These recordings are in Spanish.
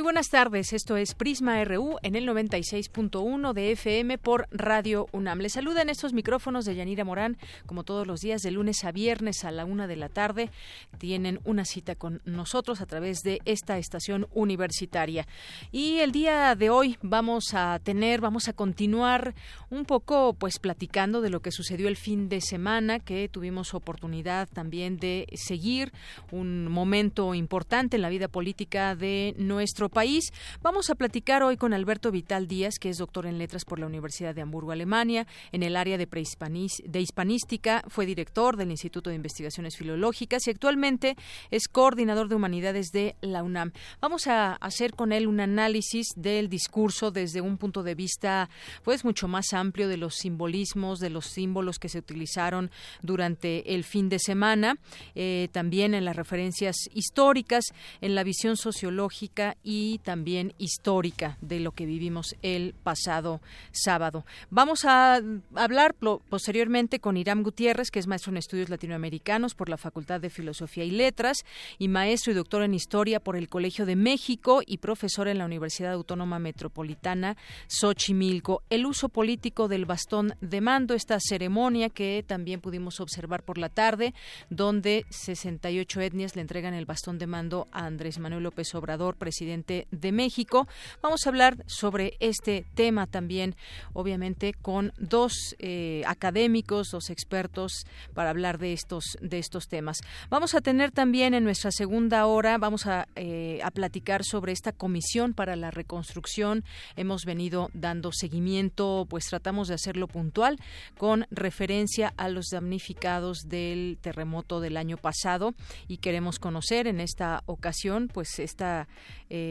Muy buenas tardes, esto es Prisma RU en el 96.1 de FM por Radio UNAM. Les saluda en estos micrófonos de Yanira Morán, como todos los días, de lunes a viernes a la una de la tarde. Tienen una cita con nosotros a través de esta estación universitaria. Y el día de hoy vamos a tener, vamos a continuar un poco, pues, platicando de lo que sucedió el fin de semana, que tuvimos oportunidad también de seguir un momento importante en la vida política de nuestro país. Vamos a platicar hoy con Alberto Vital Díaz, que es doctor en letras por la Universidad de Hamburgo, Alemania, en el área de, de hispanística, fue director del Instituto de Investigaciones Filológicas y actualmente es coordinador de humanidades de la UNAM. Vamos a hacer con él un análisis del discurso desde un punto de vista pues mucho más amplio de los simbolismos, de los símbolos que se utilizaron durante el fin de semana, eh, también en las referencias históricas, en la visión sociológica y y también histórica de lo que vivimos el pasado sábado. Vamos a hablar posteriormente con Irán Gutiérrez, que es maestro en estudios latinoamericanos por la Facultad de Filosofía y Letras y maestro y doctor en historia por el Colegio de México y profesor en la Universidad Autónoma Metropolitana Xochimilco. El uso político del bastón de mando, esta ceremonia que también pudimos observar por la tarde, donde 68 etnias le entregan el bastón de mando a Andrés Manuel López Obrador, presidente de México. Vamos a hablar sobre este tema también, obviamente, con dos eh, académicos, dos expertos para hablar de estos de estos temas. Vamos a tener también en nuestra segunda hora, vamos a, eh, a platicar sobre esta comisión para la reconstrucción. Hemos venido dando seguimiento, pues tratamos de hacerlo puntual con referencia a los damnificados del terremoto del año pasado y queremos conocer en esta ocasión, pues esta eh,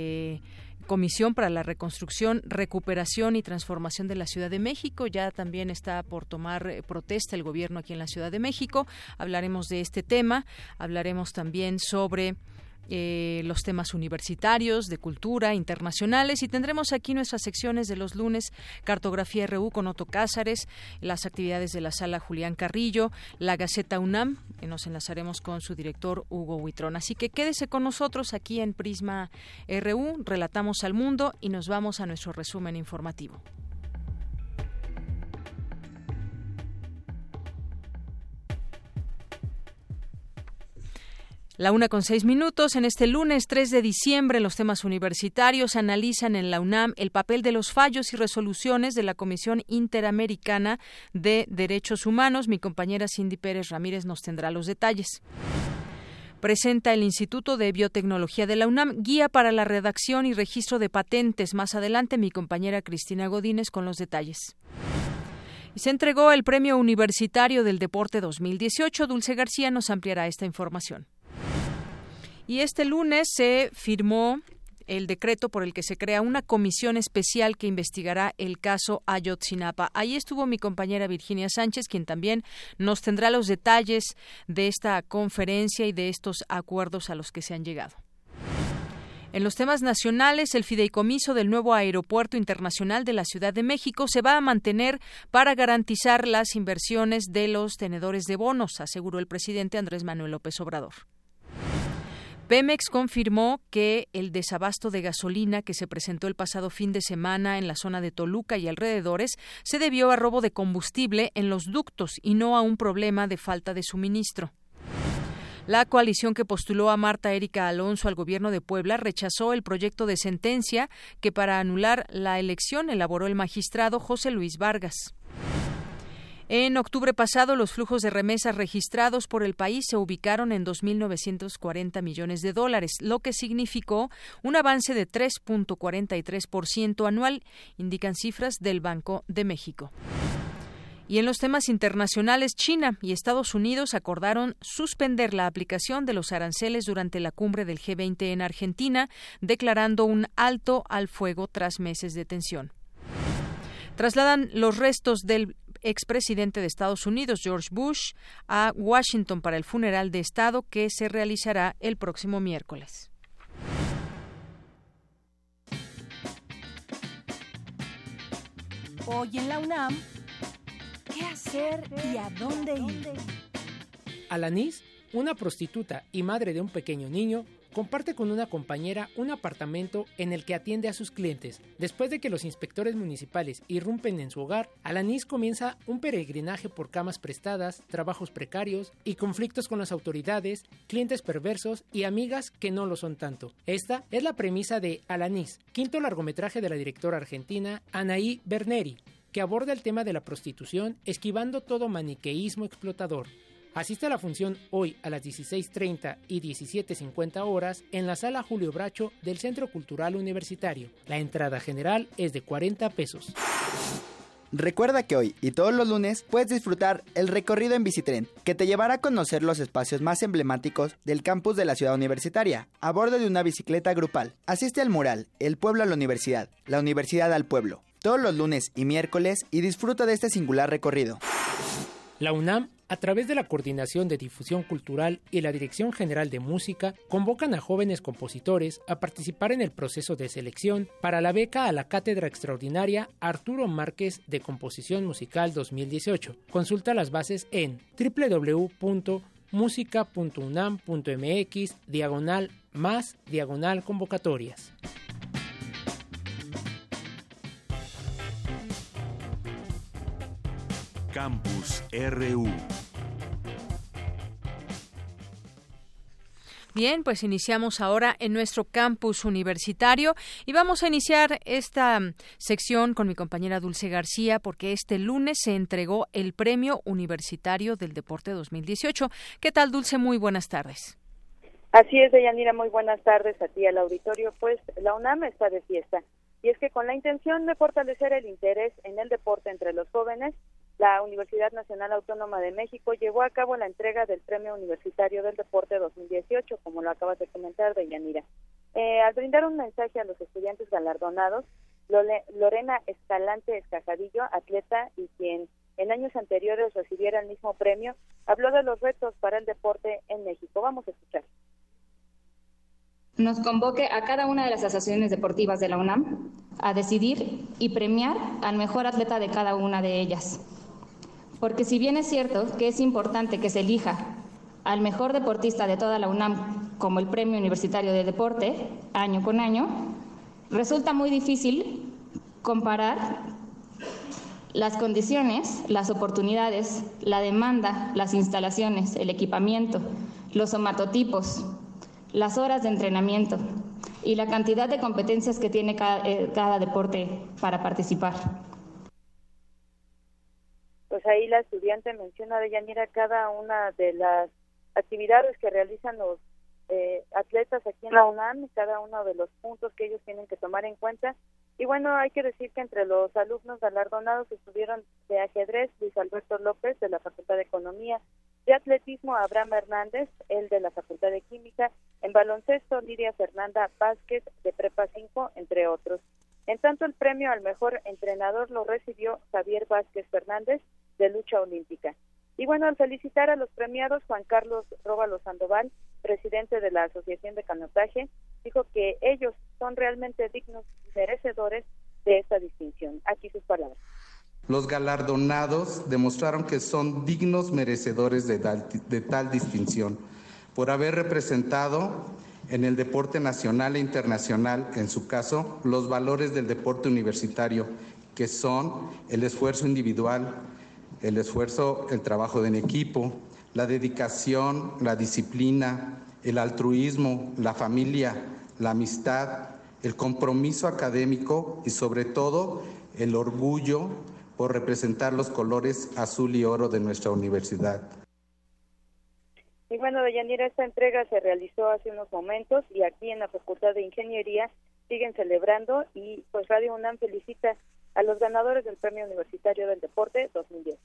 Comisión para la Reconstrucción, Recuperación y Transformación de la Ciudad de México. Ya también está por tomar eh, protesta el gobierno aquí en la Ciudad de México. Hablaremos de este tema. Hablaremos también sobre eh, los temas universitarios, de cultura, internacionales y tendremos aquí nuestras secciones de los lunes, Cartografía RU con Otto Cázares, las actividades de la sala Julián Carrillo, la Gaceta UNAM, nos enlazaremos con su director Hugo Huitrón. Así que quédese con nosotros aquí en Prisma RU, relatamos al mundo y nos vamos a nuestro resumen informativo. La una con seis minutos. En este lunes 3 de diciembre, los temas universitarios analizan en la UNAM el papel de los fallos y resoluciones de la Comisión Interamericana de Derechos Humanos. Mi compañera Cindy Pérez Ramírez nos tendrá los detalles presenta el Instituto de Biotecnología de la UNAM guía para la redacción y registro de patentes. Más adelante mi compañera Cristina Godínez con los detalles. Se entregó el Premio Universitario del Deporte 2018. Dulce García nos ampliará esta información. Y este lunes se firmó el decreto por el que se crea una comisión especial que investigará el caso Ayotzinapa. Ahí estuvo mi compañera Virginia Sánchez, quien también nos tendrá los detalles de esta conferencia y de estos acuerdos a los que se han llegado. En los temas nacionales, el fideicomiso del nuevo Aeropuerto Internacional de la Ciudad de México se va a mantener para garantizar las inversiones de los tenedores de bonos, aseguró el presidente Andrés Manuel López Obrador. Pemex confirmó que el desabasto de gasolina que se presentó el pasado fin de semana en la zona de Toluca y alrededores se debió a robo de combustible en los ductos y no a un problema de falta de suministro. La coalición que postuló a Marta Erika Alonso al gobierno de Puebla rechazó el proyecto de sentencia que para anular la elección elaboró el magistrado José Luis Vargas. En octubre pasado, los flujos de remesas registrados por el país se ubicaron en 2.940 millones de dólares, lo que significó un avance de 3.43% anual, indican cifras del Banco de México. Y en los temas internacionales, China y Estados Unidos acordaron suspender la aplicación de los aranceles durante la cumbre del G20 en Argentina, declarando un alto al fuego tras meses de tensión. Trasladan los restos del expresidente de Estados Unidos, George Bush, a Washington para el funeral de Estado que se realizará el próximo miércoles. Hoy en la UNAM, ¿qué hacer y a dónde ir? Alanis, una prostituta y madre de un pequeño niño, comparte con una compañera un apartamento en el que atiende a sus clientes. Después de que los inspectores municipales irrumpen en su hogar, Alanis comienza un peregrinaje por camas prestadas, trabajos precarios y conflictos con las autoridades, clientes perversos y amigas que no lo son tanto. Esta es la premisa de Alanis, quinto largometraje de la directora argentina Anaí Berneri, que aborda el tema de la prostitución esquivando todo maniqueísmo explotador. Asiste a la función hoy a las 16.30 y 17.50 horas en la sala Julio Bracho del Centro Cultural Universitario. La entrada general es de 40 pesos. Recuerda que hoy y todos los lunes puedes disfrutar el recorrido en bicitren, que te llevará a conocer los espacios más emblemáticos del campus de la ciudad universitaria, a bordo de una bicicleta grupal. Asiste al mural El pueblo a la universidad, la universidad al pueblo, todos los lunes y miércoles y disfruta de este singular recorrido. La UNAM a través de la Coordinación de Difusión Cultural y la Dirección General de Música, convocan a jóvenes compositores a participar en el proceso de selección para la beca a la Cátedra Extraordinaria Arturo Márquez de Composición Musical 2018. Consulta las bases en www.musica.unam.mx diagonal más diagonal convocatorias. Campus RU. Bien, pues iniciamos ahora en nuestro campus universitario y vamos a iniciar esta mm, sección con mi compañera Dulce García porque este lunes se entregó el Premio Universitario del Deporte 2018. ¿Qué tal, Dulce? Muy buenas tardes. Así es, Deyanira, muy buenas tardes a ti al auditorio. Pues la UNAM está de fiesta y es que con la intención de fortalecer el interés en el deporte entre los jóvenes, la Universidad Nacional Autónoma de México llevó a cabo la entrega del Premio Universitario del Deporte 2018, como lo acabas de comentar, Deyanira. Eh, al brindar un mensaje a los estudiantes galardonados, Lorena Escalante Escajadillo, atleta y quien en años anteriores recibiera el mismo premio, habló de los retos para el deporte en México. Vamos a escuchar. Nos convoque a cada una de las asociaciones deportivas de la UNAM a decidir y premiar al mejor atleta de cada una de ellas porque si bien es cierto que es importante que se elija al mejor deportista de toda la UNAM como el Premio Universitario de Deporte año con año, resulta muy difícil comparar las condiciones, las oportunidades, la demanda, las instalaciones, el equipamiento, los somatotipos, las horas de entrenamiento y la cantidad de competencias que tiene cada, eh, cada deporte para participar pues ahí la estudiante menciona de Yanira cada una de las actividades que realizan los eh, atletas aquí en la UNAM, cada uno de los puntos que ellos tienen que tomar en cuenta. Y bueno, hay que decir que entre los alumnos galardonados estuvieron de ajedrez Luis Alberto López de la Facultad de Economía, de atletismo Abraham Hernández, el de la Facultad de Química, en baloncesto Lidia Fernanda Vázquez de Prepa 5, entre otros. En tanto, el premio al mejor entrenador lo recibió Javier Vázquez Fernández de lucha olímpica. Y bueno, al felicitar a los premiados, Juan Carlos Róbalo Sandoval, presidente de la Asociación de Canotaje, dijo que ellos son realmente dignos y merecedores de esta distinción. Aquí sus palabras. Los galardonados demostraron que son dignos merecedores de de tal distinción por haber representado en el deporte nacional e internacional, en su caso, los valores del deporte universitario, que son el esfuerzo individual, el esfuerzo, el trabajo en equipo, la dedicación, la disciplina, el altruismo, la familia, la amistad, el compromiso académico y sobre todo el orgullo por representar los colores azul y oro de nuestra universidad. Y bueno, Deyanira, esta entrega se realizó hace unos momentos y aquí en la Facultad de Ingeniería siguen celebrando y pues Radio UNAM felicita a los ganadores del Premio Universitario del Deporte 2010.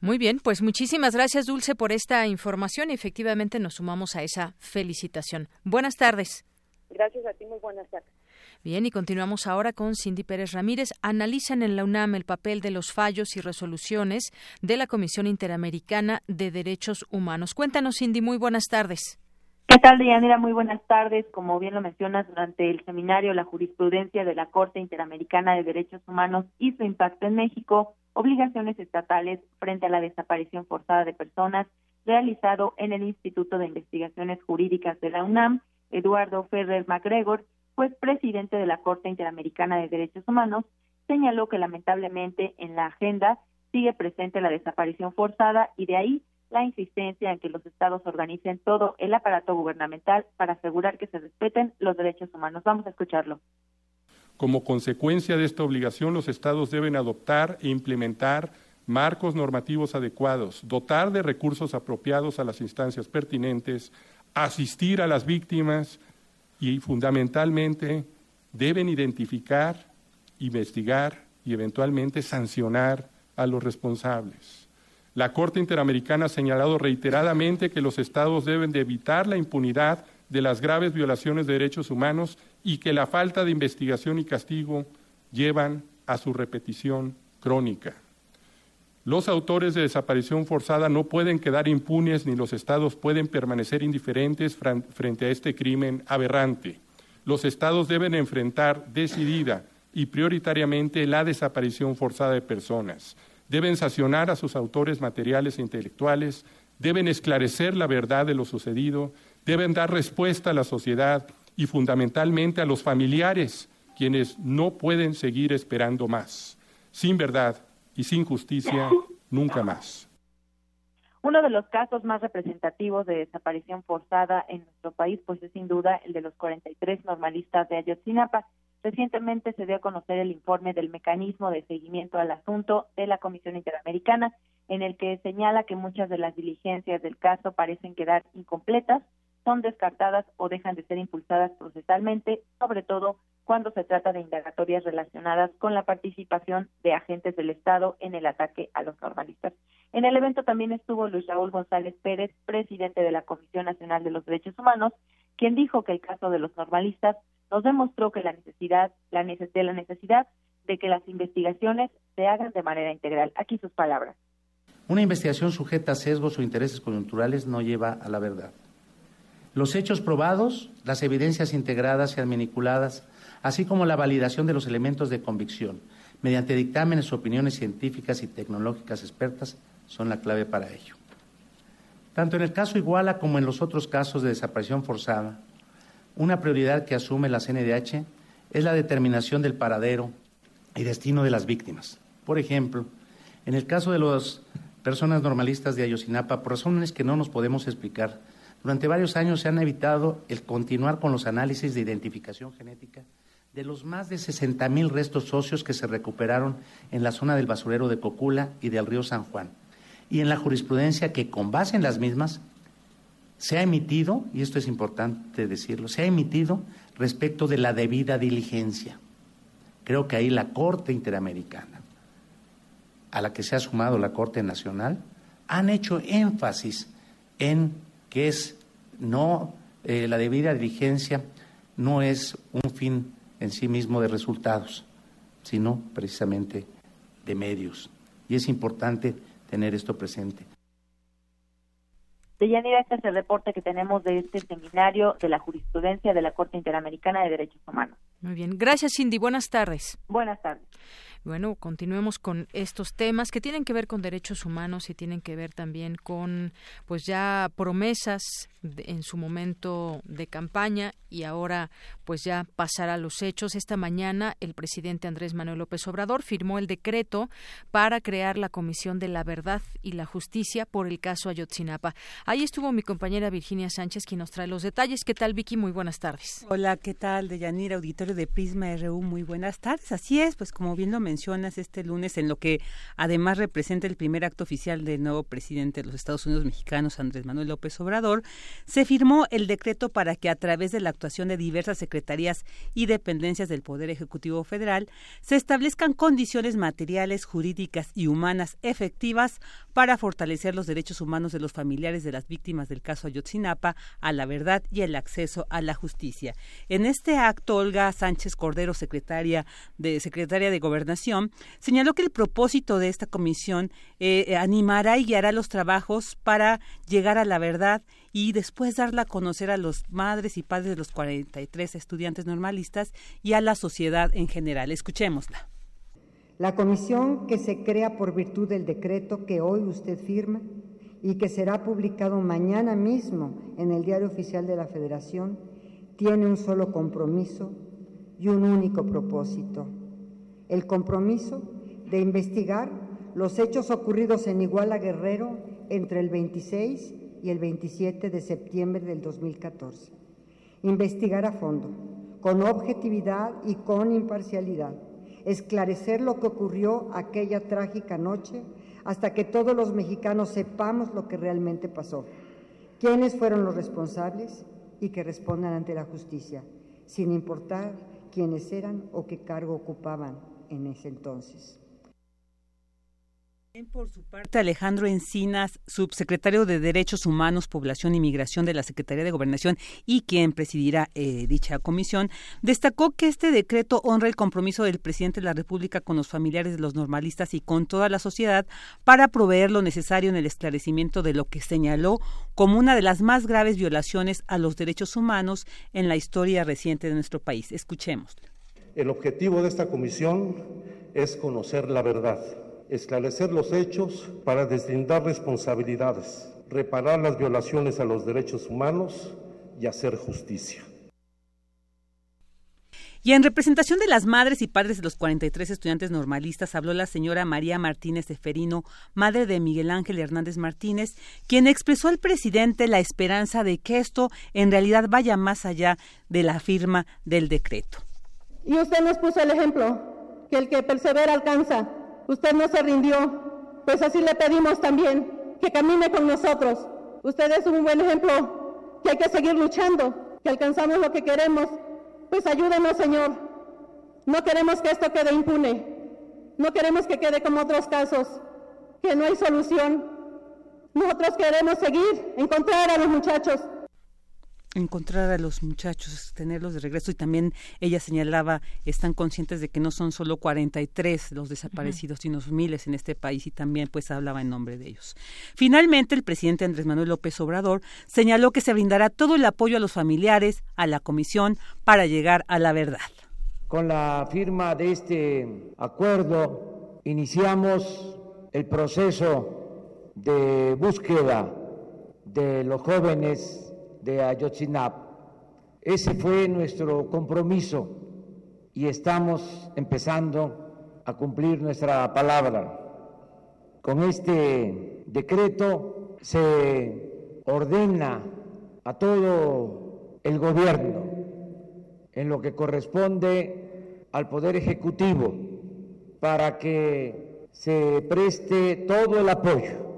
Muy bien, pues muchísimas gracias Dulce por esta información y efectivamente nos sumamos a esa felicitación. Buenas tardes. Gracias a ti, muy buenas tardes. Bien, y continuamos ahora con Cindy Pérez Ramírez. Analizan en la UNAM el papel de los fallos y resoluciones de la Comisión Interamericana de Derechos Humanos. Cuéntanos, Cindy, muy buenas tardes. ¿Qué tal, Deyanira? Muy buenas tardes. Como bien lo mencionas, durante el seminario La jurisprudencia de la Corte Interamericana de Derechos Humanos y su impacto en México, obligaciones estatales frente a la desaparición forzada de personas, realizado en el Instituto de Investigaciones Jurídicas de la UNAM, Eduardo Ferrer MacGregor pues presidente de la Corte Interamericana de Derechos Humanos, señaló que lamentablemente en la agenda sigue presente la desaparición forzada y de ahí la insistencia en que los estados organicen todo el aparato gubernamental para asegurar que se respeten los derechos humanos. Vamos a escucharlo. Como consecuencia de esta obligación, los estados deben adoptar e implementar marcos normativos adecuados, dotar de recursos apropiados a las instancias pertinentes, asistir a las víctimas, y fundamentalmente deben identificar, investigar y eventualmente sancionar a los responsables. La Corte Interamericana ha señalado reiteradamente que los estados deben de evitar la impunidad de las graves violaciones de derechos humanos y que la falta de investigación y castigo llevan a su repetición crónica. Los autores de desaparición forzada no pueden quedar impunes ni los estados pueden permanecer indiferentes frente a este crimen aberrante. Los estados deben enfrentar decidida y prioritariamente la desaparición forzada de personas. Deben sancionar a sus autores materiales e intelectuales, deben esclarecer la verdad de lo sucedido, deben dar respuesta a la sociedad y fundamentalmente a los familiares, quienes no pueden seguir esperando más. Sin verdad, y sin justicia nunca más. Uno de los casos más representativos de desaparición forzada en nuestro país, pues es sin duda el de los 43 normalistas de Ayotzinapa. Recientemente se dio a conocer el informe del mecanismo de seguimiento al asunto de la Comisión Interamericana, en el que señala que muchas de las diligencias del caso parecen quedar incompletas, son descartadas o dejan de ser impulsadas procesalmente, sobre todo cuando se trata de indagatorias relacionadas con la participación de agentes del Estado en el ataque a los normalistas. En el evento también estuvo Luis Raúl González Pérez, presidente de la Comisión Nacional de los Derechos Humanos, quien dijo que el caso de los normalistas nos demostró que la necesidad, la de la necesidad de que las investigaciones se hagan de manera integral. Aquí sus palabras. Una investigación sujeta a sesgos o intereses coyunturales no lleva a la verdad. Los hechos probados, las evidencias integradas y adminiculadas, así como la validación de los elementos de convicción mediante dictámenes o opiniones científicas y tecnológicas expertas son la clave para ello. Tanto en el caso Iguala como en los otros casos de desaparición forzada, una prioridad que asume la CNDH es la determinación del paradero y destino de las víctimas. Por ejemplo, en el caso de las personas normalistas de Ayotzinapa, por razones que no nos podemos explicar, durante varios años se han evitado el continuar con los análisis de identificación genética de los más de 60 mil restos óseos que se recuperaron en la zona del basurero de Cocula y del río San Juan, y en la jurisprudencia que con base en las mismas se ha emitido, y esto es importante decirlo, se ha emitido respecto de la debida diligencia. Creo que ahí la Corte Interamericana, a la que se ha sumado la Corte Nacional, han hecho énfasis en que es no eh, la debida diligencia no es un fin en sí mismo de resultados, sino precisamente de medios. Y es importante tener esto presente. Deyanira, este es el reporte que tenemos de este seminario de la jurisprudencia de la Corte Interamericana de Derechos Humanos. Muy bien. Gracias, Cindy. Buenas tardes. Buenas tardes. Bueno, continuemos con estos temas que tienen que ver con derechos humanos y tienen que ver también con, pues ya promesas en su momento de campaña y ahora, pues ya pasar a los hechos. Esta mañana el presidente Andrés Manuel López Obrador firmó el decreto para crear la Comisión de la Verdad y la Justicia por el caso Ayotzinapa. Ahí estuvo mi compañera Virginia Sánchez quien nos trae los detalles. ¿Qué tal, Vicky? Muy buenas tardes. Hola, ¿qué tal, Deyanira, auditorio de Prisma RU? Muy buenas tardes. Así es, pues como bien lo mencionas este lunes, en lo que además representa el primer acto oficial del nuevo presidente de los Estados Unidos mexicanos, Andrés Manuel López Obrador, se firmó el decreto para que a través de la actuación de diversas secretarías y dependencias del Poder Ejecutivo Federal se establezcan condiciones materiales, jurídicas y humanas efectivas para fortalecer los derechos humanos de los familiares de las víctimas del caso Ayotzinapa a la verdad y el acceso a la justicia. En este acto, Olga Sánchez Cordero, secretaria de secretaria de Gobernación, señaló que el propósito de esta comisión eh, animará y guiará los trabajos para llegar a la verdad y después darla a conocer a los madres y padres de los 43 estudiantes normalistas y a la sociedad en general. Escuchémosla. La comisión que se crea por virtud del decreto que hoy usted firma y que será publicado mañana mismo en el Diario Oficial de la Federación tiene un solo compromiso y un único propósito, el compromiso de investigar los hechos ocurridos en Iguala Guerrero entre el 26 y el 27 de septiembre del 2014. Investigar a fondo, con objetividad y con imparcialidad, esclarecer lo que ocurrió aquella trágica noche hasta que todos los mexicanos sepamos lo que realmente pasó, quiénes fueron los responsables y que respondan ante la justicia, sin importar quiénes eran o qué cargo ocupaban en ese entonces. Por su parte, Alejandro Encinas, subsecretario de Derechos Humanos, Población y Migración de la Secretaría de Gobernación y quien presidirá eh, dicha comisión, destacó que este decreto honra el compromiso del presidente de la República con los familiares de los normalistas y con toda la sociedad para proveer lo necesario en el esclarecimiento de lo que señaló como una de las más graves violaciones a los derechos humanos en la historia reciente de nuestro país. Escuchemos. El objetivo de esta comisión es conocer la verdad esclarecer los hechos para deslindar responsabilidades, reparar las violaciones a los derechos humanos y hacer justicia. Y en representación de las madres y padres de los 43 estudiantes normalistas habló la señora María Martínez Eferino, madre de Miguel Ángel Hernández Martínez, quien expresó al presidente la esperanza de que esto en realidad vaya más allá de la firma del decreto. Y usted nos puso el ejemplo, que el que persevera alcanza. Usted no se rindió, pues así le pedimos también que camine con nosotros. Usted es un buen ejemplo, que hay que seguir luchando, que alcanzamos lo que queremos. Pues ayúdenos, Señor. No queremos que esto quede impune. No queremos que quede como otros casos, que no hay solución. Nosotros queremos seguir, encontrar a los muchachos, encontrar a los muchachos, tenerlos de regreso y también ella señalaba, están conscientes de que no son solo 43 los desaparecidos, sino miles en este país y también pues hablaba en nombre de ellos. Finalmente, el presidente Andrés Manuel López Obrador señaló que se brindará todo el apoyo a los familiares, a la comisión, para llegar a la verdad. Con la firma de este acuerdo iniciamos el proceso de búsqueda de los jóvenes de Ayotzinap. Ese fue nuestro compromiso y estamos empezando a cumplir nuestra palabra. Con este decreto se ordena a todo el gobierno en lo que corresponde al Poder Ejecutivo para que se preste todo el apoyo.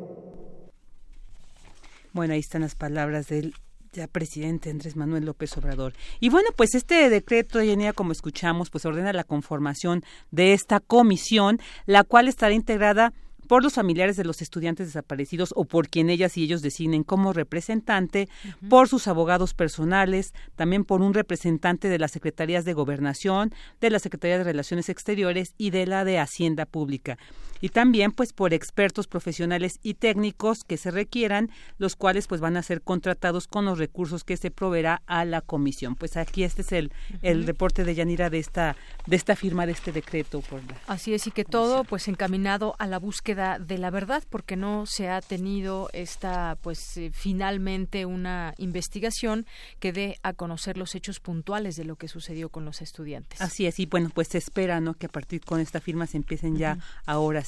Bueno, ahí están las palabras del ya presidente Andrés Manuel López Obrador. Y bueno, pues este decreto, Yanira, como escuchamos, pues ordena la conformación de esta comisión, la cual estará integrada por los familiares de los estudiantes desaparecidos o por quien ellas y ellos designen como representante, por sus abogados personales, también por un representante de las secretarías de Gobernación, de la Secretaría de Relaciones Exteriores y de la de Hacienda Pública. Y también pues por expertos profesionales y técnicos que se requieran, los cuales pues van a ser contratados con los recursos que se proveerá a la comisión. Pues aquí este es el, el reporte de Yanira de esta de esta firma de este decreto por Así es y que todo pues encaminado a la búsqueda de la verdad porque no se ha tenido esta pues eh, finalmente una investigación que dé a conocer los hechos puntuales de lo que sucedió con los estudiantes. Así es y bueno pues se espera no que a partir con esta firma se empiecen ya ahora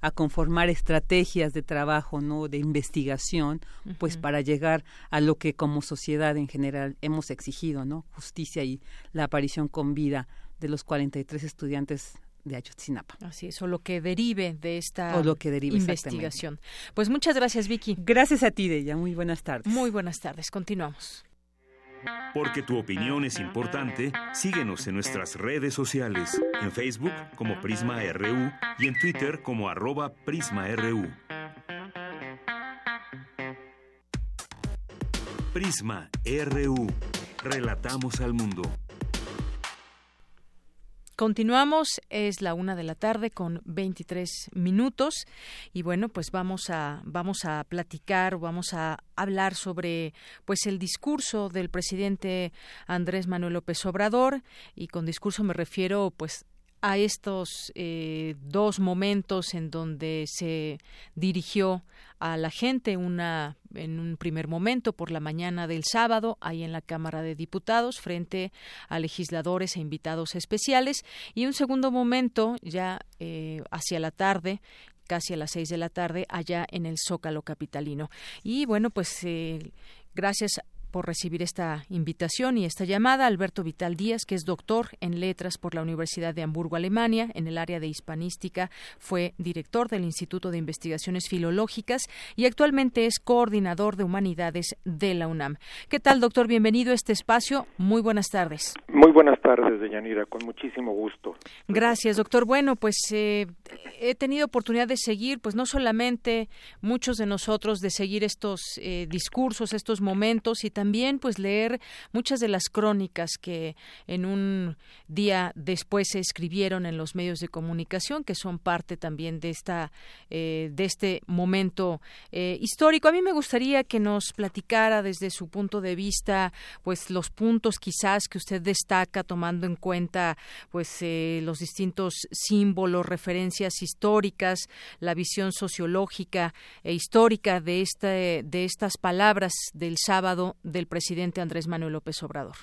a, conformar estrategias de trabajo, ¿no? De investigación, pues para llegar a lo que como sociedad en general hemos exigido, ¿no? Justicia y la aparición con vida de los 43 estudiantes de Ayotzinapa. Así es, o lo que derive de esta o lo que derive investigación. Pues muchas gracias, Vicky. Gracias a ti, Deya. Muy buenas tardes. Muy buenas tardes. Continuamos. Porque tu opinión es importante, síguenos en nuestras redes sociales, en Facebook como Prisma RU y en Twitter como arroba PrismaRU. Prisma RU. Relatamos al mundo. Continuamos, es la una de la tarde con 23 minutos y bueno, pues vamos a vamos a platicar, vamos a hablar sobre pues el discurso del presidente Andrés Manuel López Obrador y con discurso me refiero pues a estos eh, dos momentos en donde se dirigió a la gente una en un primer momento por la mañana del sábado ahí en la Cámara de Diputados frente a legisladores e invitados especiales y un segundo momento ya eh, hacia la tarde casi a las seis de la tarde allá en el Zócalo capitalino. Y bueno pues eh, gracias por recibir esta invitación y esta llamada. Alberto Vital Díaz, que es doctor en letras por la Universidad de Hamburgo, Alemania, en el área de hispanística, fue director del Instituto de Investigaciones Filológicas y actualmente es coordinador de humanidades de la UNAM. ¿Qué tal, doctor? Bienvenido a este espacio. Muy buenas tardes. Muy buenas tardes, Deyanira, con muchísimo gusto. Gracias, doctor. Bueno, pues eh, he tenido oportunidad de seguir, pues no solamente muchos de nosotros, de seguir estos eh, discursos, estos momentos y también también pues leer muchas de las crónicas que en un día después se escribieron en los medios de comunicación que son parte también de esta eh, de este momento eh, histórico. A mí me gustaría que nos platicara desde su punto de vista pues los puntos quizás que usted destaca tomando en cuenta pues eh, los distintos símbolos referencias históricas la visión sociológica e histórica de este de estas palabras del sábado del presidente Andrés Manuel López Obrador.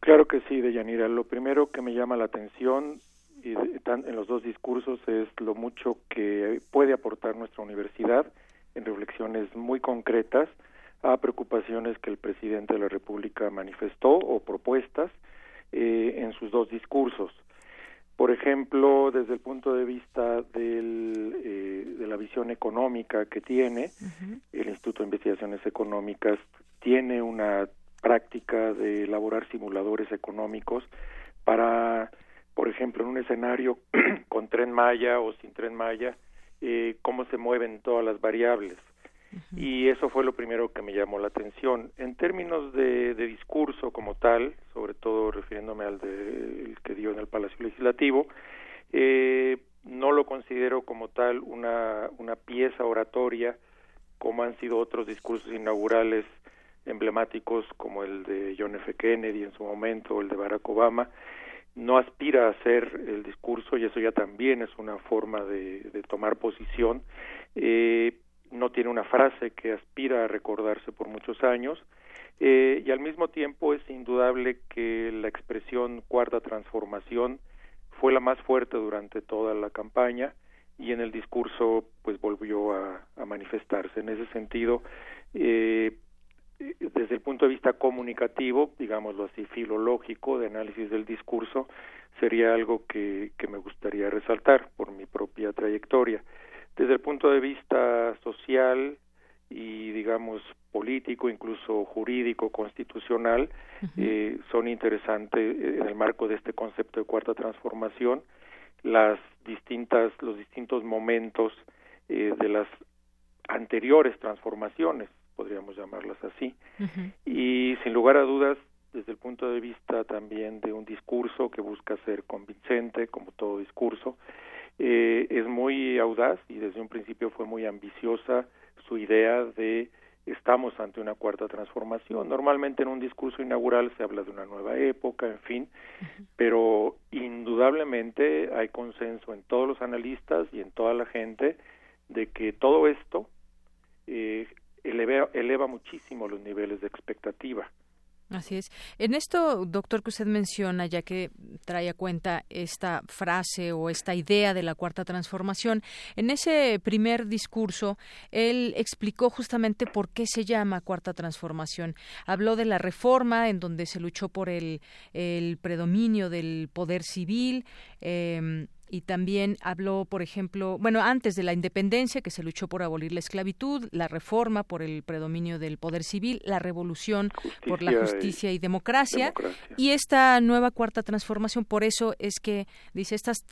Claro que sí, Deyanira. Lo primero que me llama la atención en los dos discursos es lo mucho que puede aportar nuestra universidad en reflexiones muy concretas a preocupaciones que el presidente de la República manifestó o propuestas eh, en sus dos discursos. Por ejemplo, desde el punto de vista del, eh, de la visión económica que tiene, el Instituto de Investigaciones Económicas tiene una práctica de elaborar simuladores económicos para, por ejemplo, en un escenario con tren Maya o sin tren Maya, eh, cómo se mueven todas las variables. Y eso fue lo primero que me llamó la atención. En términos de, discurso como tal, sobre todo refiriéndome al de, que dio en el Palacio Legislativo, eh, no lo considero como tal una, una pieza oratoria como han sido otros discursos inaugurales emblemáticos como el de John F. Kennedy en su momento o el de Barack Obama, no aspira a hacer el discurso y eso ya también es una forma de, de tomar posición. Eh, no tiene una frase que aspira a recordarse por muchos años eh, y al mismo tiempo es indudable que la expresión cuarta transformación fue la más fuerte durante toda la campaña y en el discurso pues volvió a, manifestarse. En ese sentido, eh, desde el punto de vista comunicativo, digámoslo así, filológico, de análisis del discurso, sería algo que, que me gustaría resaltar por mi propia trayectoria. Desde el punto de vista social y, digamos, político, incluso jurídico, constitucional, eh, son interesantes eh, en el marco de este concepto de cuarta transformación las distintas, los distintos momentos eh, de las anteriores transformaciones podríamos llamarlas así. Y sin lugar a dudas, desde el punto de vista también de un discurso que busca ser convincente, como todo discurso, eh, es muy audaz y desde un principio fue muy ambiciosa su idea de estamos ante una cuarta transformación. Normalmente en un discurso inaugural se habla de una nueva época, en fin, pero indudablemente hay consenso en todos los analistas y en toda la gente de que todo esto eh, eleva, eleva muchísimo los niveles de expectativa. Así es. En esto, doctor, que usted menciona, ya que trae a cuenta esta frase o esta idea de la cuarta transformación, en ese primer discurso, él explicó justamente por qué se llama cuarta transformación. Habló de la reforma en donde se luchó por el, el predominio del poder civil. Eh, y también habló, por ejemplo, bueno, antes de la independencia, que se luchó por abolir la esclavitud, la reforma por el predominio del poder civil, la revolución por la justicia y, democracia, y esta nueva cuarta transformación. Por eso es que dice estas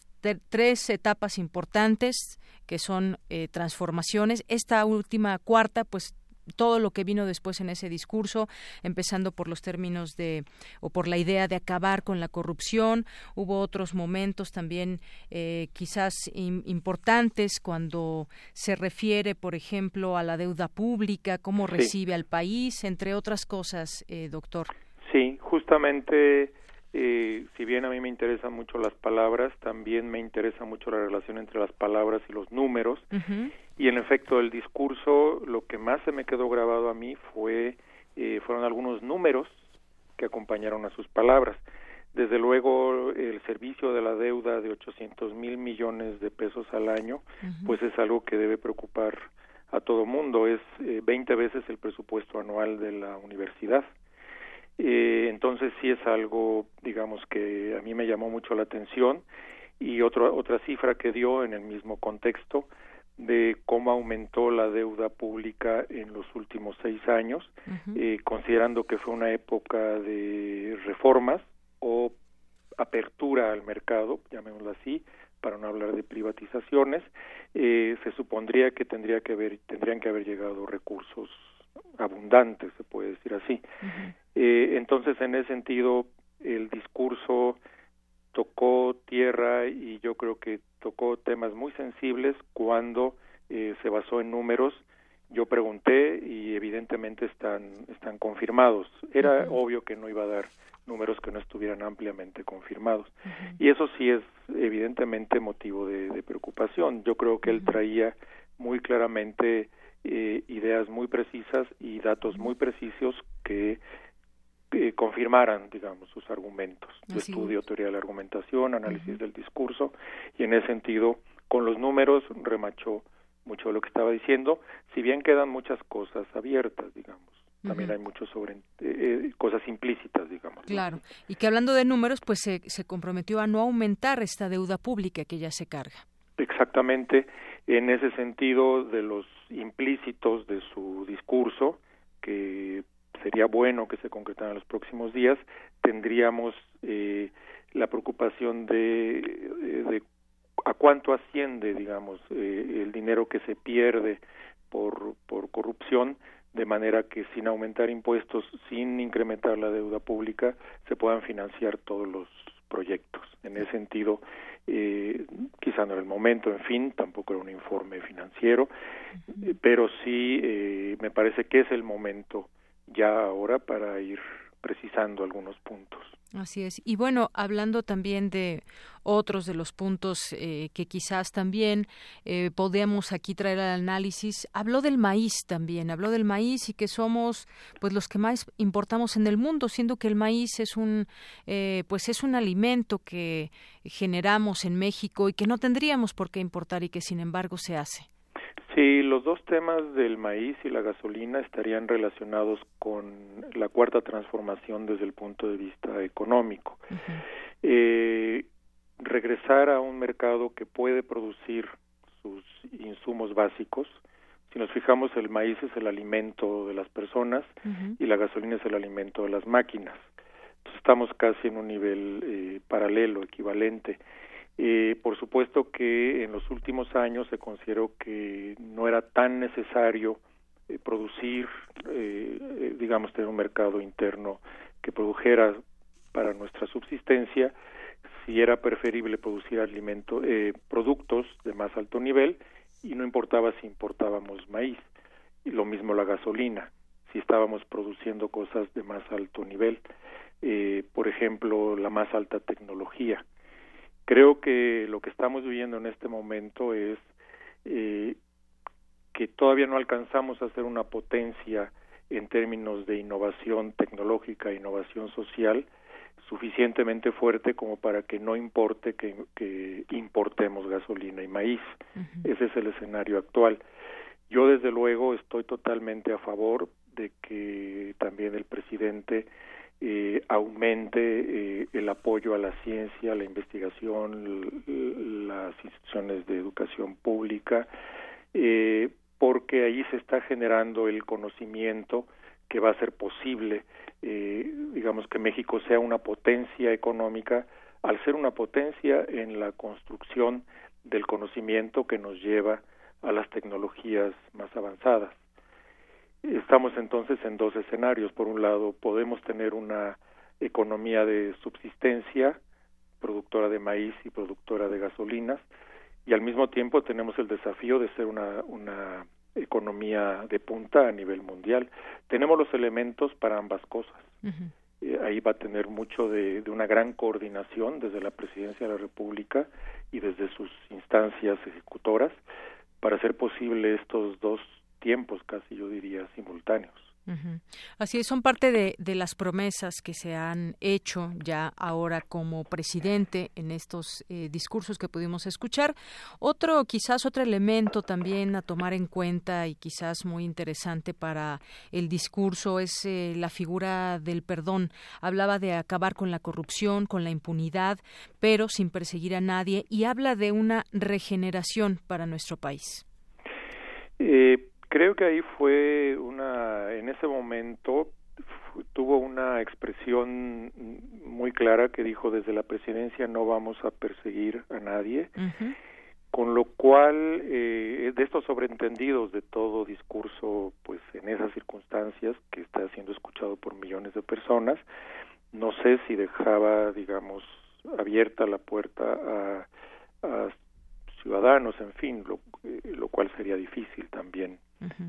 tres etapas importantes que son eh, transformaciones. Esta última cuarta, pues todo lo que vino después en ese discurso, empezando por los términos de o por la idea de acabar con la corrupción. Hubo otros momentos también eh, quizás importantes cuando se refiere, por ejemplo, a la deuda pública, cómo recibe al país, entre otras cosas, eh, doctor. Sí, justamente. Eh, si bien a mí me interesan mucho las palabras, también me interesa mucho la relación entre las palabras y los números y en efecto el discurso lo que más se me quedó grabado a mí fue eh, fueron algunos números que acompañaron a sus palabras. Desde luego el servicio de la deuda de 800 mil millones de pesos al año pues es algo que debe preocupar a todo mundo. Es eh, 20 veces el presupuesto anual de la universidad. Eh, entonces sí es algo digamos que a mí me llamó mucho la atención. Y otra otra cifra que dio en el mismo contexto de cómo aumentó la deuda pública en los últimos seis años, eh, considerando que fue una época de reformas o apertura al mercado, llamémoslo así, para no hablar de privatizaciones, eh, se supondría que tendría que haber, tendrían que haber llegado recursos abundantes, se puede decir así. eh, entonces, en ese sentido, el discurso tocó tierra y yo creo que tocó temas muy sensibles cuando eh, se basó en números. Yo pregunté y evidentemente están, están confirmados. Era obvio que no iba a dar números que no estuvieran ampliamente confirmados. Y eso sí es evidentemente motivo de, preocupación. Yo creo que él traía muy claramente eh, ideas muy precisas y datos muy precisos que eh, confirmaran, digamos, sus argumentos. Yo estudio teoría de la argumentación, análisis del discurso, y en ese sentido, con los números, remachó mucho de lo que estaba diciendo, si bien quedan muchas cosas abiertas, digamos. También hay mucho sobre eh, eh, cosas implícitas, digamos. Claro, y que hablando de números, pues se, se comprometió a no aumentar esta deuda pública que ya se carga. Exactamente, en ese sentido de los implícitos de su discurso, que sería bueno que se concretaran en los próximos días, tendríamos eh, la preocupación de, eh, de, a cuánto asciende, digamos, eh, el dinero que se pierde por, por corrupción, de manera que sin aumentar impuestos, sin incrementar la deuda pública, se puedan financiar todos los proyectos. En ese sentido, eh, quizá no era el momento, en fin, tampoco era un informe financiero, pero sí eh, me parece que es el momento ya ahora para ir precisando algunos puntos. Así es. Y bueno, hablando también de otros de los puntos eh, que quizás también eh, podemos aquí traer al análisis, habló del maíz también, habló del maíz y que somos pues los que más importamos en el mundo, siendo que el maíz es un eh, pues es un alimento que generamos en México y que no tendríamos por qué importar y que sin embargo se hace. Sí, los dos temas del maíz y la gasolina estarían relacionados con la cuarta transformación desde el punto de vista económico. eh, regresar a un mercado que puede producir sus insumos básicos. Si nos fijamos, el maíz es el alimento de las personas uh -huh. y la gasolina es el alimento de las máquinas. Entonces estamos casi en un nivel eh, paralelo, equivalente. Eh, por supuesto que en los últimos años se consideró que no era tan necesario eh, producir, eh, digamos, tener un mercado interno que produjera para nuestra subsistencia, si era preferible producir alimento, productos de más alto nivel y no importaba si importábamos maíz, y lo mismo la gasolina, si estábamos produciendo cosas de más alto nivel, por ejemplo, la más alta tecnología Creo que lo que estamos viviendo en este momento es eh, que todavía no alcanzamos a ser una potencia en términos de innovación tecnológica e innovación social suficientemente fuerte como para que no importe que, que importemos gasolina y maíz. Uh -huh. Ese es el escenario actual. Yo desde luego estoy totalmente a favor de que también el presidente eh, aumente eh, el apoyo a la ciencia, la investigación, las instituciones de educación pública, eh, porque ahí se está generando el conocimiento que va a ser posible, digamos, que México sea una potencia económica, al ser una potencia en la construcción del conocimiento que nos lleva a las tecnologías más avanzadas. Estamos entonces en dos escenarios. Por un lado, podemos tener una economía de subsistencia, productora de maíz y productora de gasolinas, y al mismo tiempo tenemos el desafío de ser una, una economía de punta a nivel mundial. Tenemos los elementos para ambas cosas. Eh, ahí va a tener mucho de, de, una gran coordinación desde la Presidencia de la República y desde sus instancias ejecutoras para hacer posible estos dos tiempos casi yo diría simultáneos. Así es, son parte de, de, las promesas que se han hecho ya ahora como presidente en estos eh, discursos que pudimos escuchar. Otro, quizás otro elemento también a tomar en cuenta y quizás muy interesante para el discurso es eh, la figura del perdón. Hablaba de acabar con la corrupción, con la impunidad, pero sin perseguir a nadie y habla de una regeneración para nuestro país. Eh, Creo que ahí fue una, en ese momento tuvo una expresión muy clara que dijo desde la presidencia no vamos a perseguir a nadie, con lo cual eh, de estos sobreentendidos de todo discurso, pues en esas circunstancias que está siendo escuchado por millones de personas, no sé si dejaba, digamos, abierta la puerta a, a ciudadanos, en fin, lo, eh, lo cual sería difícil también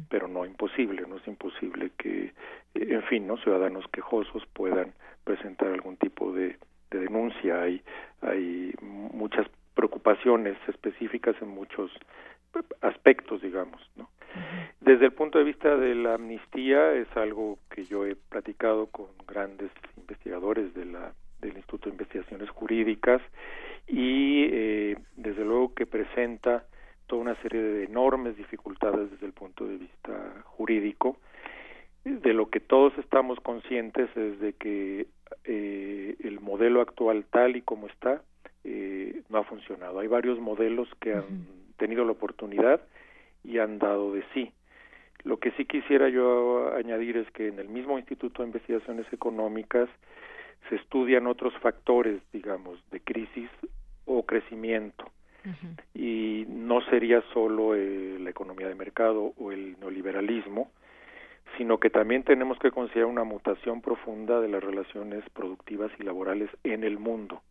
pero no imposible, no es imposible que, en fin, no ciudadanos quejosos puedan presentar algún tipo de, denuncia. Hay, hay muchas preocupaciones específicas en muchos aspectos, digamos, ¿no? Desde el punto de vista de la amnistía es algo que yo he platicado con grandes investigadores de la del Instituto de Investigaciones Jurídicas y eh, desde luego que presenta toda una serie de enormes dificultades desde el punto de vista jurídico. De lo que todos estamos conscientes es de que eh, el modelo actual tal y como está eh, no ha funcionado. Hay varios modelos que han tenido la oportunidad y han dado de sí. Lo que sí quisiera yo añadir es que en el mismo Instituto de Investigaciones Económicas se estudian otros factores, digamos, de crisis o crecimiento y no sería solo eh, la economía de mercado o el neoliberalismo, sino que también tenemos que considerar una mutación profunda de las relaciones productivas y laborales en el mundo.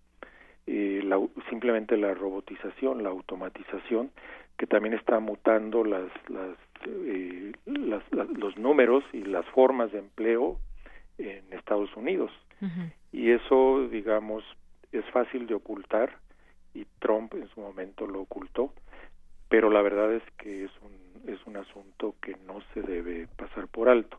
Eh, simplemente la robotización, la automatización, que también está mutando las, las, eh, los números y las formas de empleo en Estados Unidos. Y eso, digamos, es fácil de ocultar y Trump en su momento lo ocultó, pero la verdad es que es un es un asunto que no se debe pasar por alto.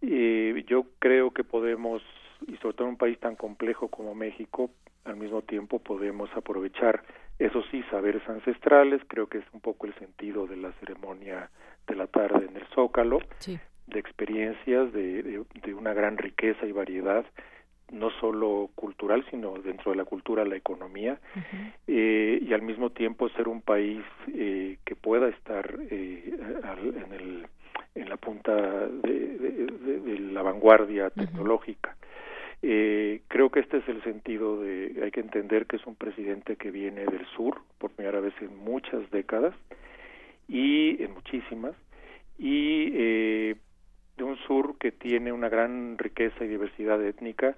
Y yo creo que podemos, y sobre todo en un país tan complejo como México, al mismo tiempo podemos aprovechar, eso sí, saberes ancestrales, creo que es un poco el sentido de la ceremonia de la tarde en el Zócalo, de experiencias, de, de, una gran riqueza y variedad no solo cultural, sino dentro de la cultura, la economía, eh, y al mismo tiempo ser un país eh, que pueda estar eh, en, el, en la punta de, la vanguardia tecnológica. creo que este es el sentido de, hay que entender que es un presidente que viene del sur, por primera vez en muchas décadas, y en muchísimas, y de un sur que tiene una gran riqueza y diversidad étnica,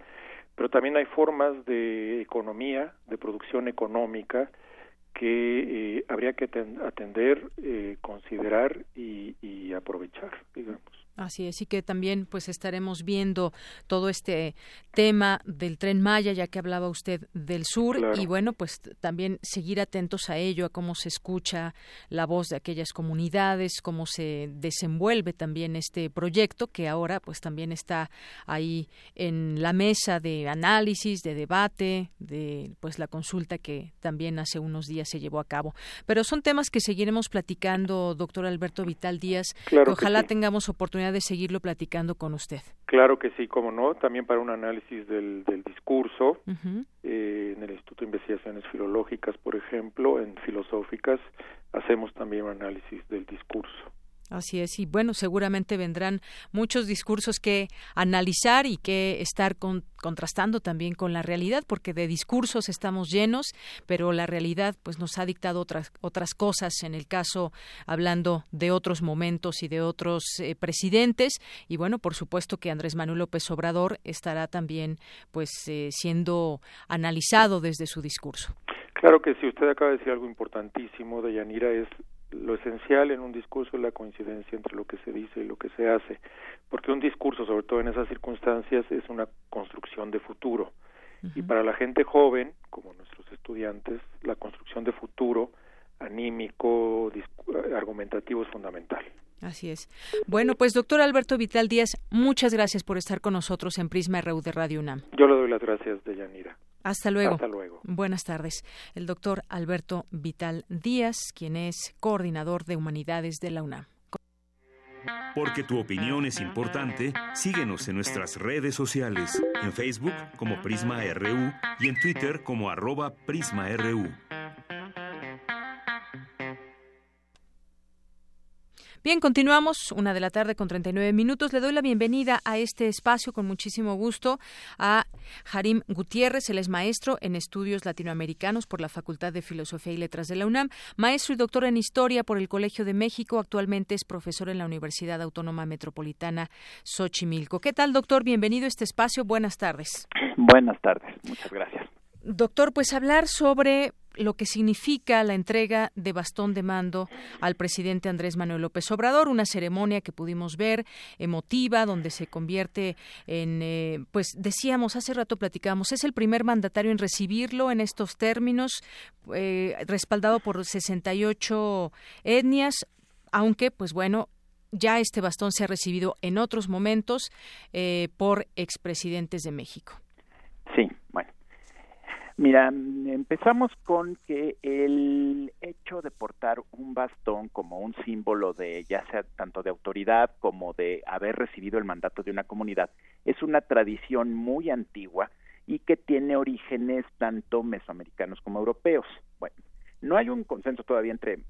pero también hay formas de economía, de producción económica, que eh, habría que atender, eh, considerar y, y aprovechar, digamos. Así es, y que también pues estaremos viendo todo este tema del tren Maya, ya que hablaba usted del sur, y bueno, pues también seguir atentos a ello, a cómo se escucha la voz de aquellas comunidades, cómo se desenvuelve también este proyecto, que ahora pues también está ahí en la mesa de análisis, de debate, de pues la consulta que también hace unos días se llevó a cabo. Pero son temas que seguiremos platicando, doctor Alberto Vital Díaz, que ojalá tengamos oportunidad oportunidad de seguirlo platicando con usted. Claro que sí, como no, también para un análisis del, del discurso, eh, en el Instituto de Investigaciones Filológicas, por ejemplo, en filosóficas, hacemos también un análisis del discurso. Así es, y bueno, seguramente vendrán muchos discursos que analizar y que estar contrastando también con la realidad, porque de discursos estamos llenos, pero la realidad pues nos ha dictado otras otras cosas. En el caso hablando de otros momentos y de otros eh, presidentes, y bueno, por supuesto que Andrés Manuel López Obrador estará también pues eh, siendo analizado desde su discurso. Claro que sí, usted acaba de decir algo importantísimo, Deyanira, es lo esencial en un discurso es la coincidencia entre lo que se dice y lo que se hace, porque un discurso, sobre todo en esas circunstancias, es una construcción de futuro. Y para la gente joven, como nuestros estudiantes, la construcción de futuro anímico, argumentativo es fundamental. Así es. Bueno, pues doctor Alberto Vital Díaz, muchas gracias por estar con nosotros en Prisma RU de Radio UNAM. Yo le doy las gracias, Deyanira. Hasta luego. Hasta luego. Buenas tardes. El doctor Alberto Vital Díaz, quien es coordinador de humanidades de la UNAM. Porque tu opinión es importante, síguenos en nuestras redes sociales, en Facebook como Prisma RU y en Twitter como arroba PrismaRU. Bien, continuamos, una de la tarde con 39 minutos. Le doy la bienvenida a este espacio con muchísimo gusto a Harim Gutiérrez, él es maestro en estudios latinoamericanos por la Facultad de Filosofía y Letras de la UNAM, maestro y doctor en Historia por el Colegio de México, actualmente es profesor en la Universidad Autónoma Metropolitana Xochimilco. ¿Qué tal, doctor? Bienvenido a este espacio. Buenas tardes. Buenas tardes, muchas gracias. Doctor, pues hablar sobre lo que significa la entrega de bastón de mando al presidente Andrés Manuel López Obrador, una ceremonia que pudimos ver emotiva, donde se convierte en, eh, pues decíamos, hace rato platicamos, es el primer mandatario en recibirlo en estos términos, eh, respaldado por 68 etnias, aunque, pues bueno, ya este bastón se ha recibido en otros momentos eh, por expresidentes de México. Mira, empezamos con que el hecho de portar un bastón como un símbolo de ya sea tanto de autoridad como de haber recibido el mandato de una comunidad es una tradición muy antigua y que tiene orígenes tanto mesoamericanos como europeos. Bueno, no hay un consenso todavía entre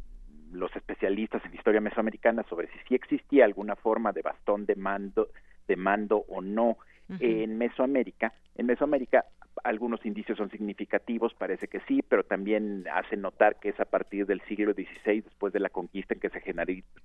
los especialistas en historia mesoamericana sobre si sí existía alguna forma de bastón de mando, de mando o no en Mesoamérica. En Mesoamérica algunos indicios son significativos, parece que sí, pero también hace notar que es a partir del siglo XVI, después de la conquista, en que se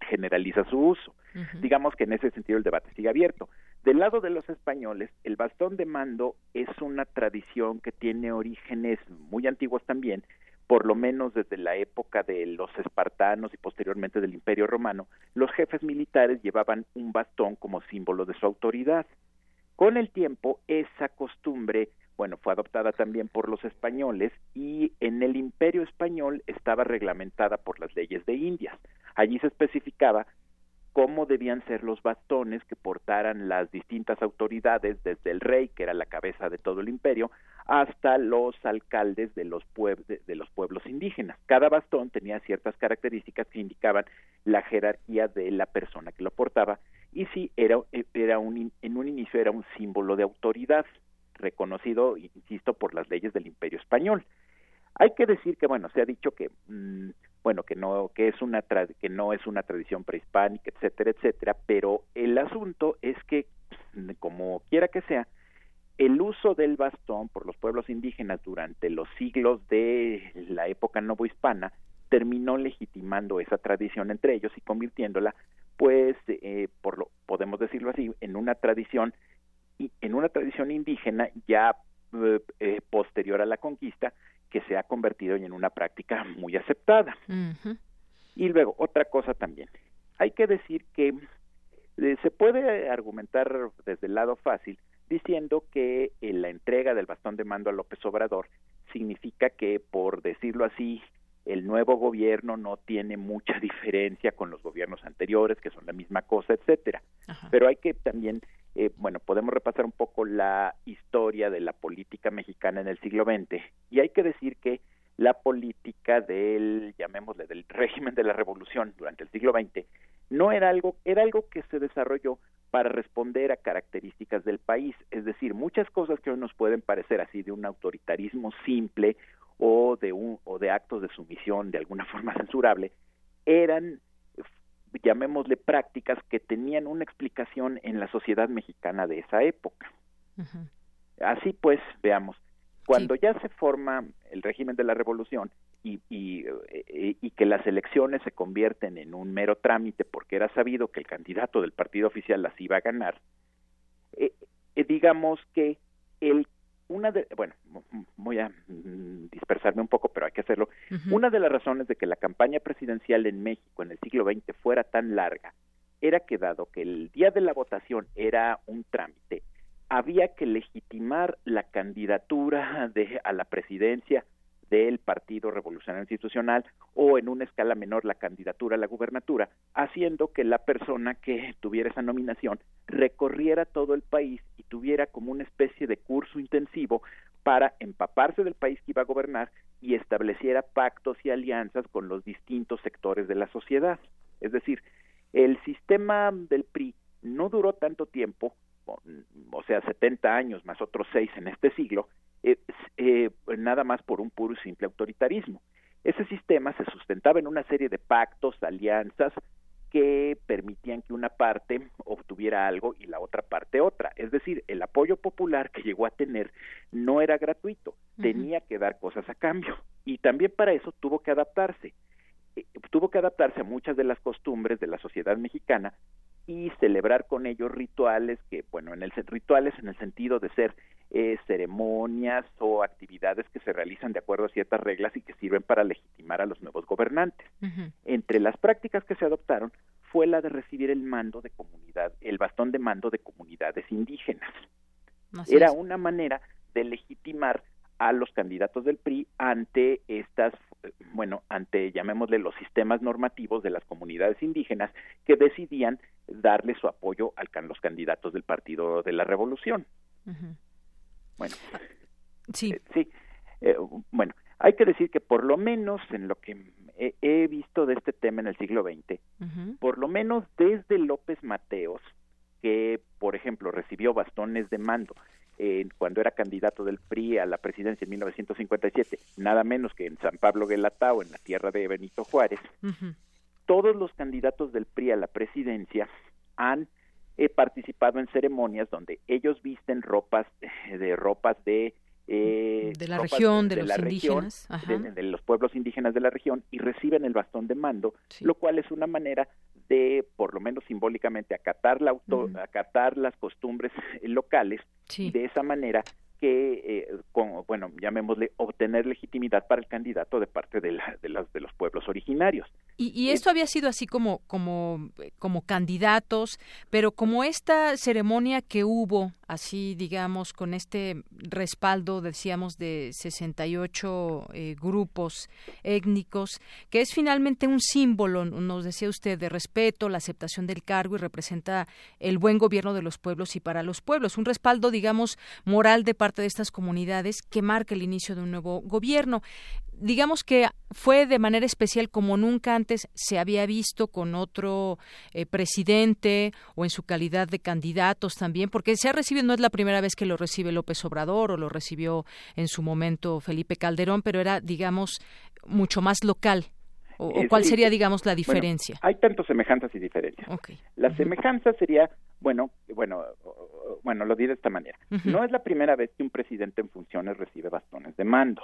generaliza su uso. Digamos que en ese sentido el debate sigue abierto. Del lado de los españoles, el bastón de mando es una tradición que tiene orígenes muy antiguos también, por lo menos desde la época de los espartanos y posteriormente del Imperio Romano, los jefes militares llevaban un bastón como símbolo de su autoridad. Con el tiempo, esa costumbre bueno, fue adoptada también por los españoles y en el imperio español estaba reglamentada por las leyes de Indias. Allí se especificaba cómo debían ser los bastones que portaran las distintas autoridades, desde el rey, que era la cabeza de todo el imperio, hasta los alcaldes de los, de los pueblos indígenas. Cada bastón tenía ciertas características que indicaban la jerarquía de la persona que lo portaba y sí, era, era un, en un inicio era un símbolo de autoridad reconocido, insisto, por las leyes del Imperio español. Hay que decir que bueno, se ha dicho que mm, bueno, que no que es una que no es una tradición prehispánica, etcétera, etcétera, pero el asunto es que como quiera que sea, el uso del bastón por los pueblos indígenas durante los siglos de la época novohispana terminó legitimando esa tradición entre ellos y convirtiéndola, pues, eh, por lo podemos decirlo así, en una tradición en una tradición indígena ya eh, eh, posterior a la conquista que se ha convertido en una práctica muy aceptada. Y luego, otra cosa también, hay que decir que eh, se puede argumentar desde el lado fácil diciendo que la entrega del bastón de mando a López Obrador significa que, por decirlo así, el nuevo gobierno no tiene mucha diferencia con los gobiernos anteriores, que son la misma cosa, etcétera. Pero hay que también eh, bueno, podemos repasar un poco la historia de la política mexicana en el siglo XX y hay que decir que la política del, llamémosle, del régimen de la revolución durante el siglo XX no era algo, era algo que se desarrolló para responder a características del país, es decir, muchas cosas que hoy nos pueden parecer así de un autoritarismo simple o de un o de actos de sumisión de alguna forma censurable, eran llamémosle prácticas que tenían una explicación en la sociedad mexicana de esa época. Así pues, veamos, cuando ya se forma el régimen de la revolución y, eh, y, que las elecciones se convierten en un mero trámite porque era sabido que el candidato del partido oficial las iba a ganar, eh, eh, digamos que el una de, bueno, voy a mm, dispersarme un poco, pero hay que hacerlo. Una de las razones de que la campaña presidencial en México en el siglo XX fuera tan larga era que dado que el día de la votación era un trámite, había que legitimar la candidatura de a la presidencia del Partido Revolucionario Institucional o en una escala menor la candidatura a la gubernatura, haciendo que la persona que tuviera esa nominación recorriera todo el país y tuviera como una especie de curso intensivo para empaparse del país que iba a gobernar y estableciera pactos y alianzas con los distintos sectores de la sociedad. Es decir, el sistema del PRI no duró tanto tiempo, o sea, 70 años más otros seis en este siglo, eh, eh, nada más por un puro y simple autoritarismo. Ese sistema se sustentaba en una serie de pactos, alianzas, que permitían que una parte obtuviera algo y la otra parte otra. Es decir, el apoyo popular que llegó a tener no era gratuito, tenía que dar cosas a cambio. Y también para eso tuvo que adaptarse. Eh, tuvo que adaptarse a muchas de las costumbres de la sociedad mexicana y celebrar con ellos rituales que, bueno, en el rituales en el sentido de ser eh, ceremonias o actividades que se realizan de acuerdo a ciertas reglas y que sirven para legitimar a los nuevos gobernantes. Entre las prácticas que se adoptaron fue la de recibir el mando de comunidad, el bastón de mando de comunidades indígenas. Era una manera de legitimar a los candidatos del PRI ante estas, bueno, ante, llamémosle, los sistemas normativos de las comunidades indígenas que decidían darle su apoyo a los candidatos del Partido de la Revolución. Bueno, sí, eh, sí. Eh, bueno, hay que decir que por lo menos en lo que he, visto de este tema en el siglo XX, por lo menos desde López Mateos, que por ejemplo recibió bastones de mando cuando era candidato del PRI a la presidencia en 1957, nada menos que en San Pablo Guelatao, en la tierra de Benito Juárez, todos los candidatos del PRI a la presidencia han eh, participado en ceremonias donde ellos visten ropas eh, de ropas de eh, de la región, de, los indígenas, de, los pueblos indígenas de la región y reciben el bastón de mando, lo cual es una manera de, por lo menos simbólicamente, acatar, la auto, acatar las costumbres locales y de esa manera que, eh, con, bueno, llamémosle, obtener legitimidad para el candidato de parte de, la, de, las, de los pueblos originarios. Y, esto había sido así como, como, como candidatos, pero como esta ceremonia que hubo, así digamos, con este respaldo, decíamos, de 68 eh, grupos étnicos, que es finalmente un símbolo, nos decía usted, de respeto, la aceptación del cargo y representa el buen gobierno de los pueblos y para los pueblos, un respaldo, digamos, moral de parte de estas comunidades que marca el inicio de un nuevo gobierno digamos que fue de manera especial como nunca antes se había visto con otro eh, presidente o en su calidad de candidatos también, porque se ha recibido, no es la primera vez que lo recibe López Obrador o lo recibió en su momento Felipe Calderón, pero era, digamos, mucho más local. ¿O, cuál sería, digamos, la diferencia? hay tantas semejanzas y diferencias. La semejanza sería, bueno, bueno, bueno, lo diré de esta manera. No es la primera vez que un presidente en funciones recibe bastones de mando.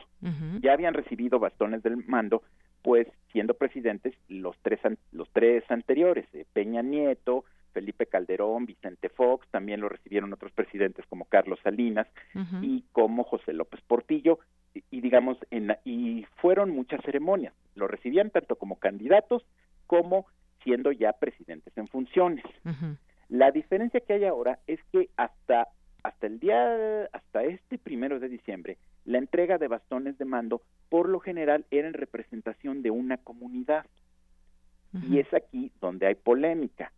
Ya habían recibido bastones del mando, pues siendo presidentes los tres los tres anteriores, eh, Peña Nieto, Felipe Calderón, Vicente Fox, también lo recibieron otros presidentes como Carlos Salinas y como José López Portillo y, digamos en y fueron muchas ceremonias. Lo recibían tanto como candidatos como siendo ya presidentes en funciones. La diferencia que hay ahora es que hasta hasta el día hasta este primero de diciembre la entrega de bastones de mando por lo general era en representación de una comunidad. Y es aquí donde hay polémica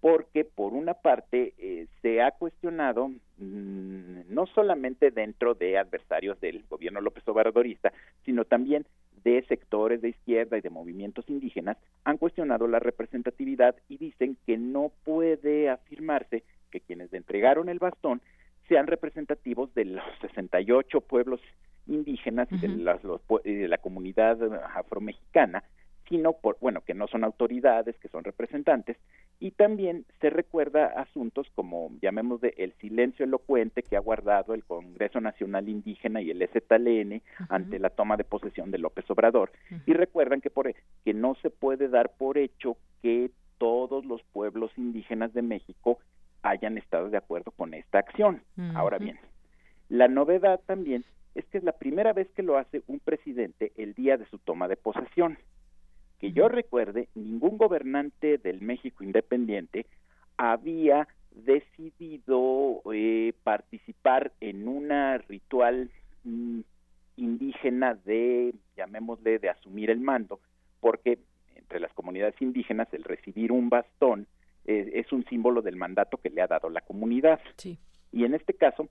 porque por una parte eh, se ha cuestionado mm, no solamente dentro de adversarios del gobierno López Obradorista, sino también de sectores de izquierda y de movimientos indígenas han cuestionado la representatividad y dicen que no puede afirmarse que quienes entregaron el bastón sean representativos de los 68 pueblos indígenas y de, las, de la comunidad afromexicana, sino por, bueno, que no son autoridades, que son representantes, y también se recuerda asuntos como, llamémosle, el silencio elocuente que ha guardado el Congreso Nacional Indígena y el STLN ante la toma de posesión de López Obrador, y recuerdan que, por, que no se puede dar por hecho que todos los pueblos indígenas de México hayan estado de acuerdo con esta acción. Ahora bien, la novedad también es que es la primera vez que lo hace un presidente el día de su toma de posesión. Que yo recuerde, ningún gobernante del México independiente había decidido eh, participar en una ritual mm, indígena de, llamémosle, de asumir el mando, porque entre las comunidades indígenas el recibir un bastón es un símbolo del mandato que le ha dado la comunidad. Y en este caso,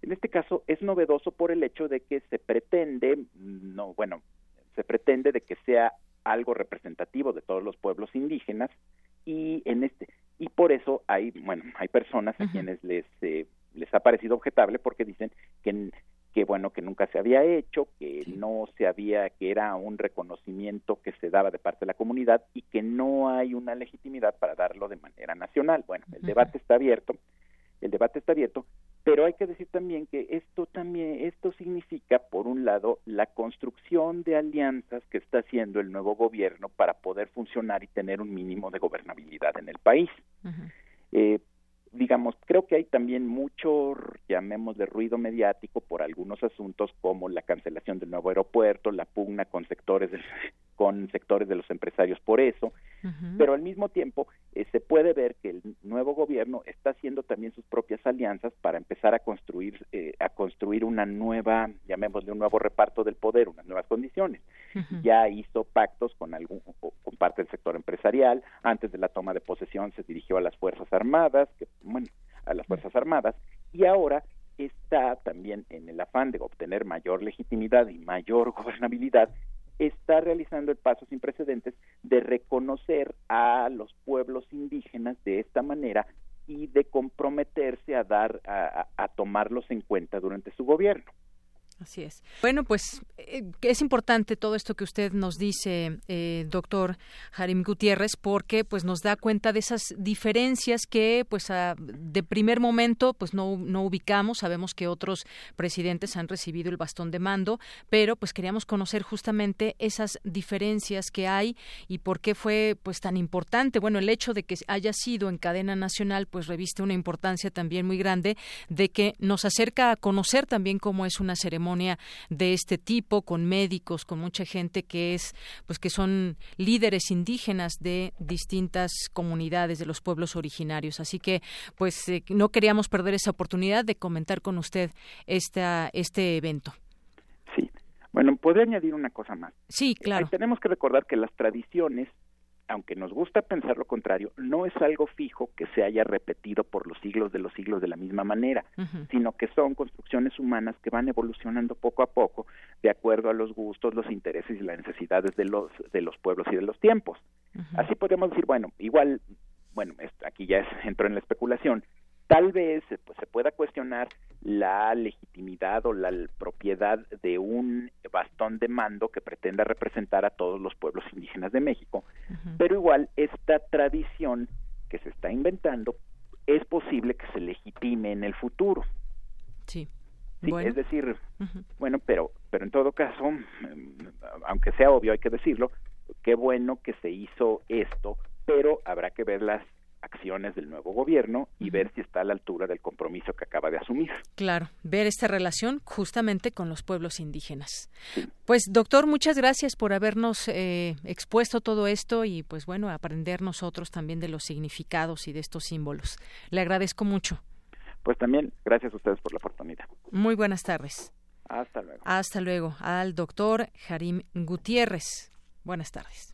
en este caso es novedoso por el hecho de que se pretende, no, bueno, se pretende de que sea algo representativo de todos los pueblos indígenas y en este y por eso hay, bueno, hay personas a quienes les eh, les ha parecido objetable porque dicen que que bueno que nunca se había hecho, que no se había, que era un reconocimiento que se daba de parte de la comunidad y que no hay una legitimidad para darlo de manera nacional. Bueno, el debate está abierto, el debate está abierto, pero hay que decir también que esto también esto significa por un lado la construcción de alianzas que está haciendo el nuevo gobierno para poder funcionar y tener un mínimo de gobernabilidad en el país digamos, creo que hay también mucho, llamémosle ruido mediático por algunos asuntos como la cancelación del nuevo aeropuerto, la pugna con sectores de, con sectores de los empresarios por eso, pero al mismo tiempo eh, se puede ver que el nuevo gobierno está haciendo también sus propias alianzas para empezar a construir eh, a construir una nueva, llamémosle un nuevo reparto del poder, unas nuevas condiciones. Ya hizo pactos con algún con parte del sector empresarial, antes de la toma de posesión se dirigió a las Fuerzas Armadas, que bueno, a las Fuerzas Armadas y ahora está también en el afán de obtener mayor legitimidad y mayor gobernabilidad está realizando el paso sin precedentes de reconocer a los pueblos indígenas de esta manera y de comprometerse a dar a, a tomarlos en cuenta durante su gobierno. Así es. Bueno, pues eh, es importante todo esto que usted nos dice, eh, doctor Jarim Gutiérrez, porque pues nos da cuenta de esas diferencias que pues de primer momento pues no, no ubicamos. Sabemos que otros presidentes han recibido el bastón de mando, pero pues queríamos conocer justamente esas diferencias que hay y por qué fue pues tan importante. Bueno, el hecho de que haya sido en cadena nacional pues reviste una importancia también muy grande de que nos acerca a conocer también cómo es una ceremonia de este tipo con médicos, con mucha gente que es pues que son líderes indígenas de distintas comunidades de los pueblos originarios. Así que pues eh, no queríamos perder esa oportunidad de comentar con usted esta este evento. Sí. Bueno, podría añadir una cosa más. Sí, claro. tenemos que recordar que las tradiciones aunque nos gusta pensar lo contrario, no es algo fijo que se haya repetido por los siglos de los siglos de la misma manera, sino que son construcciones humanas que van evolucionando poco a poco de acuerdo a los gustos, los intereses y las necesidades de los de los pueblos y de los tiempos. Así podemos decir, bueno, igual, bueno, aquí ya es, entró en la especulación, tal vez pues, se pueda cuestionar la legitimidad o la propiedad de un bastón de mando que pretenda representar a todos los pueblos indígenas de México, pero igual esta tradición que se está inventando es posible que se legitime en el futuro. Sí. es decir, bueno, pero pero en todo caso, mm, aunque sea obvio, hay que decirlo, qué bueno que se hizo esto, pero habrá que ver las acciones del nuevo gobierno y ver si está a la altura del compromiso que acaba de asumir. Claro, ver esta relación justamente con los pueblos indígenas. Pues doctor, muchas gracias por habernos eh, expuesto todo esto y pues bueno, aprender nosotros también de los significados y de estos símbolos. Le agradezco mucho. Pues también gracias a ustedes por la oportunidad. Muy buenas tardes. Hasta luego. Hasta luego. Al doctor Jarim Gutiérrez. Buenas tardes.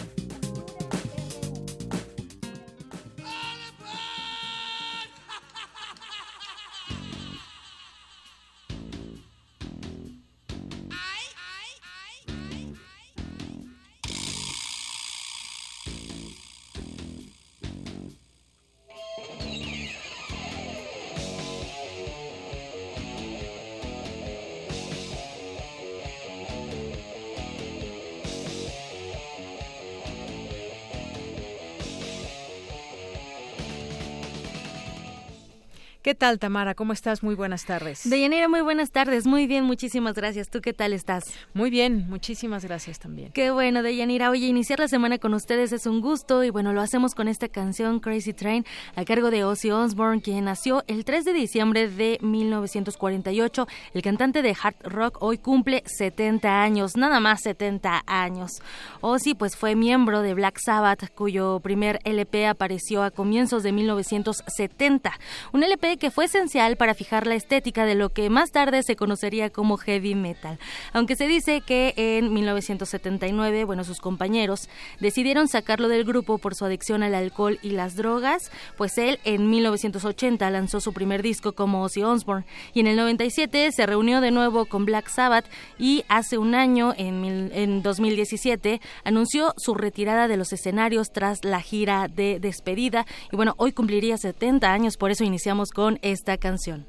Tal, Tamara? ¿Cómo estás? Muy buenas tardes. Deyanira, muy buenas tardes. Muy bien, muchísimas gracias. ¿Tú qué tal estás? Muy bien, muchísimas gracias también. Qué bueno, Deyanira. Oye, iniciar la semana con ustedes es un gusto y bueno, lo hacemos con esta canción Crazy Train a cargo de Ozzy Osbourne, quien nació el 3 de diciembre de 1948. El cantante de hard rock hoy cumple 70 años, nada más 70 años. Ozzy pues fue miembro de Black Sabbath, cuyo primer LP apareció a comienzos de 1970. Un LP que fue esencial para fijar la estética de lo que más tarde se conocería como heavy metal. Aunque se dice que en 1979, bueno, sus compañeros decidieron sacarlo del grupo por su adicción al alcohol y las drogas, pues él en 1980 lanzó su primer disco como Ozzy Osbourne y en el 97 se reunió de nuevo con Black Sabbath y hace un año, en, en 2017, anunció su retirada de los escenarios tras la gira de despedida y bueno, hoy cumpliría 70 años, por eso iniciamos con esta canción.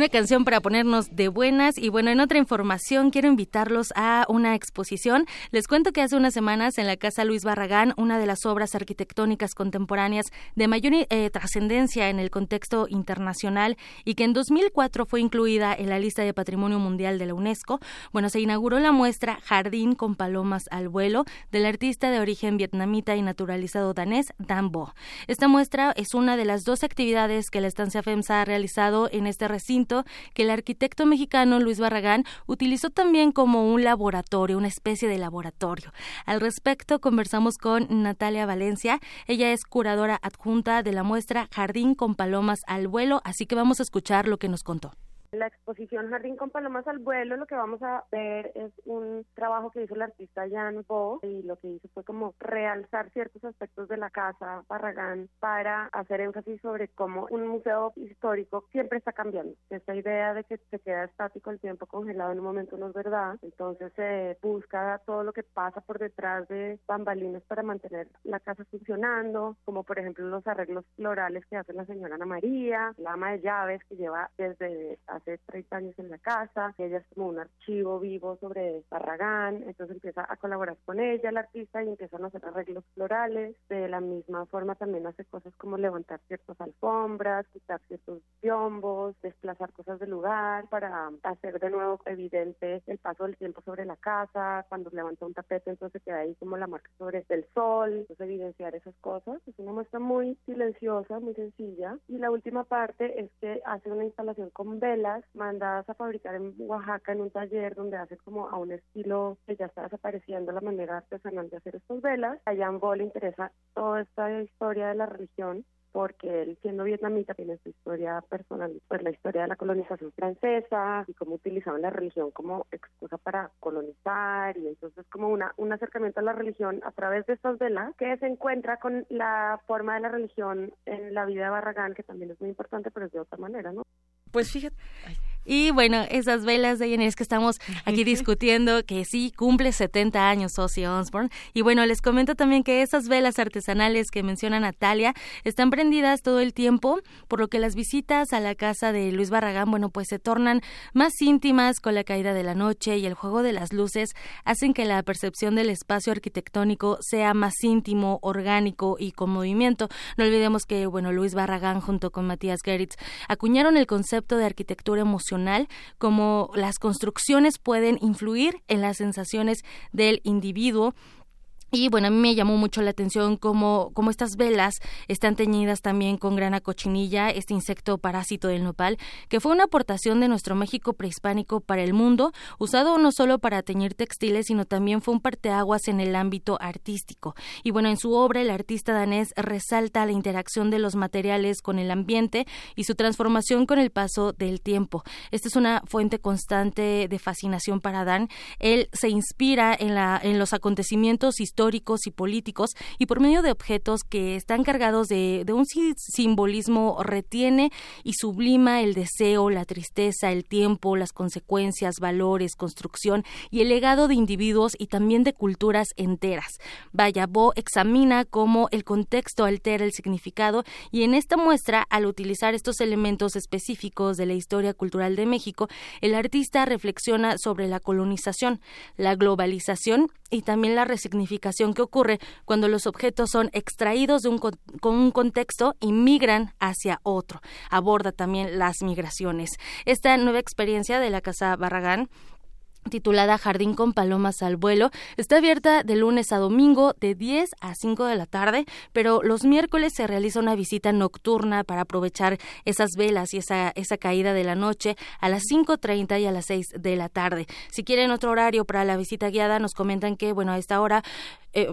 Una canción para ponernos de buenas y bueno, en otra información quiero invitarlos a una exposición. Les cuento que hace unas semanas en la Casa Luis Barragán, una de las obras arquitectónicas contemporáneas de mayor eh, trascendencia en el contexto internacional y que en 2004 fue incluida en la lista de Patrimonio Mundial de la UNESCO, bueno, se inauguró la muestra Jardín con palomas al vuelo del artista de origen vietnamita y naturalizado danés Dan Bo. Esta muestra es una de las dos actividades que la estancia FEMSA ha realizado en este recinto que el arquitecto mexicano Luis Barragán utilizó también como un laboratorio, una especie de laboratorio. Al respecto, conversamos con Natalia Valencia. Ella es curadora adjunta de la muestra Jardín con Palomas al Vuelo, así que vamos a escuchar lo que nos contó. La exposición Jardín con Palomas al Vuelo, lo que vamos a ver es un trabajo que hizo el artista Jan Bo y lo que hizo fue como realzar ciertos aspectos de la casa Barragán para hacer énfasis sobre cómo un museo histórico siempre está cambiando. Esta idea de que se queda estático el tiempo congelado en un momento no es verdad, entonces se busca todo lo que pasa por detrás de bambalinas para mantener la casa funcionando, como por ejemplo los arreglos florales que hace la señora Ana María, la ama de llaves que lleva desde hace 30 años en la casa, ella es como un archivo vivo sobre Barragán, entonces empieza a colaborar con ella, el artista, y empiezan a hacer arreglos florales, de la misma forma también hace cosas como levantar ciertas alfombras, quitar ciertos biombos, desplazar cosas del lugar para hacer de nuevo evidente el paso del tiempo sobre la casa, cuando levanta un tapete entonces queda ahí como la marca sobre el sol, entonces evidenciar esas cosas, es una muestra muy silenciosa, muy sencilla, y la última parte es que hace una instalación con velas mandadas a fabricar en Oaxaca en un taller donde hace como a un estilo que ya está desapareciendo la manera artesanal de hacer estas velas. A Jan Bo le interesa toda esta historia de la religión porque él siendo vietnamita tiene su historia personal, pues la historia de la colonización francesa y cómo utilizaban la religión como excusa para colonizar y entonces como una un acercamiento a la religión a través de estas velas que se encuentra con la forma de la religión en la vida de Barragán que también es muy importante pero es de otra manera, ¿no? Pues fíjate. Y bueno, esas velas de es que estamos aquí discutiendo que sí cumple 70 años Ozzy Osbourne. Y bueno, les comento también que esas velas artesanales que menciona Natalia están prendidas todo el tiempo, por lo que las visitas a la casa de Luis Barragán, bueno, pues se tornan más íntimas con la caída de la noche y el juego de las luces hacen que la percepción del espacio arquitectónico sea más íntimo, orgánico y con movimiento. No olvidemos que, bueno, Luis Barragán junto con Matías Geritz acuñaron el concepto de arquitectura emocional como las construcciones pueden influir en las sensaciones del individuo Y bueno, a mí me llamó mucho la atención cómo, cómo estas velas están teñidas también con grana cochinilla, este insecto parásito del nopal, que fue una aportación de nuestro México prehispánico para el mundo, usado no solo para teñir textiles, sino también fue un parteaguas en el ámbito artístico. Y bueno, en su obra el artista danés resalta la interacción de los materiales con el ambiente y su transformación con el paso del tiempo. Esta es una fuente constante de fascinación para Dan. Él se inspira en, la, en los acontecimientos históricos históricos y políticos y por medio de objetos que están cargados de, un simbolismo retiene y sublima el deseo, la tristeza, el tiempo, las consecuencias, valores, construcción y el legado de individuos y también de culturas enteras. Vaya, Bo examina cómo el contexto altera el significado y en esta muestra, al utilizar estos elementos específicos de la historia cultural de México, el artista reflexiona sobre la colonización, la globalización y también la resignificación que ocurre cuando los objetos son extraídos de un, con un contexto y migran hacia otro. Aborda también las migraciones. Esta nueva experiencia de la Casa Barragán titulada Jardín con Palomas al Vuelo. Está abierta de lunes a domingo de 10 a 5 de la tarde, pero los miércoles se realiza una visita nocturna para aprovechar esas velas y esa, esa caída de la noche a las 5.30 y a las 6 de la tarde. Si quieren otro horario para la visita guiada, nos comentan que, bueno, a esta hora eh,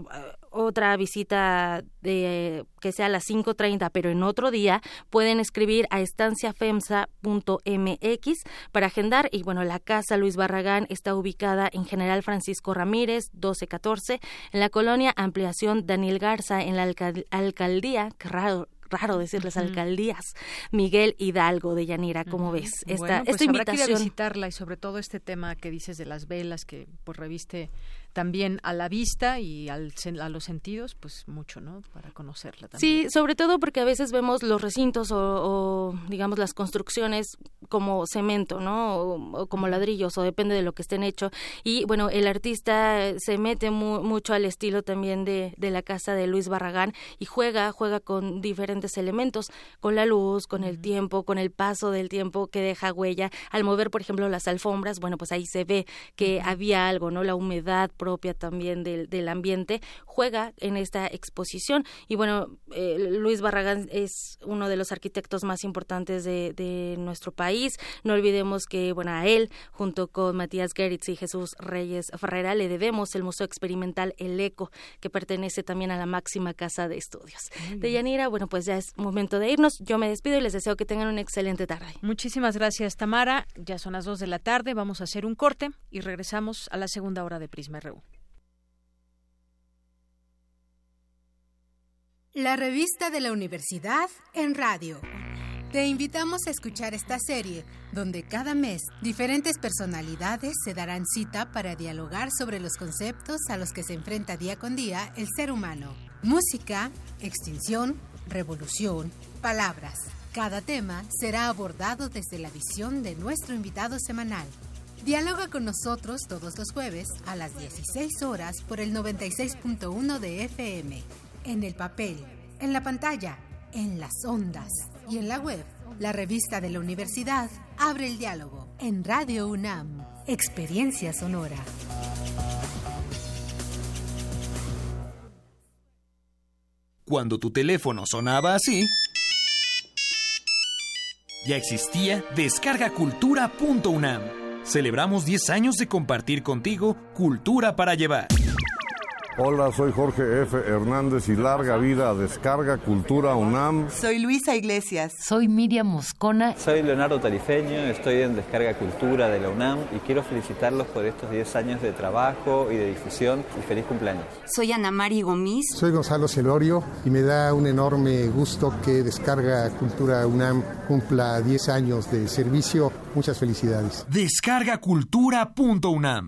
otra visita de que sea a las 5.30, pero en otro día, pueden escribir a estanciafemsa.mx para agendar. Y bueno, la casa Luis Barragán está ubicada en General Francisco Ramírez, 1214, en la colonia Ampliación Daniel Garza, en la alcaldía, qué raro, raro decirles alcaldías, Miguel Hidalgo de Yanira, ¿cómo ves? Esta, pues esta invitación. Que visitarla y sobre todo este tema que dices de las velas que pues reviste también a la vista y al, a los sentidos, pues mucho, ¿no? Para conocerla también. Sí, sobre todo porque a veces vemos los recintos o, digamos las construcciones como cemento, ¿no? O, como ladrillos, o depende de lo que estén hechos. Y bueno, el artista se mete mucho al estilo también de, de la casa de Luis Barragán y juega, juega con diferentes elementos, con la luz, con el tiempo, con el paso del tiempo que deja huella. Al mover, por ejemplo, las alfombras, bueno, pues ahí se ve que había algo, ¿no? La humedad, propia también del, del ambiente, juega en esta exposición. Y bueno, eh, Luis Barragán es uno de los arquitectos más importantes de, de, nuestro país. No olvidemos que, bueno, a él, junto con Matías Geritz y Jesús Reyes Ferrera, le debemos el Museo Experimental El Eco, que pertenece también a la máxima casa de estudios. De Yanira, bueno, pues ya es momento de irnos. Yo me despido y les deseo que tengan una excelente tarde. Muchísimas gracias, Tamara. Ya son las dos de la tarde. Vamos a hacer un corte y regresamos a la segunda hora de Prisma La revista de la universidad en radio. Te invitamos a escuchar esta serie, donde cada mes diferentes personalidades se darán cita para dialogar sobre los conceptos a los que se enfrenta día con día el ser humano. Música, extinción, revolución, palabras. Cada tema será abordado desde la visión de nuestro invitado semanal. Dialoga con nosotros todos los jueves a las 16 horas por el 96.1 de FM en el papel, en la pantalla, en las ondas y en la web. La revista de la universidad abre el diálogo en Radio UNAM. Experiencia sonora. Cuando tu teléfono sonaba así, ya existía descargacultura.unam. Celebramos 10 años de compartir contigo cultura para llevar. Hola, soy Jorge F. Hernández y larga vida a Descarga Cultura UNAM. Soy Luisa Iglesias. Soy Miriam Moscona. Soy Leonardo Tarifeño, estoy en Descarga Cultura de la UNAM y quiero felicitarlos por estos 10 años de trabajo y de difusión y feliz cumpleaños. Soy Ana Mari Gomis. Soy Gonzalo Celorio y me da un enorme gusto que Descarga Cultura UNAM cumpla 10 años de servicio. Muchas felicidades. Descargacultura.unam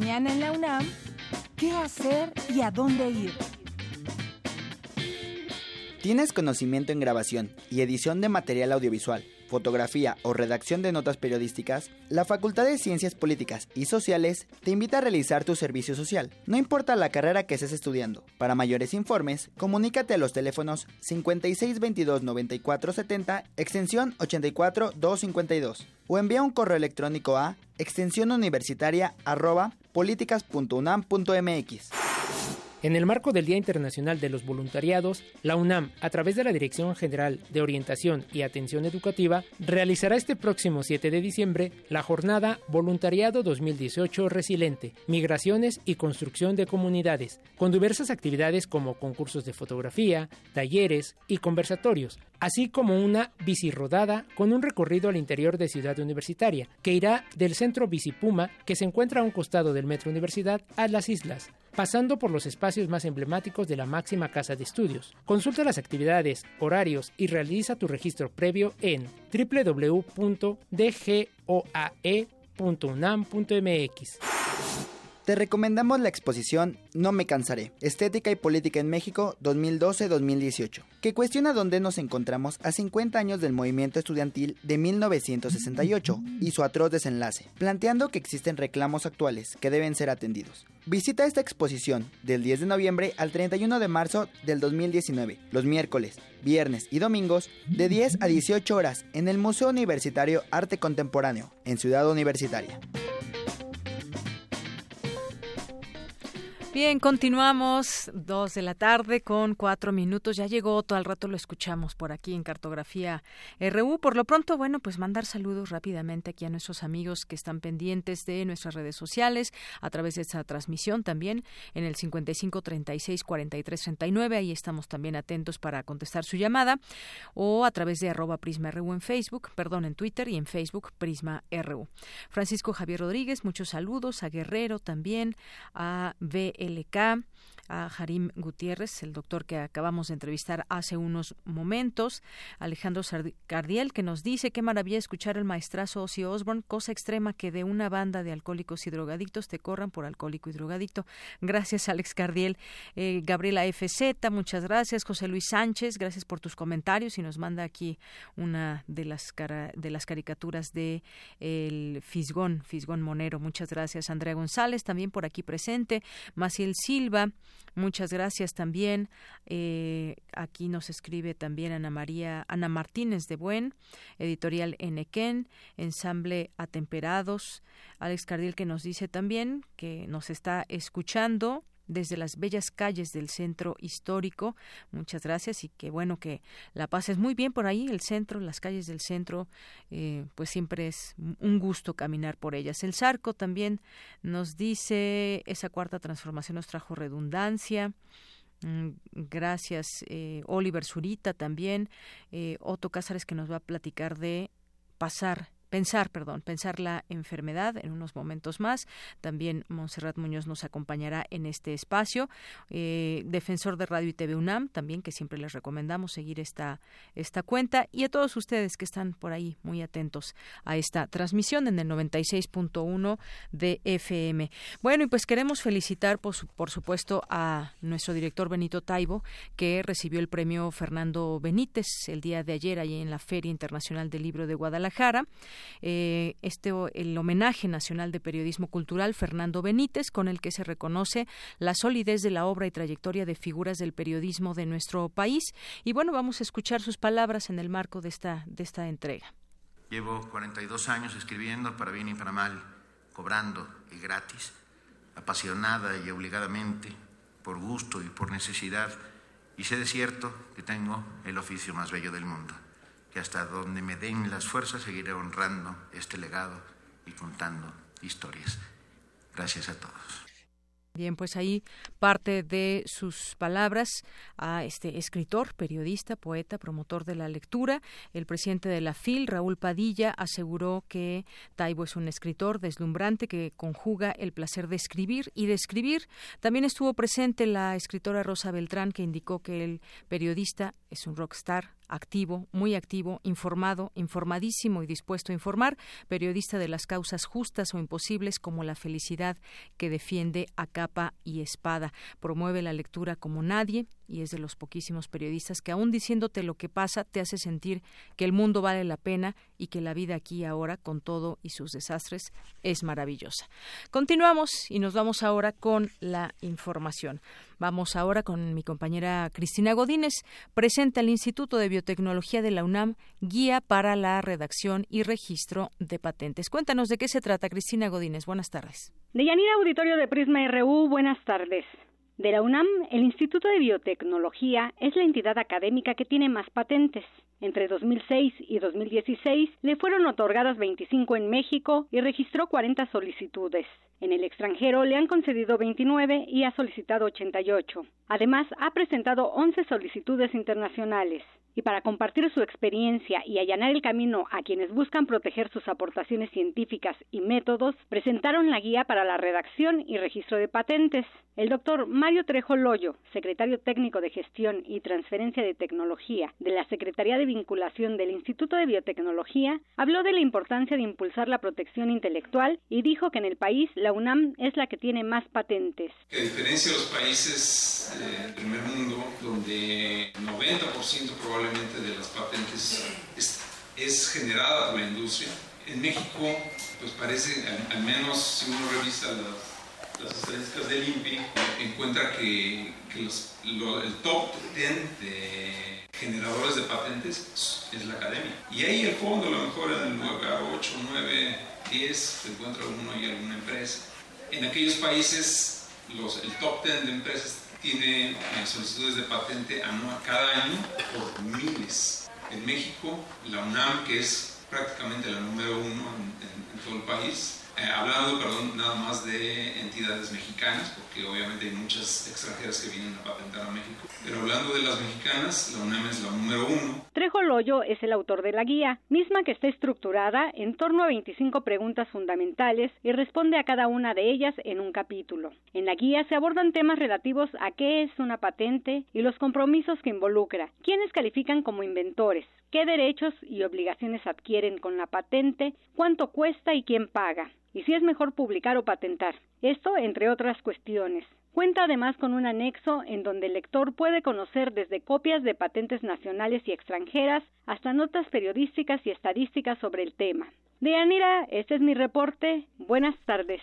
Mañana en la UNAM, ¿qué hacer y a dónde ir? ¿Tienes conocimiento en grabación y edición de material audiovisual, fotografía o redacción de notas periodísticas? La Facultad de Ciencias Políticas y Sociales te invita a realizar tu servicio social, no importa la carrera que estés estudiando. Para mayores informes, comunícate a los teléfonos 5622-9470, extensión 84252, o envía un correo electrónico a extensión universitaria arroba políticas.unam.mx. En el marco del Día Internacional de los Voluntariados, la UNAM, a través de la Dirección General de Orientación y Atención Educativa, realizará este próximo 7 de diciembre la jornada Voluntariado 2018 Resiliente, Migraciones y Construcción de Comunidades, con diversas actividades como concursos de fotografía, talleres y conversatorios, así como una bicirrodada con un recorrido al interior de Ciudad Universitaria, que irá del centro Bicipuma, que se encuentra a un costado del Metro Universidad, a las islas pasando por los espacios más emblemáticos de la máxima casa de estudios. Consulta las actividades, horarios y realiza tu registro previo en www.dgoae.unam.mx. Te recomendamos la exposición No me cansaré, Estética y Política en México 2012-2018, que cuestiona dónde nos encontramos a 50 años del movimiento estudiantil de 1968 y su atroz desenlace, planteando que existen reclamos actuales que deben ser atendidos. Visita esta exposición del 10 de noviembre al 31 de marzo del 2019, los miércoles, viernes y domingos de 10 a 18 horas en el Museo Universitario Arte Contemporáneo, en Ciudad Universitaria. Bien, continuamos, dos de la tarde con cuatro minutos. Ya llegó, todo al rato lo escuchamos por aquí en Cartografía RU. Por lo pronto, bueno, pues mandar saludos rápidamente aquí a nuestros amigos que están pendientes de nuestras redes sociales a través de esta transmisión también en el 55 36 43 39. Ahí estamos también atentos para contestar su llamada o a través de arroba Prisma RU en Facebook, perdón, en Twitter y en Facebook Prisma RU. Francisco Javier Rodríguez, muchos saludos a Guerrero también, a B LK, a Harim Gutiérrez, el doctor que acabamos de entrevistar hace unos momentos, Alejandro Cardiel, que nos dice qué maravilla escuchar el maestrazo Ozzy Osbourne, cosa extrema que de una banda de alcohólicos y drogadictos te corran por alcohólico y drogadicto. Gracias, Alex Cardiel. Eh, Gabriela FZ, muchas gracias. José Luis Sánchez, gracias por tus comentarios y nos manda aquí una de las, de las caricaturas de el Fisgón, Fisgón Monero. Muchas gracias. Andrea González, también por aquí presente. Maciel Silva, Muchas gracias también. Eh, aquí nos escribe también Ana María, Ana Martínez de Buen, editorial Enequén, ensamble Atemperados. Alex Cardil que nos dice también que nos está escuchando desde las bellas calles del centro histórico. Muchas gracias y qué bueno que la pases muy bien por ahí, el centro, las calles del centro, eh, pues siempre es un gusto caminar por ellas. El Zarco también nos dice, esa cuarta transformación nos trajo redundancia. Mm, gracias, eh, Oliver Zurita también. Eh, Otto Cázares que nos va a platicar de pasar pensar, perdón, pensar la enfermedad en unos momentos más. También Montserrat Muñoz nos acompañará en este espacio. Eh, defensor de Radio y TV UNAM, también que siempre les recomendamos seguir esta, esta cuenta. Y a todos ustedes que están por ahí muy atentos a esta transmisión en el 96.1 de FM. Bueno, y pues queremos felicitar, por, por supuesto, a nuestro director Benito Taibo, que recibió el premio Fernando Benítez el día de ayer allí en la Feria Internacional del Libro de Guadalajara eh, este el homenaje nacional de periodismo cultural Fernando Benítez, con el que se reconoce la solidez de la obra y trayectoria de figuras del periodismo de nuestro país. Y bueno, vamos a escuchar sus palabras en el marco de esta, de esta entrega. Llevo 42 años escribiendo para bien y para mal, cobrando y gratis, apasionada y obligadamente, por gusto y por necesidad Y sé de cierto que tengo el oficio más bello del mundo, que hasta donde me den las fuerzas seguiré honrando este legado y contando historias. Gracias a todos. Bien, pues ahí parte de sus palabras a este escritor, periodista, poeta, promotor de la lectura. El presidente de la FIL, Raúl Padilla, aseguró que Taibo es un escritor deslumbrante que conjuga el placer de escribir y de escribir. También estuvo presente la escritora Rosa Beltrán, que indicó que el periodista es un rockstar, activo, muy activo, informado, informadísimo y dispuesto a informar, periodista de las causas justas o imposibles como la felicidad que defiende a capa y espada. Promueve la lectura como nadie y es de los poquísimos periodistas que aún diciéndote lo que pasa te hace sentir que el mundo vale la pena y que la vida aquí ahora, con todo y sus desastres, es maravillosa. Continuamos y nos vamos ahora con la información. Vamos ahora con mi compañera Cristina Godínez. Presenta el Instituto de Biotecnología de la UNAM guía para la redacción y registro de patentes. Cuéntanos de qué se trata, Cristina Godínez. Buenas tardes. Deyanira Auditorio de Prisma RU, buenas tardes. De la UNAM, el Instituto de Biotecnología es la entidad académica que tiene más patentes. Entre 2006 y 2016 le fueron otorgadas 25 en México y registró 40 solicitudes. En el extranjero le han concedido 29 y ha solicitado 88. Además, ha presentado 11 solicitudes internacionales y para compartir su experiencia y allanar el camino a quienes buscan proteger sus aportaciones científicas y métodos, presentaron la guía para la redacción y registro de patentes. El doctor Mario Trejo Loyo, secretario técnico de gestión y transferencia de tecnología de la Secretaría de Vinculación del Instituto de Biotecnología, habló de la importancia de impulsar la protección intelectual y dijo que en el país la UNAM es la que tiene más patentes. A diferencia de los países del primer mundo, donde 90% probablemente de las patentes es, es, generada por la industria. En México, pues parece, al, al menos si uno revisa las, las, estadísticas del INPI, encuentra que, que los, lo, el top 10 de generadores de patentes es la academia. Y ahí el fondo, a lo mejor en el lugar 8, 9, 10, se encuentra uno y alguna empresa. En aquellos países, los, el top 10 de empresas tiene solicitudes de patente anual cada año por miles. En México, la UNAM, que es prácticamente la número uno en, en todo el país, eh, hablando, perdón, nada más de entidades mexicanas, porque obviamente hay muchas extranjeras que vienen a patentar a México. Pero hablando de las mexicanas, la UNAM es la número uno. Trejo Loyo es el autor de la guía, misma que está estructurada en torno a 25 preguntas fundamentales y responde a cada una de ellas en un capítulo. En la guía se abordan temas relativos a qué es una patente y los compromisos que involucra, quiénes califican como inventores, qué derechos y obligaciones adquieren con la patente, cuánto cuesta y quién paga, y si es mejor publicar o patentar. Esto entre otras cuestiones. Cuenta además con un anexo en donde el lector puede conocer desde copias de patentes nacionales y extranjeras hasta notas periodísticas y estadísticas sobre el tema. Deanira, este es mi reporte. Buenas tardes.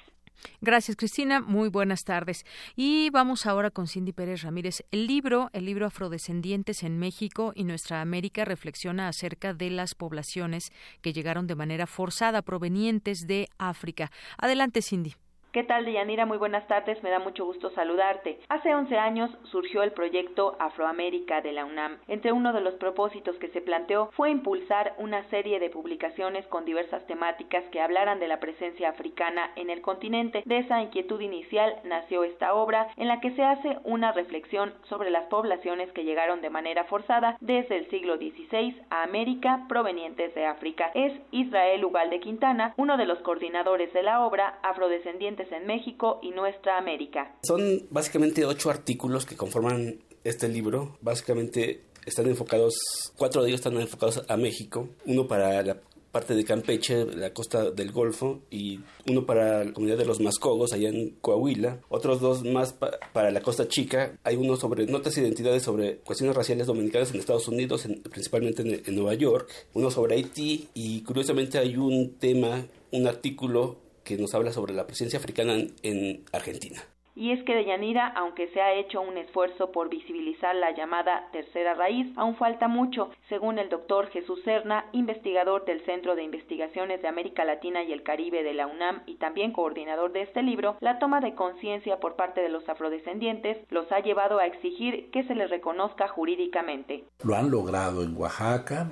Gracias, Cristina. Muy buenas tardes. Y vamos ahora con Cindy Pérez Ramírez. El libro, el libro Afrodescendientes en México y Nuestra América reflexiona acerca de las poblaciones que llegaron de manera forzada provenientes de África. Adelante, Cindy. ¿Qué tal, Deyanira? Muy buenas tardes, me da mucho gusto saludarte. Hace 11 años surgió el proyecto Afroamérica de la UNAM. Entre uno de los propósitos que se planteó fue impulsar una serie de publicaciones con diversas temáticas que hablaran de la presencia africana en el continente. De esa inquietud inicial nació esta obra en la que se hace una reflexión sobre las poblaciones que llegaron de manera forzada desde el siglo XVI a América provenientes de África. Es Israel Ugalde Quintana, uno de los coordinadores de la obra Afrodescendientes en México y Nuestra América. Son básicamente ocho artículos que conforman este libro. Básicamente están enfocados, cuatro de ellos están enfocados a México, uno para la parte de Campeche, la costa del Golfo, y uno para la comunidad de los Mascogos, allá en Coahuila, otros dos más pa para la costa chica, hay uno sobre notas e identidades sobre cuestiones raciales dominicanas en Estados Unidos, en, principalmente en, en Nueva York, uno sobre Haití, y curiosamente hay un tema, un artículo que nos habla sobre la presencia africana en, en Argentina. Y es que de Yanira, aunque se ha hecho un esfuerzo por visibilizar la llamada tercera raíz, aún falta mucho, según el doctor Jesús Serna, investigador del Centro de Investigaciones de América Latina y el Caribe de la UNAM y también coordinador de este libro, la toma de conciencia por parte de los afrodescendientes los ha llevado a exigir que se les reconozca jurídicamente. Lo han logrado en Oaxaca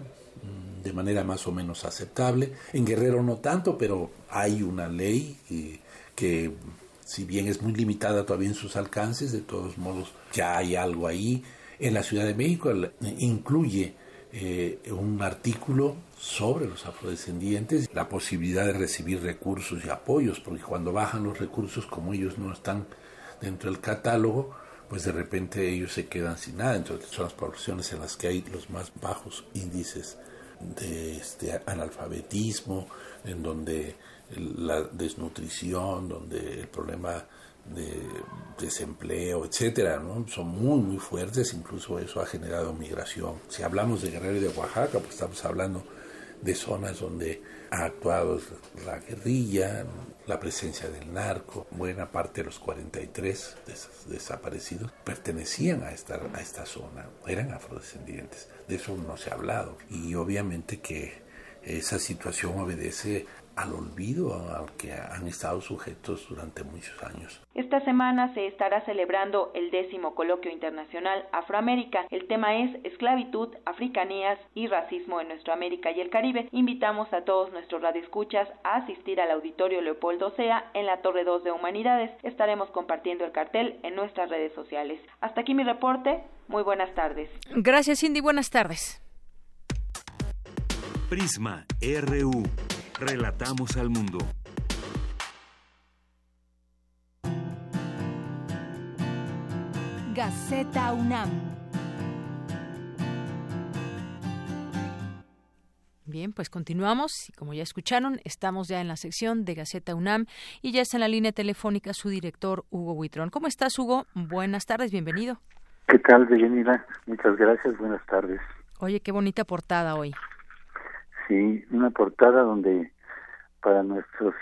de manera más o menos aceptable, en Guerrero no tanto, pero hay una ley que si bien es muy limitada todavía en sus alcances, de todos modos ya hay algo ahí. En la Ciudad de México incluye eh, un artículo sobre los afrodescendientes, la posibilidad de recibir recursos y apoyos, porque cuando bajan los recursos, como ellos no están dentro del catálogo, pues de repente ellos se quedan sin nada. Entonces son las poblaciones en las que hay los más bajos índices de este analfabetismo, en donde la desnutrición, donde el problema de desempleo, etcétera, ¿no? son muy muy fuertes, incluso eso ha generado migración. Si hablamos de Guerrero y de Oaxaca, pues estamos hablando de zonas donde ha actuado la guerrilla, la presencia del narco, buena parte de los 43 desaparecidos pertenecían a esta, a esta zona, eran afrodescendientes, de eso no se ha hablado y obviamente que esa situación obedece al olvido al que han estado sujetos durante muchos años. Esta semana se estará celebrando el décimo coloquio internacional Afroamérica. El tema es esclavitud, africanías y racismo en nuestra América y el Caribe. Invitamos a todos nuestros radioescuchas a asistir al auditorio Leopoldo Sea en la Torre 2 de Humanidades. Estaremos compartiendo el cartel en nuestras redes sociales. Hasta aquí mi reporte. Muy buenas tardes. Gracias, Cindy. Buenas tardes. Prisma RU. Relatamos al mundo. Gaceta UNAM. Bien, pues continuamos y como ya escucharon, estamos ya en la sección de Gaceta UNAM y ya está en la línea telefónica su director Hugo Huitrón. ¿Cómo estás, Hugo? Buenas tardes, bienvenido. ¿Qué tal, Deyanira? Muchas gracias, buenas tardes. Oye, qué bonita portada hoy. Sí, una portada donde para nuestros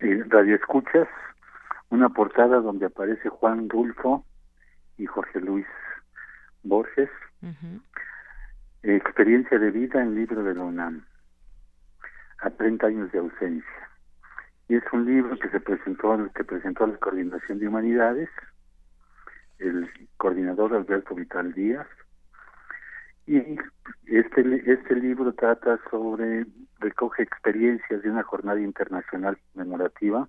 eh, radioescuchas, una portada donde aparece Juan Dulfo y Jorge Luis Borges. Experiencia de vida en libro de la UNAM, a 30 años de ausencia. Y es un libro que se presentó, que presentó a la Coordinación de Humanidades, el coordinador Alberto Vital Díaz, y este, este libro trata sobre, recoge experiencias de una jornada internacional memorativa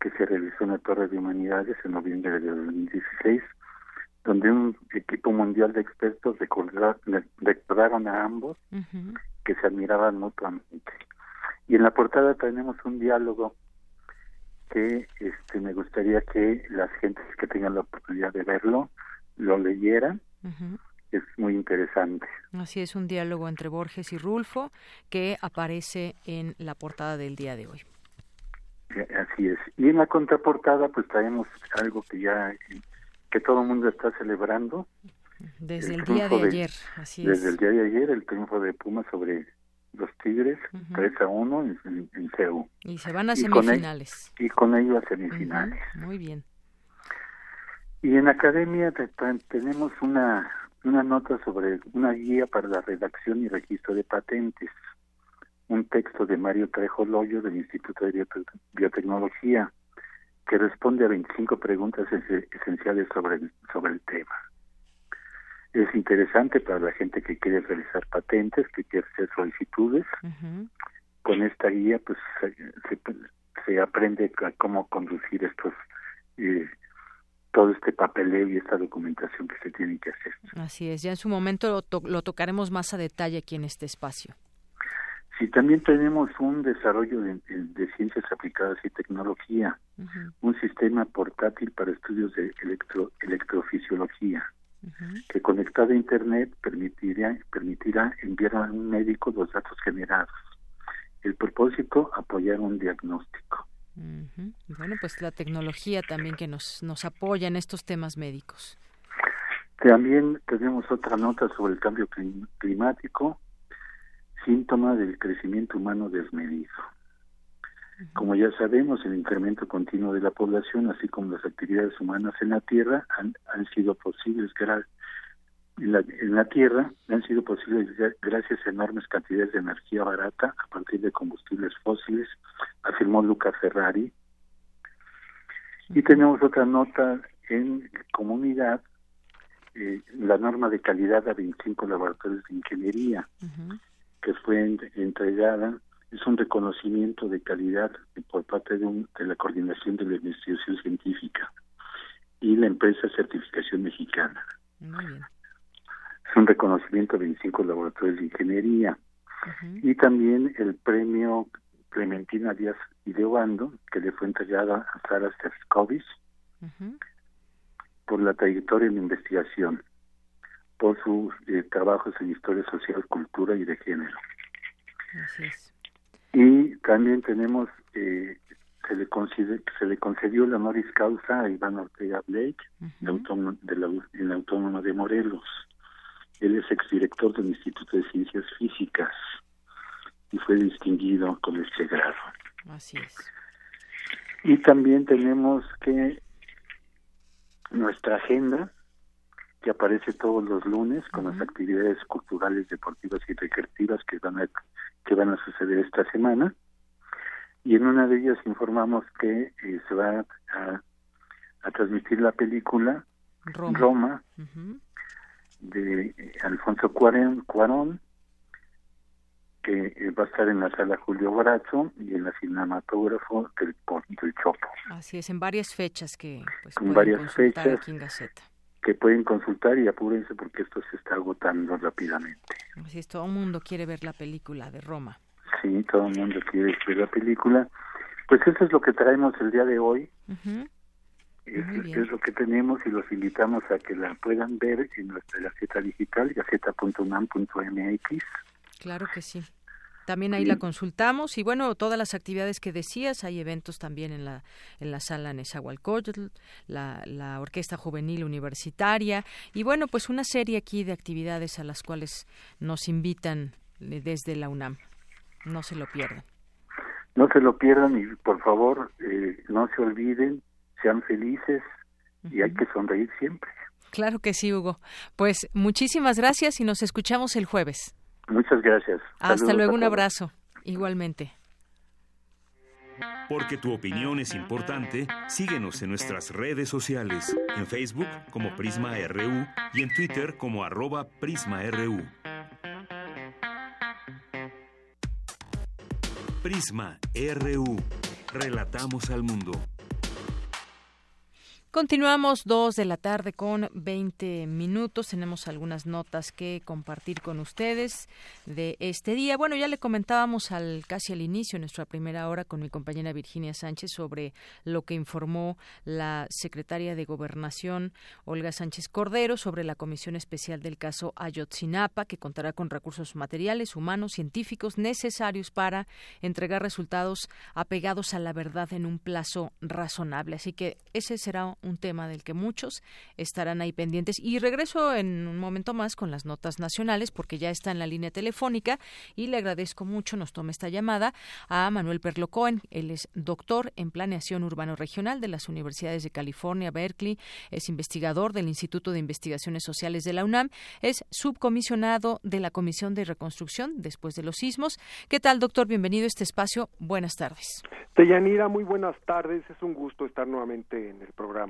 que se realizó en la Torre de Humanidades en noviembre de 2016, donde un equipo mundial de expertos recordaron a ambos que se admiraban mutuamente. Y en la portada tenemos un diálogo que este, me gustaría que las gentes que tengan la oportunidad de verlo lo leyeran es muy interesante. Así es, un diálogo entre Borges y Rulfo que aparece en la portada del día de hoy. Así es. Y en la contraportada pues traemos algo que ya que todo el mundo está celebrando. Desde el, día de, ayer, así desde el día de ayer, el triunfo de Puma sobre los Tigres, 3 a 1 en, en, Y se van a semifinales. y con ello a semifinales. Muy bien. Y en academia tenemos una una nota sobre una guía para la redacción y registro de patentes, un texto de Mario Trejo Loyo del Instituto de Biotecnología que responde a 25 preguntas esenciales sobre el, sobre el tema. Es interesante para la gente que quiere realizar patentes, que quiere hacer solicitudes. Con esta guía, pues se, se, aprende cómo conducir estos eh, todo este papeleo y esta documentación que se tiene que hacer. Así es, ya en su momento lo, tocaremos más a detalle aquí en este espacio. Sí, también tenemos un desarrollo de, ciencias aplicadas y tecnología, un sistema portátil para estudios de electro, electrofisiología, que conectado a Internet permitirá, permitirá enviar a un médico los datos generados. El propósito, apoyar un diagnóstico. Bueno, pues la tecnología también que nos, nos apoya en estos temas médicos. También tenemos otra nota sobre el cambio climático, síntoma del crecimiento humano desmedido. Como ya sabemos, el incremento continuo de la población, así como las actividades humanas en la Tierra, han, han sido posibles en la, en la Tierra, han sido posibles gracias a enormes cantidades de energía barata a partir de combustibles fósiles, afirmó Luca Ferrari. Y tenemos otra nota en comunidad, eh, la norma de calidad a 25 laboratorios de ingeniería, que fue entregada es un reconocimiento de calidad por parte de, la Coordinación de la Investigación Científica y la empresa Certificación Mexicana. Es un reconocimiento de 25 laboratorios de ingeniería. Y también el premio Clementina Díaz Ideobando, que le fue entregada a Sara Sterskovic por la trayectoria en investigación, por sus eh, trabajos en historia social, cultura y de género. Así es. Y también tenemos, eh, se, le se le concedió la honoris causa a Iván Ortega Blake, de, la, en la Autónoma de Morelos. Él es exdirector del Instituto de Ciencias Físicas y fue distinguido con este grado. Así es. Y también tenemos que nuestra agenda, que aparece todos los lunes con las actividades culturales, deportivas y recreativas que van a que van a suceder esta semana. Y en una de ellas informamos que eh, se va a, transmitir la película Roma, de eh, Alfonso Cuarón, Cuarón que eh, va a estar en la sala Julio Brazo y en la cinematógrafo del, del Chopo. Así es, en varias fechas que pues, varias fechas que pueden consultar y apúrense porque esto se está agotando rápidamente. Así es, todo el mundo quiere ver la película de Roma. Sí, todo el mundo quiere ver la película. Pues eso es lo que traemos el día de hoy. es, lo que tenemos y los invitamos a que la puedan ver en nuestra gaceta digital, gaceta.unam.mx. Claro que sí. También ahí la consultamos y bueno, todas las actividades que decías, hay eventos también en la, en la sala Nezahualcóyotl, la, la Orquesta Juvenil Universitaria y bueno, pues una serie aquí de actividades a las cuales nos invitan desde la UNAM. No se lo pierdan. No se lo pierdan y por favor eh, no se olviden, sean felices y hay que sonreír siempre. Claro que sí, Hugo. Pues muchísimas gracias y nos escuchamos el jueves. Muchas gracias. Hasta luego, un abrazo. Igualmente. Porque tu opinión es importante, síguenos en nuestras redes sociales, en Facebook como Prisma RU y en Twitter como arroba PrismaRU. Prisma RU. Relatamos al mundo. Continuamos dos de la tarde con 20 minutos. Tenemos algunas notas que compartir con ustedes de este día. Bueno, ya le comentábamos al casi al inicio, nuestra primera hora, con mi compañera Virginia Sánchez sobre lo que informó la secretaria de Gobernación, Olga Sánchez Cordero, sobre la comisión especial del caso Ayotzinapa, que contará con recursos materiales, humanos, científicos necesarios para entregar resultados apegados a la verdad en un plazo razonable. Así que ese será un tema del que muchos estarán ahí pendientes. Y regreso en un momento más con las notas nacionales, porque ya está en la línea telefónica y le agradezco mucho, nos toma esta llamada a Manuel Perlo Cohen. Él es doctor en planeación urbano regional de las universidades de California, Berkeley, es investigador del Instituto de Investigaciones Sociales de la UNAM, es subcomisionado de la Comisión de Reconstrucción después de los sismos. ¿Qué tal, doctor? Bienvenido a este espacio. Buenas tardes. Deyanira, muy buenas tardes. Es un gusto estar nuevamente en el programa.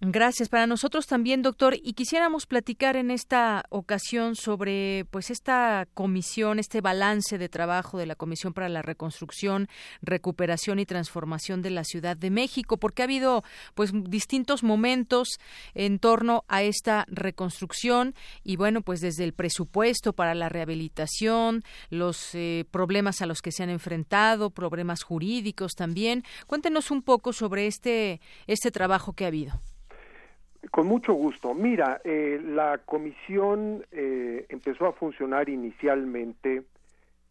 Gracias para nosotros también, doctor. Y quisiéramos platicar en esta ocasión sobre, pues, esta comisión, este balance de trabajo de la Comisión para la Reconstrucción, Recuperación y Transformación de la Ciudad de México, porque ha habido, pues, distintos momentos en torno a esta reconstrucción y, bueno, pues, desde el presupuesto para la rehabilitación, los eh, problemas a los que se han enfrentado, problemas jurídicos también. Cuéntenos un poco sobre este este trabajo que ha habido. Con mucho gusto. Mira, eh, la comisión eh, empezó a funcionar inicialmente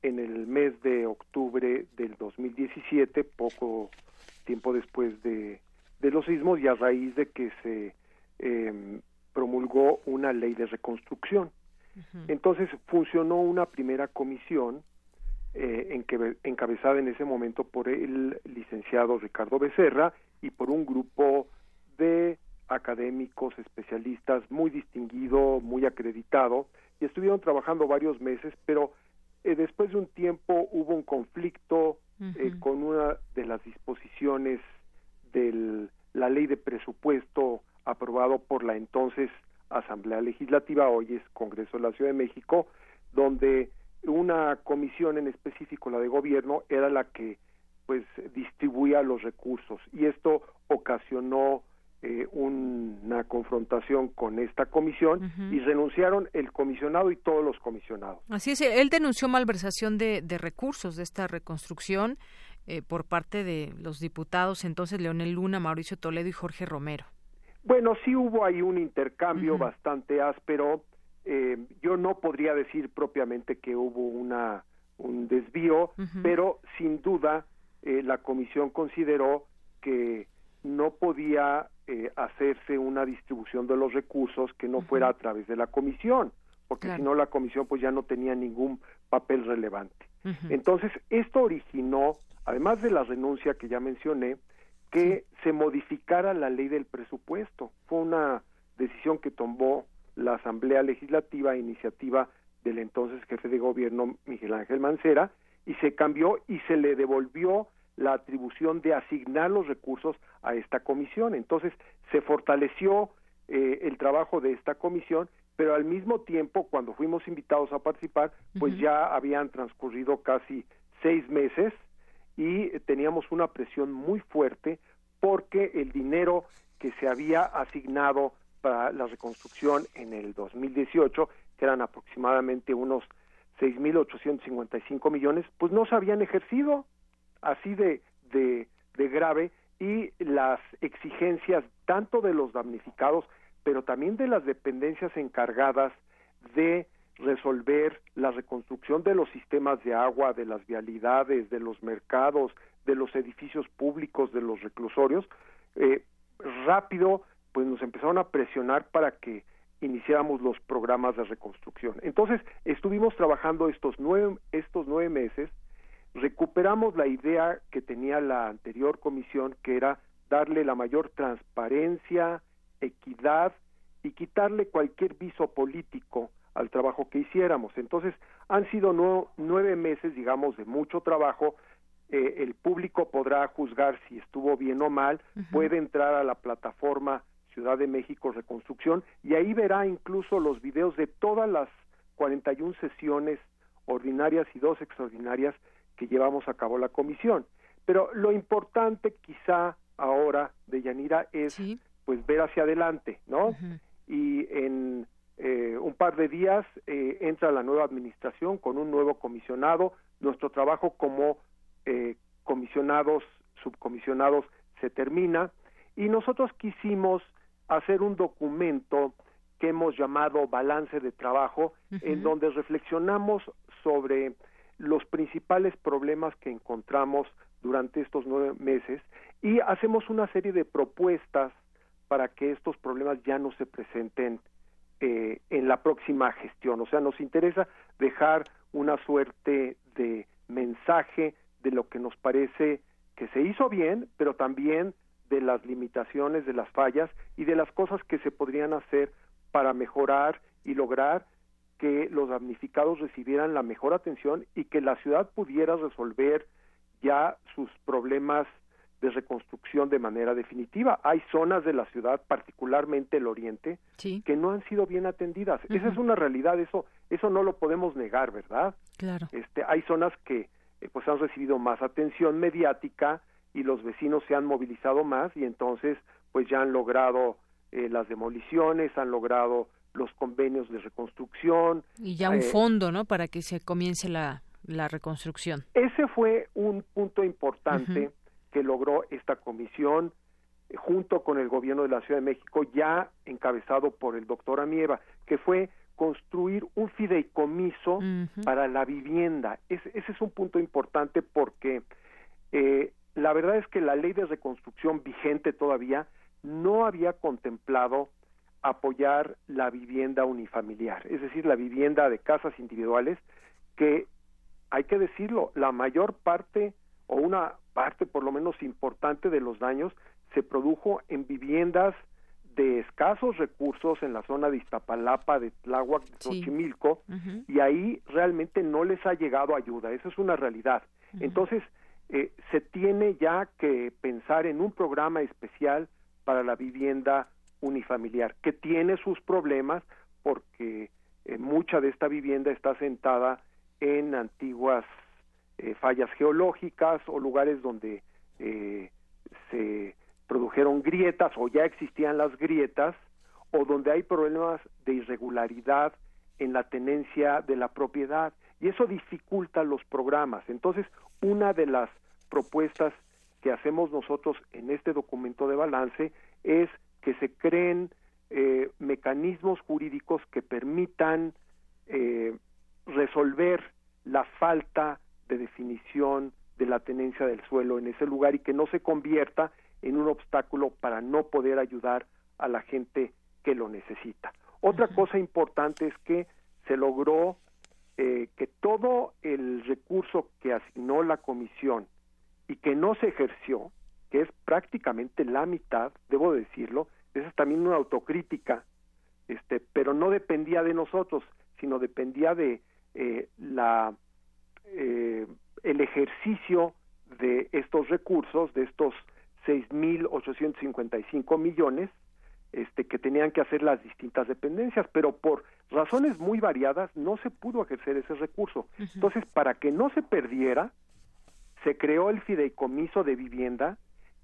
en el mes de octubre del 2017, poco tiempo después de, los sismos y a raíz de que se em, promulgó una ley de reconstrucción. Entonces funcionó una primera comisión eh, encabezada en ese momento por el licenciado Ricardo Becerra y por un grupo de académicos, especialistas muy distinguido, muy acreditado, y estuvieron trabajando varios meses, pero eh, después de un tiempo hubo un conflicto eh, con una de las disposiciones de la ley de presupuesto aprobado por la entonces Asamblea Legislativa, hoy es Congreso de la Ciudad de México, donde una comisión en específico, la de gobierno, era la que pues distribuía los recursos y esto ocasionó eh, una confrontación con esta comisión y renunciaron el comisionado y todos los comisionados. Así es, él denunció malversación de, recursos de esta reconstrucción eh, por parte de los diputados entonces Leonel Luna, Mauricio Toledo y Jorge Romero. Bueno, sí hubo ahí un intercambio bastante áspero. Eh, yo no podría decir propiamente que hubo una un desvío, pero sin duda la comisión consideró que no podía eh, hacerse una distribución de los recursos que no fuera a través de la comisión, porque si no la comisión pues ya no tenía ningún papel relevante. Entonces, esto originó, además de la renuncia que ya mencioné, que se modificara la ley del presupuesto. Fue una decisión que tomó la Asamblea Legislativa a iniciativa del entonces jefe de gobierno Miguel Ángel Mancera y se cambió y se le devolvió la atribución de asignar los recursos a esta comisión. Entonces, se fortaleció eh, el trabajo de esta comisión, pero al mismo tiempo, cuando fuimos invitados a participar, pues ya habían transcurrido casi seis meses y teníamos una presión muy fuerte porque el dinero que se había asignado para la reconstrucción en el 2018, que eran aproximadamente unos 6.855 millones, pues no se habían ejercido así de, de, grave y las exigencias tanto de los damnificados, pero también de las dependencias encargadas de resolver la reconstrucción de los sistemas de agua, de las vialidades, de los mercados, de los edificios públicos, de los reclusorios, eh, rápido pues nos empezaron a presionar para que iniciáramos los programas de reconstrucción. Entonces estuvimos trabajando estos nueve, estos nueve meses recuperamos la idea que tenía la anterior comisión, que era darle la mayor transparencia, equidad y quitarle cualquier viso político al trabajo que hiciéramos. Entonces, han sido nueve meses, digamos, de mucho trabajo. Eh, el público podrá juzgar si estuvo bien o mal, puede entrar a la plataforma Ciudad de México Reconstrucción y ahí verá incluso los videos de todas las 41 sesiones ordinarias y dos extraordinarias que llevamos a cabo la comisión. Pero lo importante quizá ahora de Yanira es pues ver hacia adelante, ¿no? Y en eh, un par de días eh, entra la nueva administración con un nuevo comisionado. Nuestro trabajo como eh, comisionados, subcomisionados se termina y nosotros quisimos hacer un documento que hemos llamado balance de trabajo, en donde reflexionamos sobre los principales problemas que encontramos durante estos nueve meses y hacemos una serie de propuestas para que estos problemas ya no se presenten eh, en la próxima gestión. O sea, nos interesa dejar una suerte de mensaje de lo que nos parece que se hizo bien, pero también de las limitaciones, de las fallas y de las cosas que se podrían hacer para mejorar y lograr que los damnificados recibieran la mejor atención y que la ciudad pudiera resolver ya sus problemas de reconstrucción de manera definitiva. Hay zonas de la ciudad, particularmente el oriente, que no han sido bien atendidas. Esa es una realidad, eso eso no lo podemos negar, ¿verdad? Claro. Este, hay zonas que eh, pues han recibido más atención mediática y los vecinos se han movilizado más y entonces pues ya han logrado eh, las demoliciones, han logrado los convenios de reconstrucción. Y ya un eh, fondo, ¿no? Para que se comience la, la reconstrucción. Ese fue un punto importante que logró esta comisión eh, junto con el gobierno de la Ciudad de México, ya encabezado por el doctor Amieva, que fue construir un fideicomiso para la vivienda. ese es un punto importante porque eh, la verdad es que la ley de reconstrucción vigente todavía no había contemplado apoyar la vivienda unifamiliar, es decir, la vivienda de casas individuales que hay que decirlo, la mayor parte o una parte por lo menos importante de los daños se produjo en viviendas de escasos recursos en la zona de Iztapalapa, de Tláhuac, de Xochimilco, y ahí realmente no les ha llegado ayuda, eso es una realidad. Entonces, eh, se tiene ya que pensar en un programa especial para la vivienda unifamiliar, que tiene sus problemas porque eh, mucha de esta vivienda está sentada en antiguas eh, fallas geológicas o lugares donde se produjeron grietas o ya existían las grietas o donde hay problemas de irregularidad en la tenencia de la propiedad y eso dificulta los programas. Entonces, una de las propuestas que hacemos nosotros en este documento de balance es que se creen eh, mecanismos jurídicos que permitan eh, resolver la falta de definición de la tenencia del suelo en ese lugar y que no se convierta en un obstáculo para no poder ayudar a la gente que lo necesita. Otra cosa importante es que se logró eh, que todo el recurso que asignó la comisión y que no se ejerció, que es prácticamente la mitad, debo decirlo, esa es también una autocrítica, este, pero no dependía de nosotros, sino dependía de eh, la eh, el ejercicio de estos recursos, de estos 6.855 millones este, que tenían que hacer las distintas dependencias, pero por razones muy variadas no se pudo ejercer ese recurso. Entonces, para que no se perdiera, se creó el fideicomiso de vivienda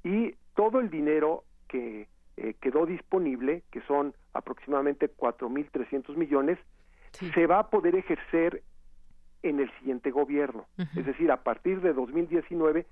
y todo el dinero que eh, quedó disponible, que son aproximadamente 4.300 millones, se va a poder ejercer en el siguiente gobierno. Es decir, a partir de 2019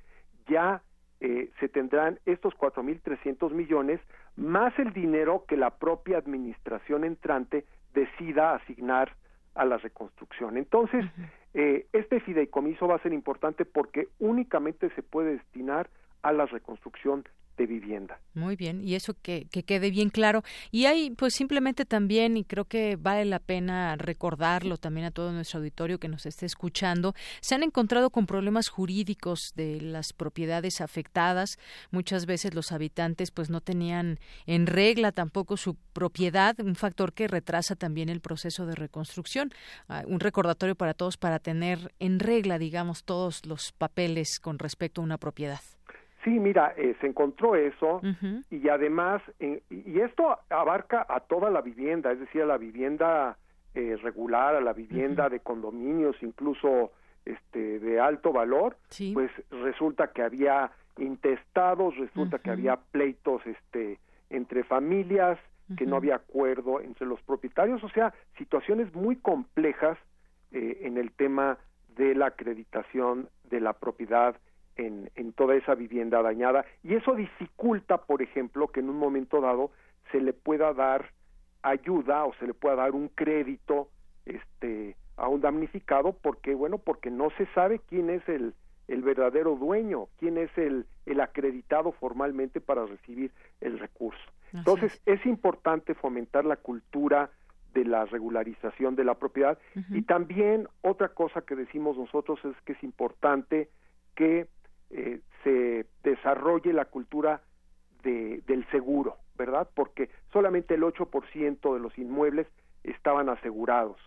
ya eh, se tendrán estos 4.300 millones más el dinero que la propia administración entrante decida asignar a la reconstrucción. Entonces, eh, este fideicomiso va a ser importante porque únicamente se puede destinar a la reconstrucción de vivienda. Muy bien, y eso que, que, quede bien claro. Y hay, pues simplemente también, y creo que vale la pena recordarlo también a todo nuestro auditorio que nos esté escuchando, se han encontrado con problemas jurídicos de las propiedades afectadas. Muchas veces los habitantes pues no tenían en regla tampoco su propiedad, un factor que retrasa también el proceso de reconstrucción. Ah, un recordatorio para todos para tener en regla, digamos, todos los papeles con respecto a una propiedad. Sí, mira, eh, se encontró eso y además, y esto abarca a toda la vivienda, es decir, a la vivienda eh, regular, a la vivienda de condominios, incluso este de alto valor, pues resulta que había intestados, resulta que había pleitos este entre familias, que no había acuerdo entre los propietarios, o sea, situaciones muy complejas eh, en el tema de la acreditación de la propiedad en, en toda esa vivienda dañada. Y eso dificulta, por ejemplo, que en un momento dado se le pueda dar ayuda o se le pueda dar un crédito este a un damnificado porque bueno porque no se sabe quién es el, el verdadero dueño quién es el, el acreditado formalmente para recibir el recurso. Entonces es. importante fomentar la cultura de la regularización de la propiedad. Y también otra cosa que decimos nosotros es que es importante que eh, se desarrolle la cultura de, del seguro, ¿verdad? Porque solamente el 8% de los inmuebles estaban asegurados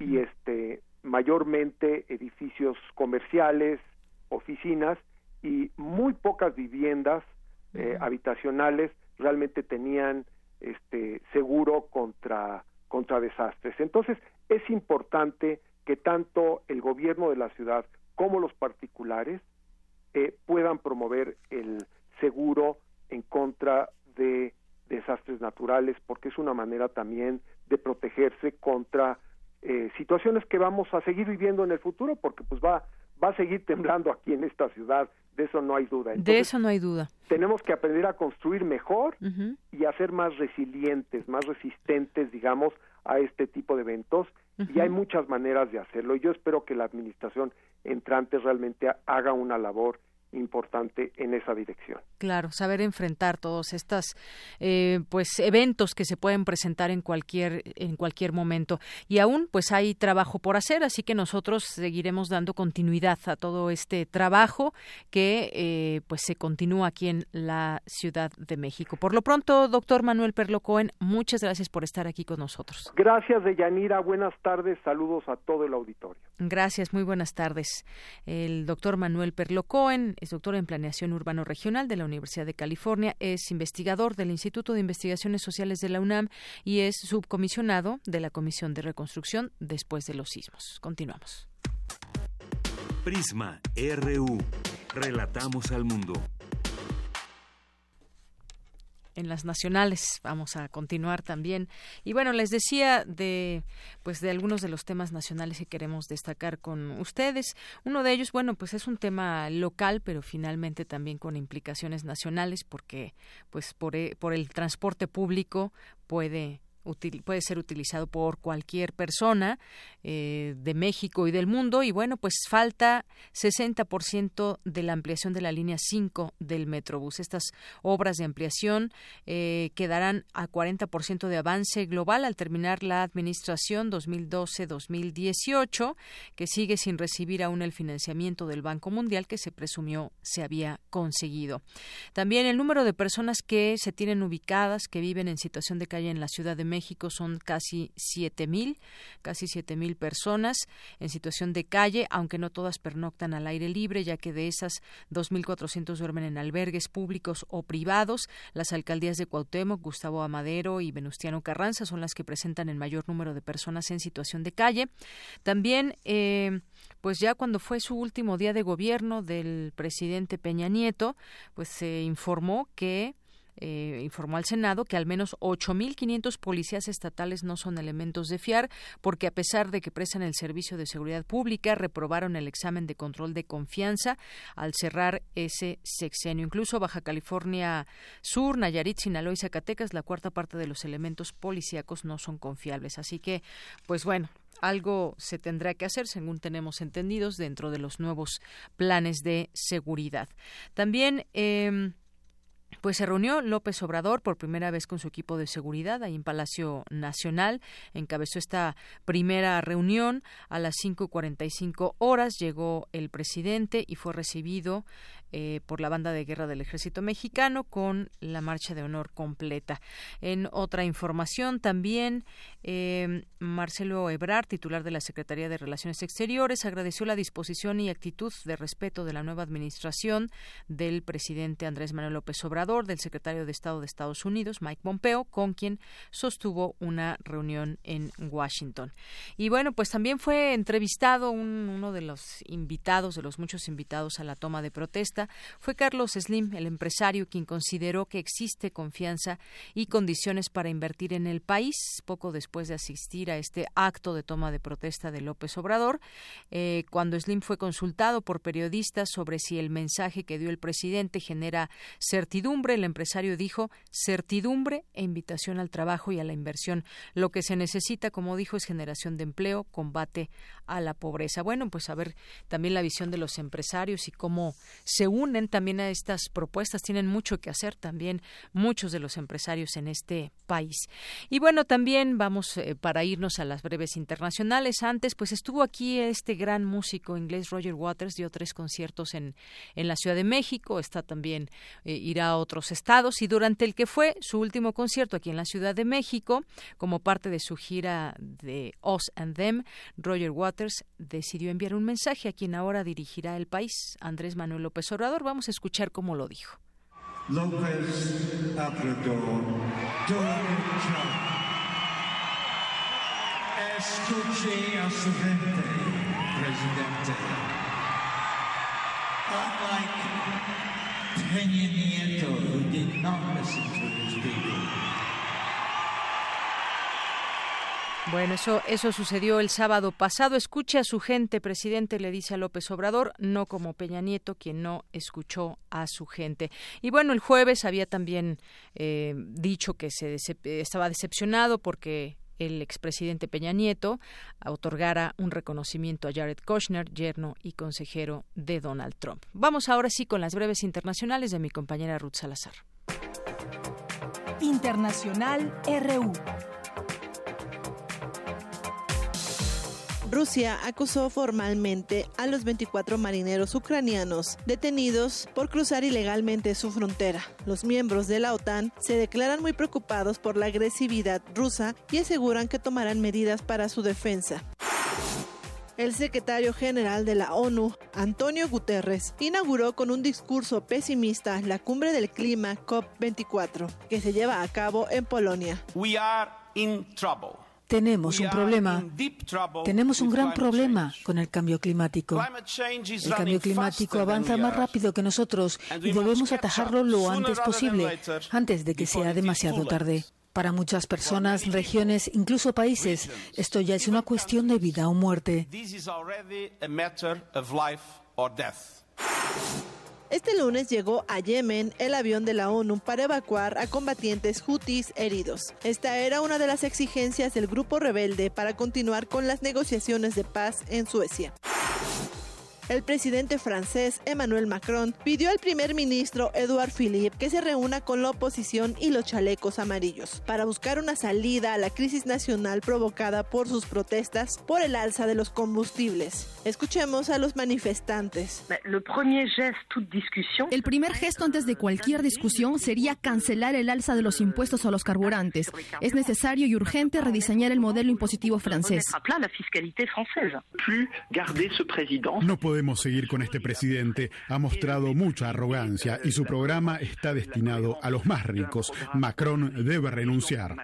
y este mayormente edificios comerciales, oficinas y muy pocas viviendas eh, habitacionales realmente tenían este seguro contra contra desastres. Entonces, es importante que tanto el gobierno de la ciudad como los particulares eh, puedan promover el seguro en contra de desastres naturales, porque es una manera también de protegerse contra eh, situaciones que vamos a seguir viviendo en el futuro, porque pues va va a seguir temblando aquí en esta ciudad, de eso no hay duda. de eso no hay duda. Tenemos que aprender a construir mejor y a ser más resilientes, más resistentes, digamos, a este tipo de eventos y hay muchas maneras de hacerlo. Y yo espero que la administración entrante realmente haga una labor importante en esa dirección. Claro, saber enfrentar todos estos eh, pues eventos que se pueden presentar en cualquier en cualquier momento y aún pues hay trabajo por hacer, así que nosotros seguiremos dando continuidad a todo este trabajo que eh, pues se continúa aquí en la Ciudad de México. Por lo pronto, doctor Manuel Perlo Cohen, muchas gracias por estar aquí con nosotros. Gracias, Deyanira. Buenas tardes. Saludos a todo el auditorio. Gracias, muy buenas tardes. El doctor Manuel Perlo Cohen es doctor en Planeación Urbano Regional de la Universidad de California, es investigador del Instituto de Investigaciones Sociales de la UNAM y es subcomisionado de la Comisión de Reconstrucción después de los sismos. Continuamos. Prisma RU. Relatamos al mundo en las nacionales. Vamos a continuar también. Y bueno, les decía de pues de algunos de los temas nacionales que queremos destacar con ustedes. Uno de ellos, bueno, pues es un tema local, pero finalmente también con implicaciones nacionales porque pues por, e, por el transporte público puede puede ser utilizado por cualquier persona eh, de México y del mundo. Y bueno pues falta 60% de la ampliación de la línea 5 del Metrobús. Estas obras de ampliación eh, quedarán a 40% de avance global al terminar la administración 2012-2018 que sigue sin recibir aún el financiamiento del Banco Mundial que se presumió se había conseguido. También el número de personas que se tienen ubicadas que viven en situación de calle en la Ciudad de México México son casi siete mil, casi siete mil personas en situación de calle, aunque no todas pernoctan al aire libre, ya que de esas 2.400 duermen en albergues públicos o privados. Las alcaldías de Cuauhtémoc, Gustavo Amadero y Venustiano Carranza son las que presentan el mayor número de personas en situación de calle. También, eh, pues ya cuando fue su último día de gobierno del presidente Peña Nieto, pues se informó que eh, informó al Senado que al menos 8.500 policías estatales no son elementos de fiar porque a pesar de que prestan el servicio de seguridad pública, reprobaron el examen de control de confianza al cerrar ese sexenio. Incluso Baja California Sur, Nayarit, Sinaloa y Zacatecas, la cuarta parte de los elementos policíacos no son confiables. Así que, pues bueno, algo se tendrá que hacer, según tenemos entendidos, dentro de los nuevos planes de seguridad. También eh, pues se reunió López Obrador por primera vez con su equipo de seguridad ahí en Palacio Nacional. Encabezó esta primera reunión a las 5.45 horas. Llegó el presidente y fue recibido eh, por la banda de guerra del ejército mexicano con la marcha de honor completa. En otra información también, eh, Marcelo Ebrard, titular de la Secretaría de Relaciones Exteriores, agradeció la disposición y actitud de respeto de la nueva administración del presidente Andrés Manuel López Obrador, del secretario de Estado de Estados Unidos, Mike Pompeo, con quien sostuvo una reunión en Washington. Y bueno, pues también fue entrevistado uno de los invitados, de los muchos invitados a la toma de protesta, fue Carlos Slim, el empresario, quien consideró que existe confianza y condiciones para invertir en el país. Poco después de asistir a este acto de toma de protesta de López Obrador, eh, cuando Slim fue consultado por periodistas sobre si el mensaje que dio el presidente genera certidumbre, el empresario dijo certidumbre e invitación al trabajo y a la inversión. Lo que se necesita, como dijo, es generación de empleo, combate a la pobreza. Bueno, pues a ver también la visión de los empresarios y cómo se unen también a estas propuestas. Tienen mucho que hacer también muchos de los empresarios en este país. Y bueno, también vamos eh, para irnos a las breves internacionales. Antes, pues estuvo aquí este gran músico inglés Roger Waters, dio tres conciertos en, en la Ciudad de México, está también, eh, irá a otros estados y durante el que fue su último concierto aquí en la Ciudad de México, como parte de su gira de Us and Them, Roger Waters decidió enviar un mensaje a quien ahora dirigirá el país, Andrés Manuel López Obrador. Vamos a escuchar cómo lo dijo. López Obrador, escuche a su gente, presidente. Unlike Peña Nieto, who did not listen to his people. Bueno, eso, eso sucedió el sábado pasado. Escuche a su gente, presidente, le dice a López Obrador, no como Peña Nieto, quien no escuchó a su gente. Y bueno, el jueves había también eh, dicho que se estaba decepcionado porque el expresidente Peña Nieto otorgara un reconocimiento a Jared Kushner, yerno y consejero de Donald Trump. Vamos ahora sí con las breves internacionales de mi compañera Ruth Salazar. Internacional RU. Rusia acusó formalmente a los 24 marineros ucranianos detenidos por cruzar ilegalmente su frontera. Los miembros de la OTAN se declaran muy preocupados por la agresividad rusa y aseguran que tomarán medidas para su defensa. El secretario general de la ONU, Antonio Guterres, inauguró con un discurso pesimista la cumbre del clima COP24, que se lleva a cabo en Polonia. We are in trouble. Tenemos un problema. Tenemos un gran problema con el cambio climático. El cambio climático avanza más rápido que nosotros y debemos atajarlo lo antes posible, antes de que sea demasiado tarde. Para muchas personas, regiones, incluso países, esto ya es una cuestión de vida o muerte. Este lunes llegó a Yemen el avión de la ONU para evacuar a combatientes hutis heridos. Esta era una de las exigencias del grupo rebelde para continuar con las negociaciones de paz en Suecia. El presidente francés Emmanuel Macron pidió al primer ministro Edouard Philippe que se reúna con la oposición y los chalecos amarillos para buscar una salida a la crisis nacional provocada por sus protestas por el alza de los combustibles. Escuchemos a los manifestantes. El primer gesto antes de cualquier discusión sería cancelar el alza de los impuestos a los carburantes. Es necesario y urgente rediseñar el modelo impositivo francés. No podemos seguir con este presidente. Ha mostrado mucha arrogancia y su programa está destinado a los más ricos. Macron debe renunciar.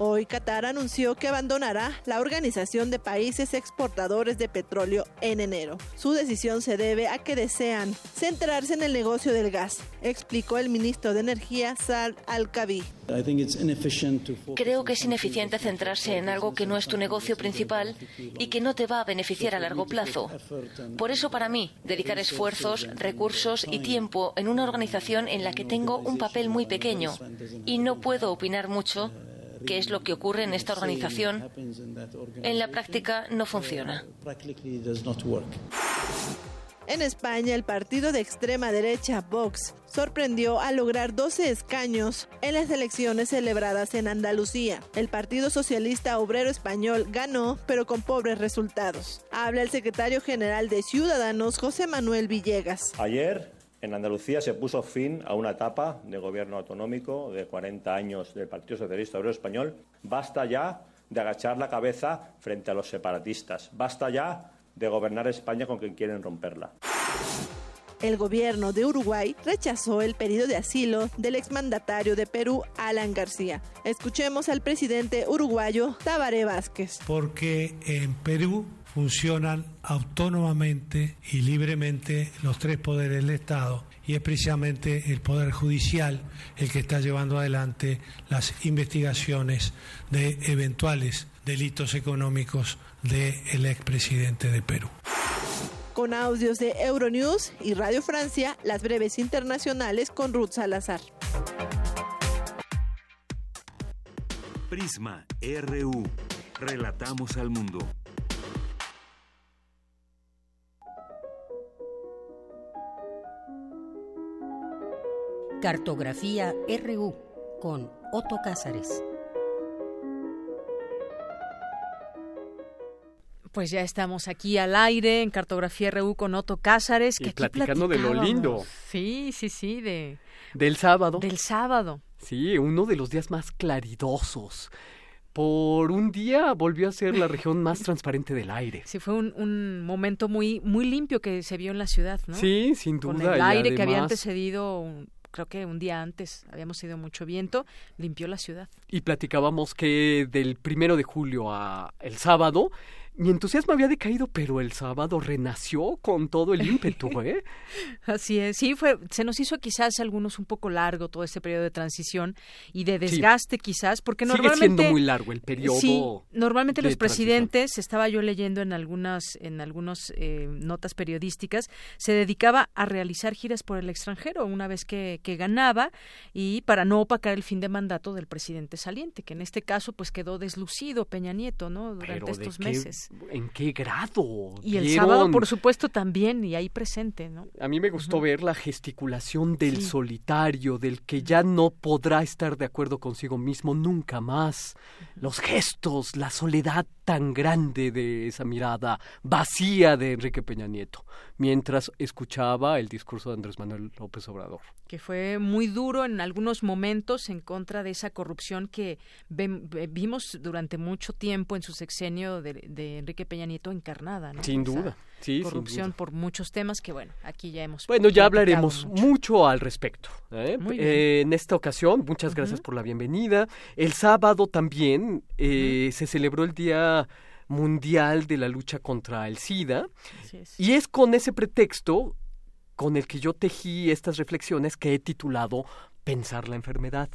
Hoy Qatar anunció que abandonará la Organización de Países Exportadores de Petróleo en enero. Su decisión se debe a que desean centrarse en el negocio del gas, explicó el ministro de Energía Saad Al-Kabi. Creo que es ineficiente centrarse en algo que no es tu negocio principal y que no te va a beneficiar a largo plazo. Por eso, para mí, dedicar esfuerzos, recursos y tiempo en una organización en la que tengo un papel muy pequeño y no puedo opinar mucho qué es lo que ocurre en esta organización, en la práctica no funciona. En España, el partido de extrema derecha Vox sorprendió al lograr 12 escaños en las elecciones celebradas en Andalucía. El Partido Socialista Obrero Español ganó, pero con pobres resultados. Habla el secretario general de Ciudadanos, José Manuel Villegas. Ayer en Andalucía se puso fin a una etapa de gobierno autonómico de 40 años del Partido Socialista Obrero Español. Basta ya de agachar la cabeza frente a los separatistas. Basta ya de gobernar España con quien quieren romperla. El gobierno de Uruguay rechazó el pedido de asilo del exmandatario de Perú, Alan García. Escuchemos al presidente uruguayo Tabaré Vázquez. Porque en Perú funcionan autónomamente y libremente los tres poderes del Estado y es precisamente el Poder Judicial el que está llevando adelante las investigaciones de eventuales delitos económicos del expresidente de Perú. Con audios de Euronews y Radio Francia, las breves internacionales con Ruth Salazar. Prisma RU. Relatamos al mundo. Cartografía RU con Otto Cázares. Pues ya estamos aquí al aire en Cartografía RU con Otto Cázares. Y platicando de lo lindo. Sí, sí, sí, de... Del sábado. Del sábado. Sí, uno de los días más claridosos. Por un día volvió a ser la región más transparente del aire. Sí, fue un, un, momento muy, muy limpio que se vio en la ciudad, ¿no? Sí, sin duda. Con el aire que había antecedido creo que un día antes habíamos tenido mucho viento, limpió la ciudad. Y platicábamos que del primero de julio a el sábado mi entusiasmo había decaído, pero el sábado renació con todo el ímpetu, ¿eh? Así es, sí, fue, se nos hizo quizás algunos un poco largo todo este periodo de transición y de desgaste quizás, porque normalmente... Sigue siendo muy largo el periodo. Sí, normalmente los presidentes, estaba yo leyendo en algunas, en algunas eh, notas periodísticas, se dedicaba a realizar giras por el extranjero una vez que, que ganaba y para no opacar el fin de mandato del presidente saliente, que en este caso pues quedó deslucido Peña Nieto, ¿no? Durante estos meses. ¿En qué grado? Y el sábado, por supuesto, también, y ahí presente, ¿no? A mí me gustó ver la gesticulación del solitario, del que ya no podrá estar de acuerdo consigo mismo nunca más. Los gestos, la soledad tan grande de esa mirada vacía de Enrique Peña Nieto, mientras escuchaba el discurso de Andrés Manuel López Obrador. Que fue muy duro en algunos momentos en contra de esa corrupción que vimos durante mucho tiempo en su sexenio de, Enrique Peña Nieto encarnada. Sin duda. Sí, corrupción por muchos temas que, bueno, aquí ya hemos. Bueno, ya hablaremos mucho. al respecto. ¿eh? Eh, en esta ocasión, muchas gracias por la bienvenida. El sábado también eh, se celebró el Día Mundial de la Lucha contra el SIDA. Y es con ese pretexto con el que yo tejí estas reflexiones que he titulado Pensar la enfermedad.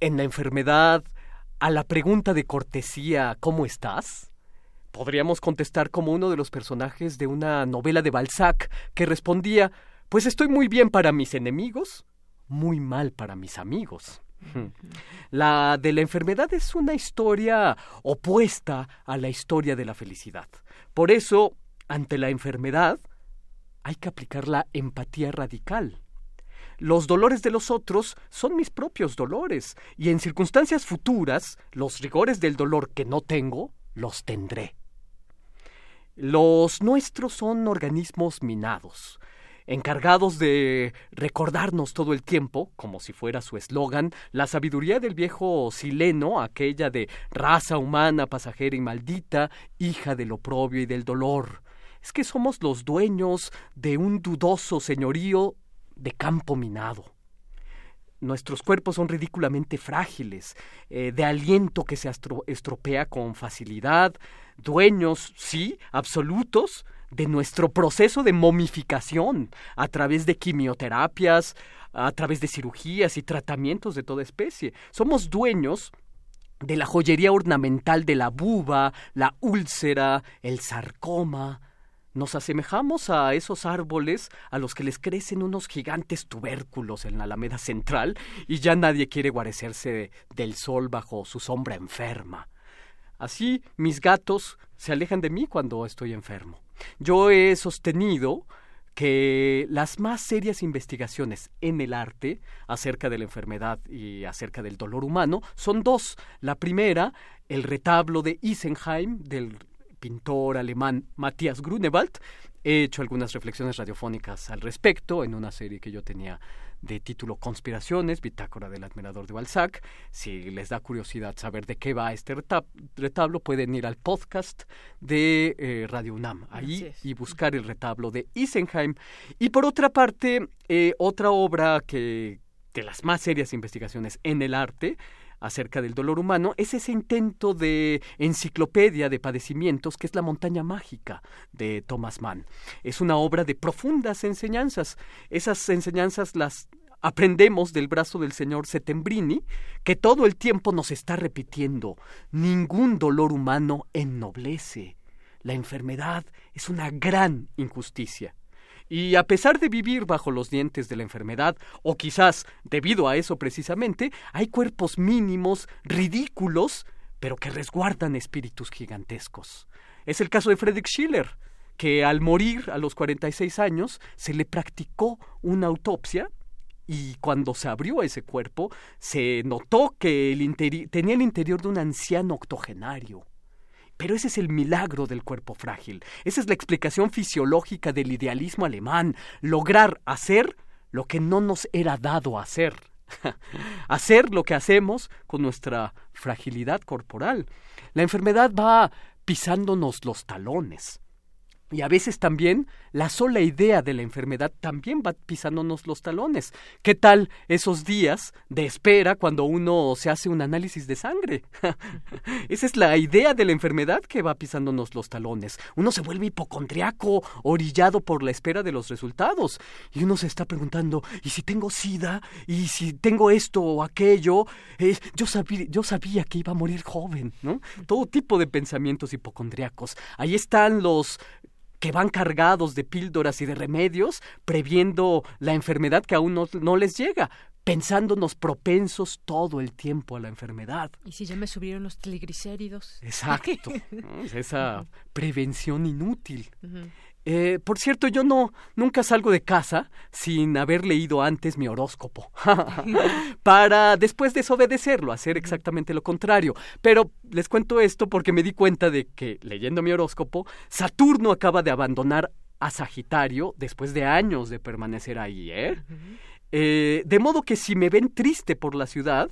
En la enfermedad, a la pregunta de cortesía ¿cómo estás? Podríamos contestar como uno de los personajes de una novela de Balzac que respondía Pues estoy muy bien para mis enemigos, muy mal para mis amigos. La de la enfermedad es una historia opuesta a la historia de la felicidad. Por eso, ante la enfermedad, hay que aplicar la empatía radical. Los dolores de los otros son mis propios dolores, y en circunstancias futuras, los rigores del dolor que no tengo, los tendré. Los nuestros son organismos minados, encargados de recordarnos todo el tiempo, como si fuera su eslogan, la sabiduría del viejo sileno, aquella de raza humana, pasajera y maldita, hija del oprobio y del dolor. Es que somos los dueños de un dudoso señorío de campo minado. Nuestros cuerpos son ridículamente frágiles, eh, de aliento que se estropea con facilidad, dueños, sí, absolutos, de nuestro proceso de momificación a través de quimioterapias, a través de cirugías y tratamientos de toda especie. Somos dueños de la joyería ornamental de la buba, la úlcera, el sarcoma, nos asemejamos a esos árboles a los que les crecen unos gigantes tubérculos en la alameda central y ya nadie quiere guarecerse del sol bajo su sombra enferma. Así mis gatos se alejan de mí cuando estoy enfermo. Yo he sostenido que las más serias investigaciones en el arte acerca de la enfermedad y acerca del dolor humano son dos. La primera, el retablo de Isenheim del pintor alemán Matthias Grunewald. He hecho algunas reflexiones radiofónicas al respecto en una serie que yo tenía de título Conspiraciones, Bitácora del Admirador de Balzac. Si les da curiosidad saber de qué va este retablo, pueden ir al podcast de eh, Radio UNAM ahí y buscar el retablo de Isenheim. Y por otra parte, eh, otra obra que de las más serias investigaciones en el arte acerca del dolor humano es ese intento de enciclopedia de padecimientos que es La montaña mágica de Thomas Mann. Es una obra de profundas enseñanzas. Esas enseñanzas las aprendemos del brazo del señor Setembrini, que todo el tiempo nos está repitiendo, ningún dolor humano ennoblece. La enfermedad es una gran injusticia. Y a pesar de vivir bajo los dientes de la enfermedad, o quizás debido a eso precisamente, hay cuerpos mínimos, ridículos, pero que resguardan espíritus gigantescos. Es el caso de Friedrich Schiller, que al morir a los 46 años se le practicó una autopsia y cuando se abrió ese cuerpo se notó que tenía el interior de un anciano octogenario. Pero ese es el milagro del cuerpo frágil. Esa es la explicación fisiológica del idealismo alemán. Lograr hacer lo que no nos era dado hacer. hacer lo que hacemos con nuestra fragilidad corporal. La enfermedad va pisándonos los talones. Y a veces también la sola idea de la enfermedad también va pisándonos los talones. ¿Qué tal esos días de espera cuando uno se hace un análisis de sangre? Esa es la idea de la enfermedad que va pisándonos los talones. Uno se vuelve hipocondriaco, orillado por la espera de los resultados. Y uno se está preguntando, ¿y si tengo sida? ¿Y si tengo esto o aquello? Eh, yo, sabía, yo sabía que iba a morir joven, ¿no? Todo tipo de pensamientos hipocondriacos. Ahí están los que van cargados de píldoras y de remedios, previendo la enfermedad que aún no, les llega, pensándonos propensos todo el tiempo a la enfermedad. ¿Y si ya me subieron los triglicéridos? Exacto, esa prevención inútil. Eh, por cierto, yo no nunca salgo de casa sin haber leído antes mi horóscopo, para después desobedecerlo, hacer exactamente lo contrario. Pero les cuento esto porque me di cuenta de que, leyendo mi horóscopo, Saturno acaba de abandonar a Sagitario después de años de permanecer ahí, ¿eh? eh de modo que si me ven triste por la ciudad,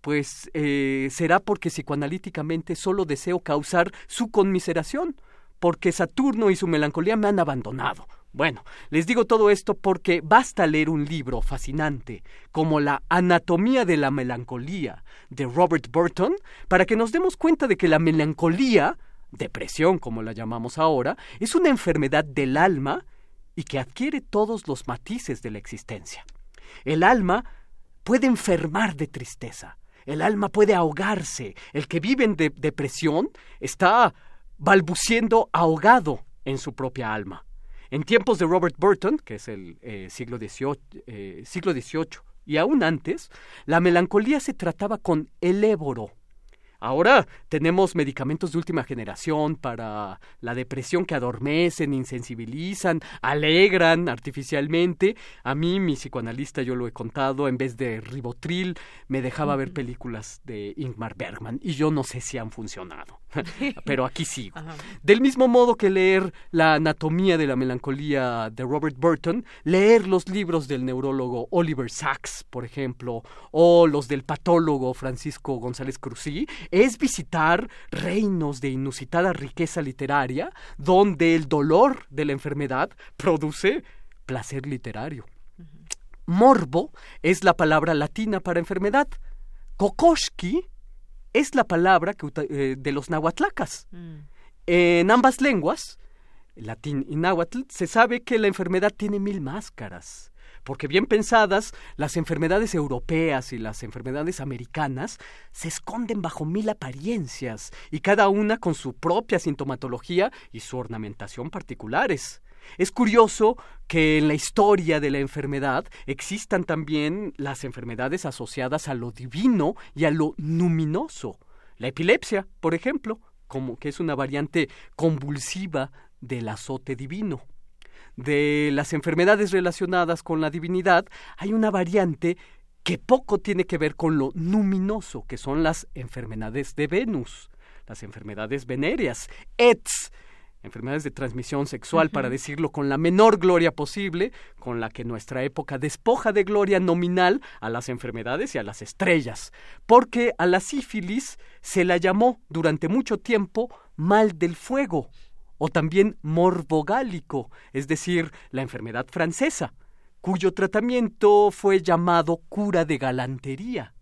pues eh, será porque psicoanalíticamente solo deseo causar su conmiseración porque Saturno y su melancolía me han abandonado. Bueno, les digo todo esto porque basta leer un libro fascinante como La Anatomía de la Melancolía de Robert Burton para que nos demos cuenta de que la melancolía, depresión como la llamamos ahora, es una enfermedad del alma y que adquiere todos los matices de la existencia. El alma puede enfermar de tristeza, el alma puede ahogarse, el que vive en depresión está balbuciendo ahogado en su propia alma. En tiempos de Robert Burton, que es el eh, siglo, XVIII, eh, siglo XVIII, y aún antes, la melancolía se trataba con el éboro, Ahora tenemos medicamentos de última generación para la depresión que adormecen, insensibilizan, alegran artificialmente. A mí, mi psicoanalista, yo lo he contado, en vez de ribotril, me dejaba ver películas de Ingmar Bergman y yo no sé si han funcionado, pero aquí sigo. Del mismo modo que leer La anatomía de la melancolía de Robert Burton, leer los libros del neurólogo Oliver Sacks, por ejemplo, o los del patólogo Francisco González Cruzí, es visitar reinos de inusitada riqueza literaria donde el dolor de la enfermedad produce placer literario. Morbo es la palabra latina para enfermedad. Kokoshki es la palabra eh, de los nahuatlacas. Mm. En ambas lenguas, latín y náhuatl, se sabe que la enfermedad tiene mil máscaras porque bien pensadas, las enfermedades europeas y las enfermedades americanas se esconden bajo mil apariencias, y cada una con su propia sintomatología y su ornamentación particulares. Es curioso que en la historia de la enfermedad existan también las enfermedades asociadas a lo divino y a lo luminoso. La epilepsia, por ejemplo, como que es una variante convulsiva del azote divino de las enfermedades relacionadas con la divinidad, hay una variante que poco tiene que ver con lo luminoso, que son las enfermedades de Venus, las enfermedades venéreas, ETS, enfermedades de transmisión sexual, para decirlo con la menor gloria posible, con la que nuestra época despoja de gloria nominal a las enfermedades y a las estrellas, porque a la sífilis se la llamó durante mucho tiempo mal del fuego, o también morbogálico, es decir, la enfermedad francesa, cuyo tratamiento fue llamado cura de galantería.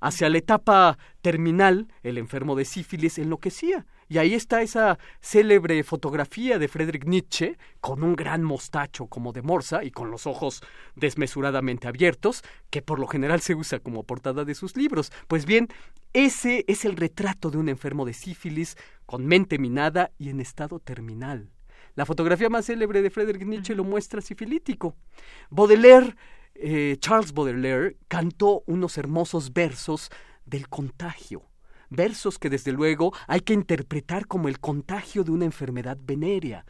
Hacia la etapa terminal, el enfermo de sífilis enloquecía y ahí está esa célebre fotografía de Friedrich Nietzsche, con un gran mostacho como de morsa y con los ojos desmesuradamente abiertos, que por lo general se usa como portada de sus libros. Pues bien, ese es el retrato de un enfermo de sífilis con mente minada y en estado terminal. La fotografía más célebre de Friedrich Nietzsche lo muestra sifilítico. Baudelaire, eh, Charles Baudelaire, cantó unos hermosos versos del contagio versos que desde luego hay que interpretar como el contagio de una enfermedad venérea.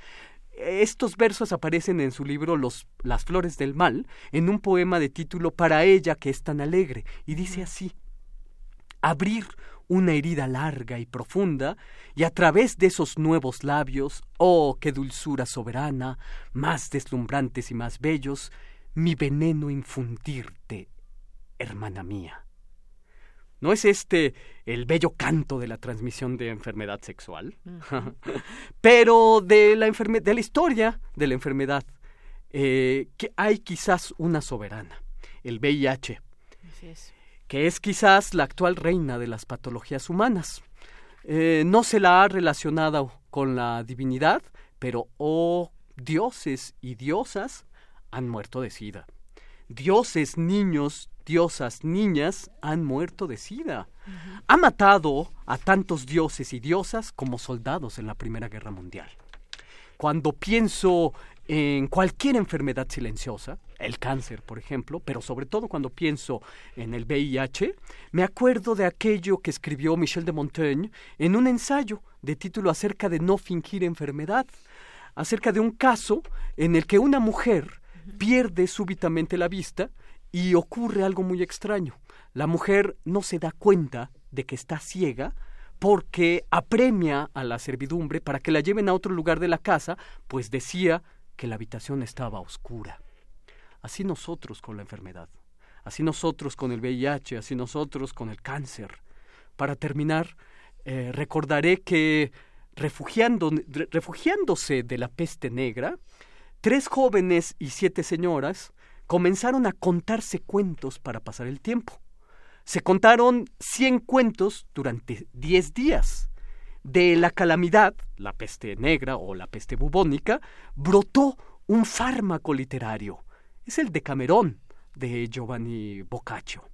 Estos versos aparecen en su libro Los, Las Flores del Mal, en un poema de título Para ella que es tan alegre, y dice así Abrir una herida larga y profunda, y a través de esos nuevos labios, oh, qué dulzura soberana, más deslumbrantes y más bellos, mi veneno infundirte, hermana mía. ¿No es este el bello canto de la transmisión de enfermedad sexual? Pero de la, de la historia de la enfermedad, eh, que hay quizás una soberana, el VIH, que es quizás la actual reina de las patologías humanas. Eh, no se la ha relacionado con la divinidad, pero oh dioses y diosas han muerto de sida. Dioses, niños, diosas, niñas han muerto de sida. Ha matado a tantos dioses y diosas como soldados en la Primera Guerra Mundial. Cuando pienso en cualquier enfermedad silenciosa, el cáncer, por ejemplo, pero sobre todo cuando pienso en el VIH, me acuerdo de aquello que escribió Michel de Montaigne en un ensayo de título acerca de no fingir enfermedad, acerca de un caso en el que una mujer pierde súbitamente la vista y ocurre algo muy extraño. La mujer no se da cuenta de que está ciega porque apremia a la servidumbre para que la lleven a otro lugar de la casa, pues decía que la habitación estaba oscura. Así nosotros con la enfermedad, así nosotros con el VIH, así nosotros con el cáncer. Para terminar, eh, recordaré que refugiando, refugiándose de la peste negra, tres jóvenes y siete señoras comenzaron a contarse cuentos para pasar el tiempo. Se contaron cien cuentos durante diez días. De la calamidad, la peste negra o la peste bubónica, brotó un fármaco literario. Es el Decamerón de Giovanni Boccaccio.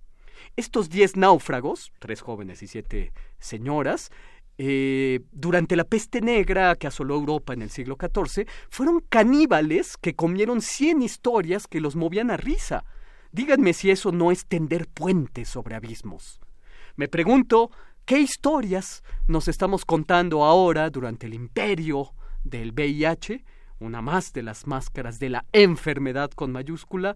Estos diez náufragos, tres jóvenes y siete señoras, eh, durante la peste negra que asoló Europa en el siglo XIV, fueron caníbales que comieron cien historias que los movían a risa. Díganme si eso no es tender puentes sobre abismos. Me pregunto, ¿qué historias nos estamos contando ahora durante el imperio del VIH? Una más de las máscaras de la enfermedad con mayúscula,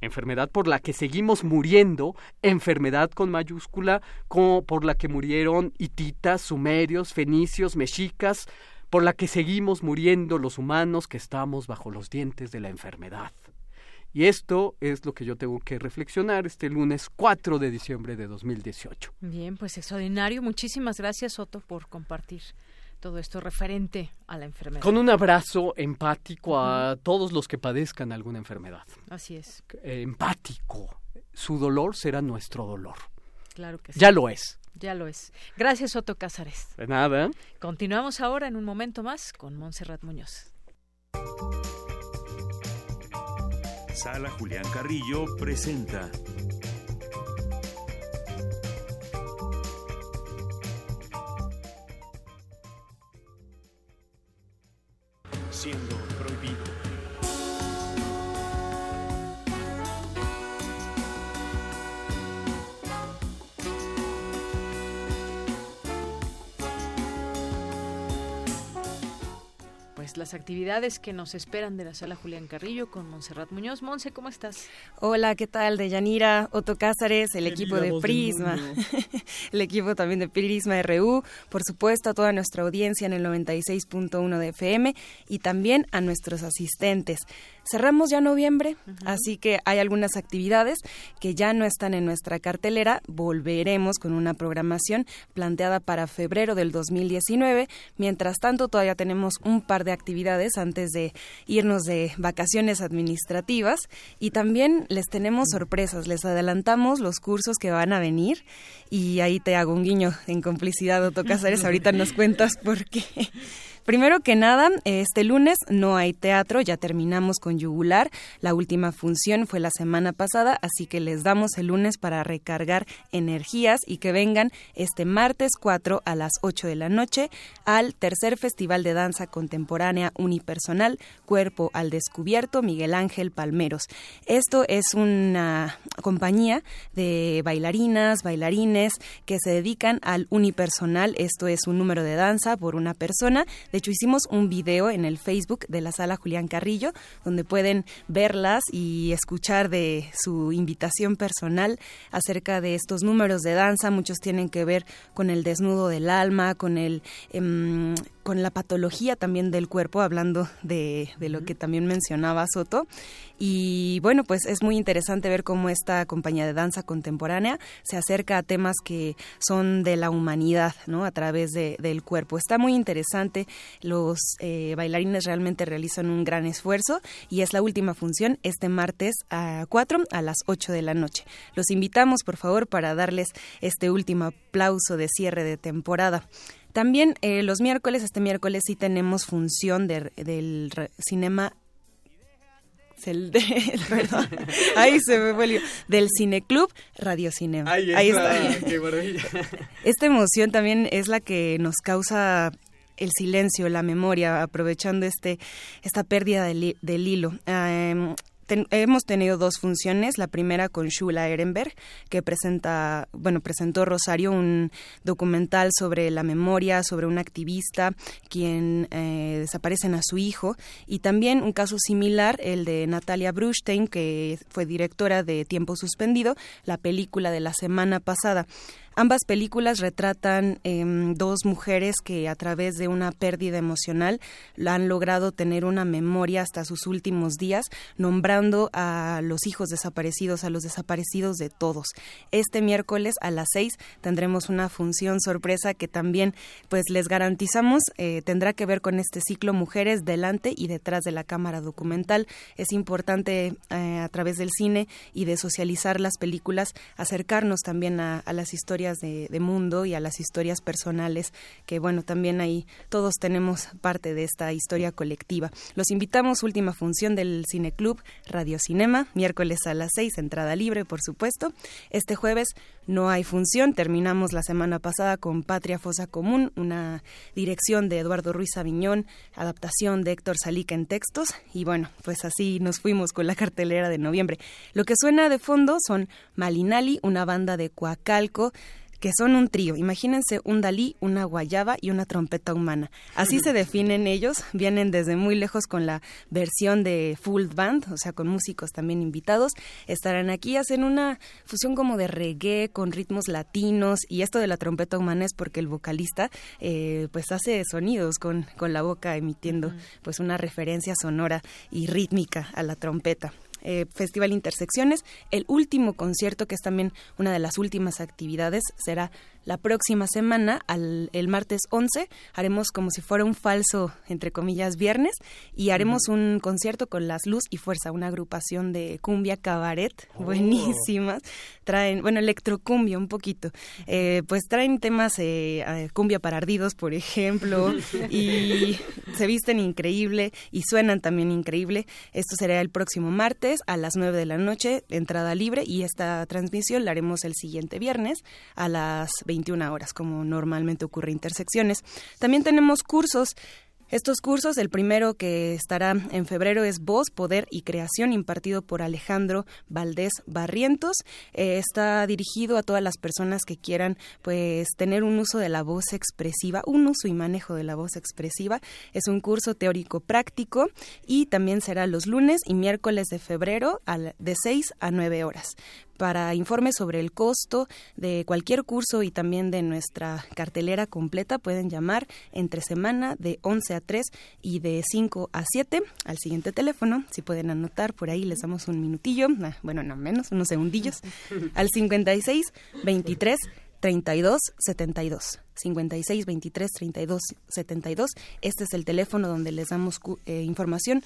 enfermedad por la que seguimos muriendo, enfermedad con mayúscula, como por la que murieron hititas, sumerios, fenicios, mexicas, por la que seguimos muriendo los humanos que estamos bajo los dientes de la enfermedad. Y esto es lo que yo tengo que reflexionar este lunes 4 de diciembre de 2018. Bien, pues extraordinario. Muchísimas gracias, Otto, por compartir todo esto referente a la enfermedad. Con un abrazo empático a todos los que padezcan alguna enfermedad. Así es. Eh, empático. Su dolor será nuestro dolor. Claro que sí. Ya lo es. Ya lo es. Gracias, Otto Cázares. De nada. Continuamos ahora en un momento más con Montserrat Muñoz. Sala Julián Carrillo presenta siendo prohibido. Pues las actividades que nos esperan de la sala Julián Carrillo con Montserrat Muñoz. Monse, ¿cómo estás? Hola, ¿qué tal? De Yanira, Otto Cázares, el equipo de Prisma, el equipo también de Prisma RU, por supuesto a toda nuestra audiencia en el 96.1 de FM y también a nuestros asistentes. Cerramos ya noviembre, así que hay algunas actividades que ya no están en nuestra cartelera. Volveremos con una programación planteada para febrero del 2019. Mientras tanto, todavía tenemos un par de actividades antes de irnos de vacaciones administrativas y también les tenemos sorpresas. Les adelantamos los cursos que van a venir y ahí te hago un guiño en complicidad, Otto Casares. Ahorita nos cuentas por qué. Primero que nada, este lunes no hay teatro, ya terminamos con Yugular. La última función fue la semana pasada, así que les damos el lunes para recargar energías y que vengan este martes 4 a las 8 de la noche al tercer Festival de Danza Contemporánea Unipersonal Cuerpo al Descubierto Miguel Ángel Palmeros. Esto es una compañía de bailarinas, bailarines que se dedican al unipersonal. Esto es un número de danza por una persona hecho, hicimos un video en el Facebook de la sala Julián Carrillo, donde pueden verlas y escuchar de su invitación personal acerca de estos números de danza. Muchos tienen que ver con el desnudo del alma, con el... Em, con la patología también del cuerpo, hablando de, de lo que también mencionaba Soto. Y bueno, pues es muy interesante ver cómo esta compañía de danza contemporánea se acerca a temas que son de la humanidad, ¿no? A través de, del cuerpo. Está muy interesante. Los eh, bailarines realmente realizan un gran esfuerzo y es la última función este martes a 4 a las 8 de la noche. Los invitamos, por favor, para darles este último aplauso de cierre de temporada. También eh, los miércoles, este miércoles sí tenemos función del cinema el de, perdón, ahí se me fue del Cineclub Radio Cinema. Ahí, está. Qué maravilla. Esta emoción también es la que nos causa el silencio, la memoria, aprovechando este esta pérdida del, del hilo. Uh, hemos tenido dos funciones, la primera con Shula Ehrenberg, que presenta, bueno, presentó Rosario un documental sobre la memoria, sobre un activista quien eh, desaparecen a su hijo, y también un caso similar, el de Natalia Brustein, que fue directora de Tiempo Suspendido, la película de la semana pasada. Ambas películas retratan em, dos mujeres que a través de una pérdida emocional han logrado tener una memoria hasta sus últimos días, nombrando a los hijos desaparecidos, a los desaparecidos de todos. Este miércoles a las seis tendremos una función sorpresa que también pues les garantizamos eh, tendrá que ver con este ciclo Mujeres delante y detrás de la cámara documental. Es importante eh, a través del cine y de socializar las películas acercarnos también a las historias de, mundo y a las historias personales, que bueno, también ahí todos tenemos parte de esta historia colectiva. Los invitamos, última función del Cineclub Radio Cinema, miércoles a las seis, entrada libre, por supuesto. Este jueves no hay función, terminamos la semana pasada con Patria Fosa Común, una dirección de Eduardo Ruiz Aviñón, adaptación de Héctor Salica en textos, y bueno, pues así nos fuimos con la cartelera de noviembre. Lo que suena de fondo son Malinali, una banda de Coacalco, que son un trío. Imagínense un Dalí, una guayaba y una trompeta humana. Así se definen ellos. Vienen desde muy lejos con la versión de full band, o sea, con músicos también invitados. Estarán aquí, hacen una fusión como de reggae con ritmos latinos y esto de la trompeta humana es porque el vocalista eh, pues hace sonidos con, con la boca emitiendo pues una referencia sonora y rítmica a la trompeta. Eh, Festival Intersecciones. El último concierto, que es también una de las últimas actividades, será la próxima semana, al, el martes 11, haremos como si fuera un falso, entre comillas, viernes, y haremos un concierto con Las Luz y Fuerza, una agrupación de cumbia cabaret, oh. buenísimas. Traen, bueno, electrocumbia un poquito. Eh, pues traen temas, eh, cumbia para ardidos, por ejemplo, y se visten increíble y suenan también increíble. Esto será el próximo martes a las 9 de la noche, entrada libre, y esta transmisión la haremos el siguiente viernes a las 20 21 horas, como normalmente ocurre en intersecciones. También tenemos cursos estos cursos, el primero que estará en febrero es Voz, Poder y Creación, impartido por Alejandro Valdés Barrientos. Eh, está dirigido a todas las personas que quieran pues tener un uso de la voz expresiva, un uso y manejo de la voz expresiva. Es un curso teórico práctico y también será los lunes y miércoles de febrero de 6 a 9 horas. Para informes sobre el costo de cualquier curso y también de nuestra cartelera completa pueden llamar entre semana de 11 a 3 y de 5 a 7 al siguiente teléfono. Si pueden anotar por ahí les damos un minutillo, ah, bueno, no menos, unos segundillos, al 56 23 32 72. 56 23 32 72. Este es el teléfono donde les damos eh, información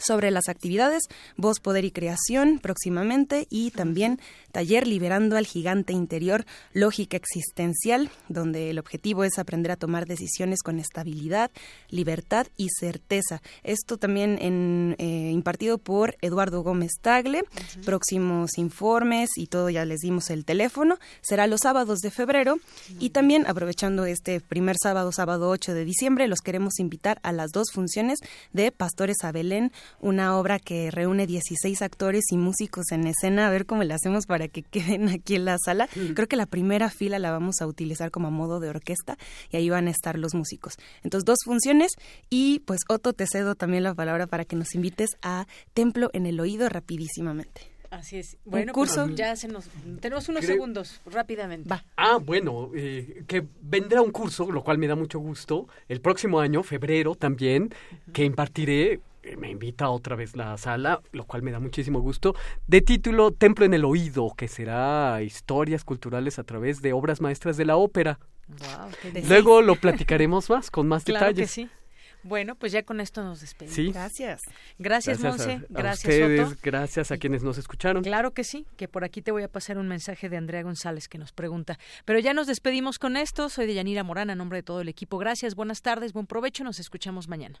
sobre las actividades Voz, Poder y Creación próximamente y también taller Liberando al Gigante Interior, Lógica Existencial, donde el objetivo es aprender a tomar decisiones con estabilidad, libertad y certeza. Esto también en, eh, impartido por Eduardo Gómez Tagle. Próximos informes y todo ya les dimos el teléfono. Será los sábados de febrero y también aprovechando este primer sábado, sábado 8 de diciembre, los queremos invitar a las dos funciones de Pastores a Belén una obra que reúne 16 actores y músicos en escena, a ver cómo le hacemos para que queden aquí en la sala. Creo que la primera fila la vamos a utilizar como modo de orquesta y ahí van a estar los músicos. Entonces, dos funciones y pues Otto, te cedo también la palabra para que nos invites a Templo en el Oído rapidísimamente. Así es. Bueno, pues, curso? ya se nos... Tenemos unos segundos, rápidamente. Va. Ah, bueno, eh, que vendrá un curso, lo cual me da mucho gusto, el próximo año, febrero también, que impartiré me invita otra vez la sala, lo cual me da muchísimo gusto, de título Templo en el Oído, que será historias culturales a través de obras maestras de la ópera. Luego lo platicaremos más, con más claro detalles. Que sí. Bueno, pues ya con esto nos despedimos. Sí. Gracias. Gracias, Monse. gracias, a ustedes, Gracias a quienes nos escucharon. Claro que sí, que por aquí te voy a pasar un mensaje de Andrea González que nos pregunta. Pero ya nos despedimos con esto. Soy de Yanira Morán, a nombre de todo el equipo. Gracias, buenas tardes, buen provecho. Nos escuchamos mañana.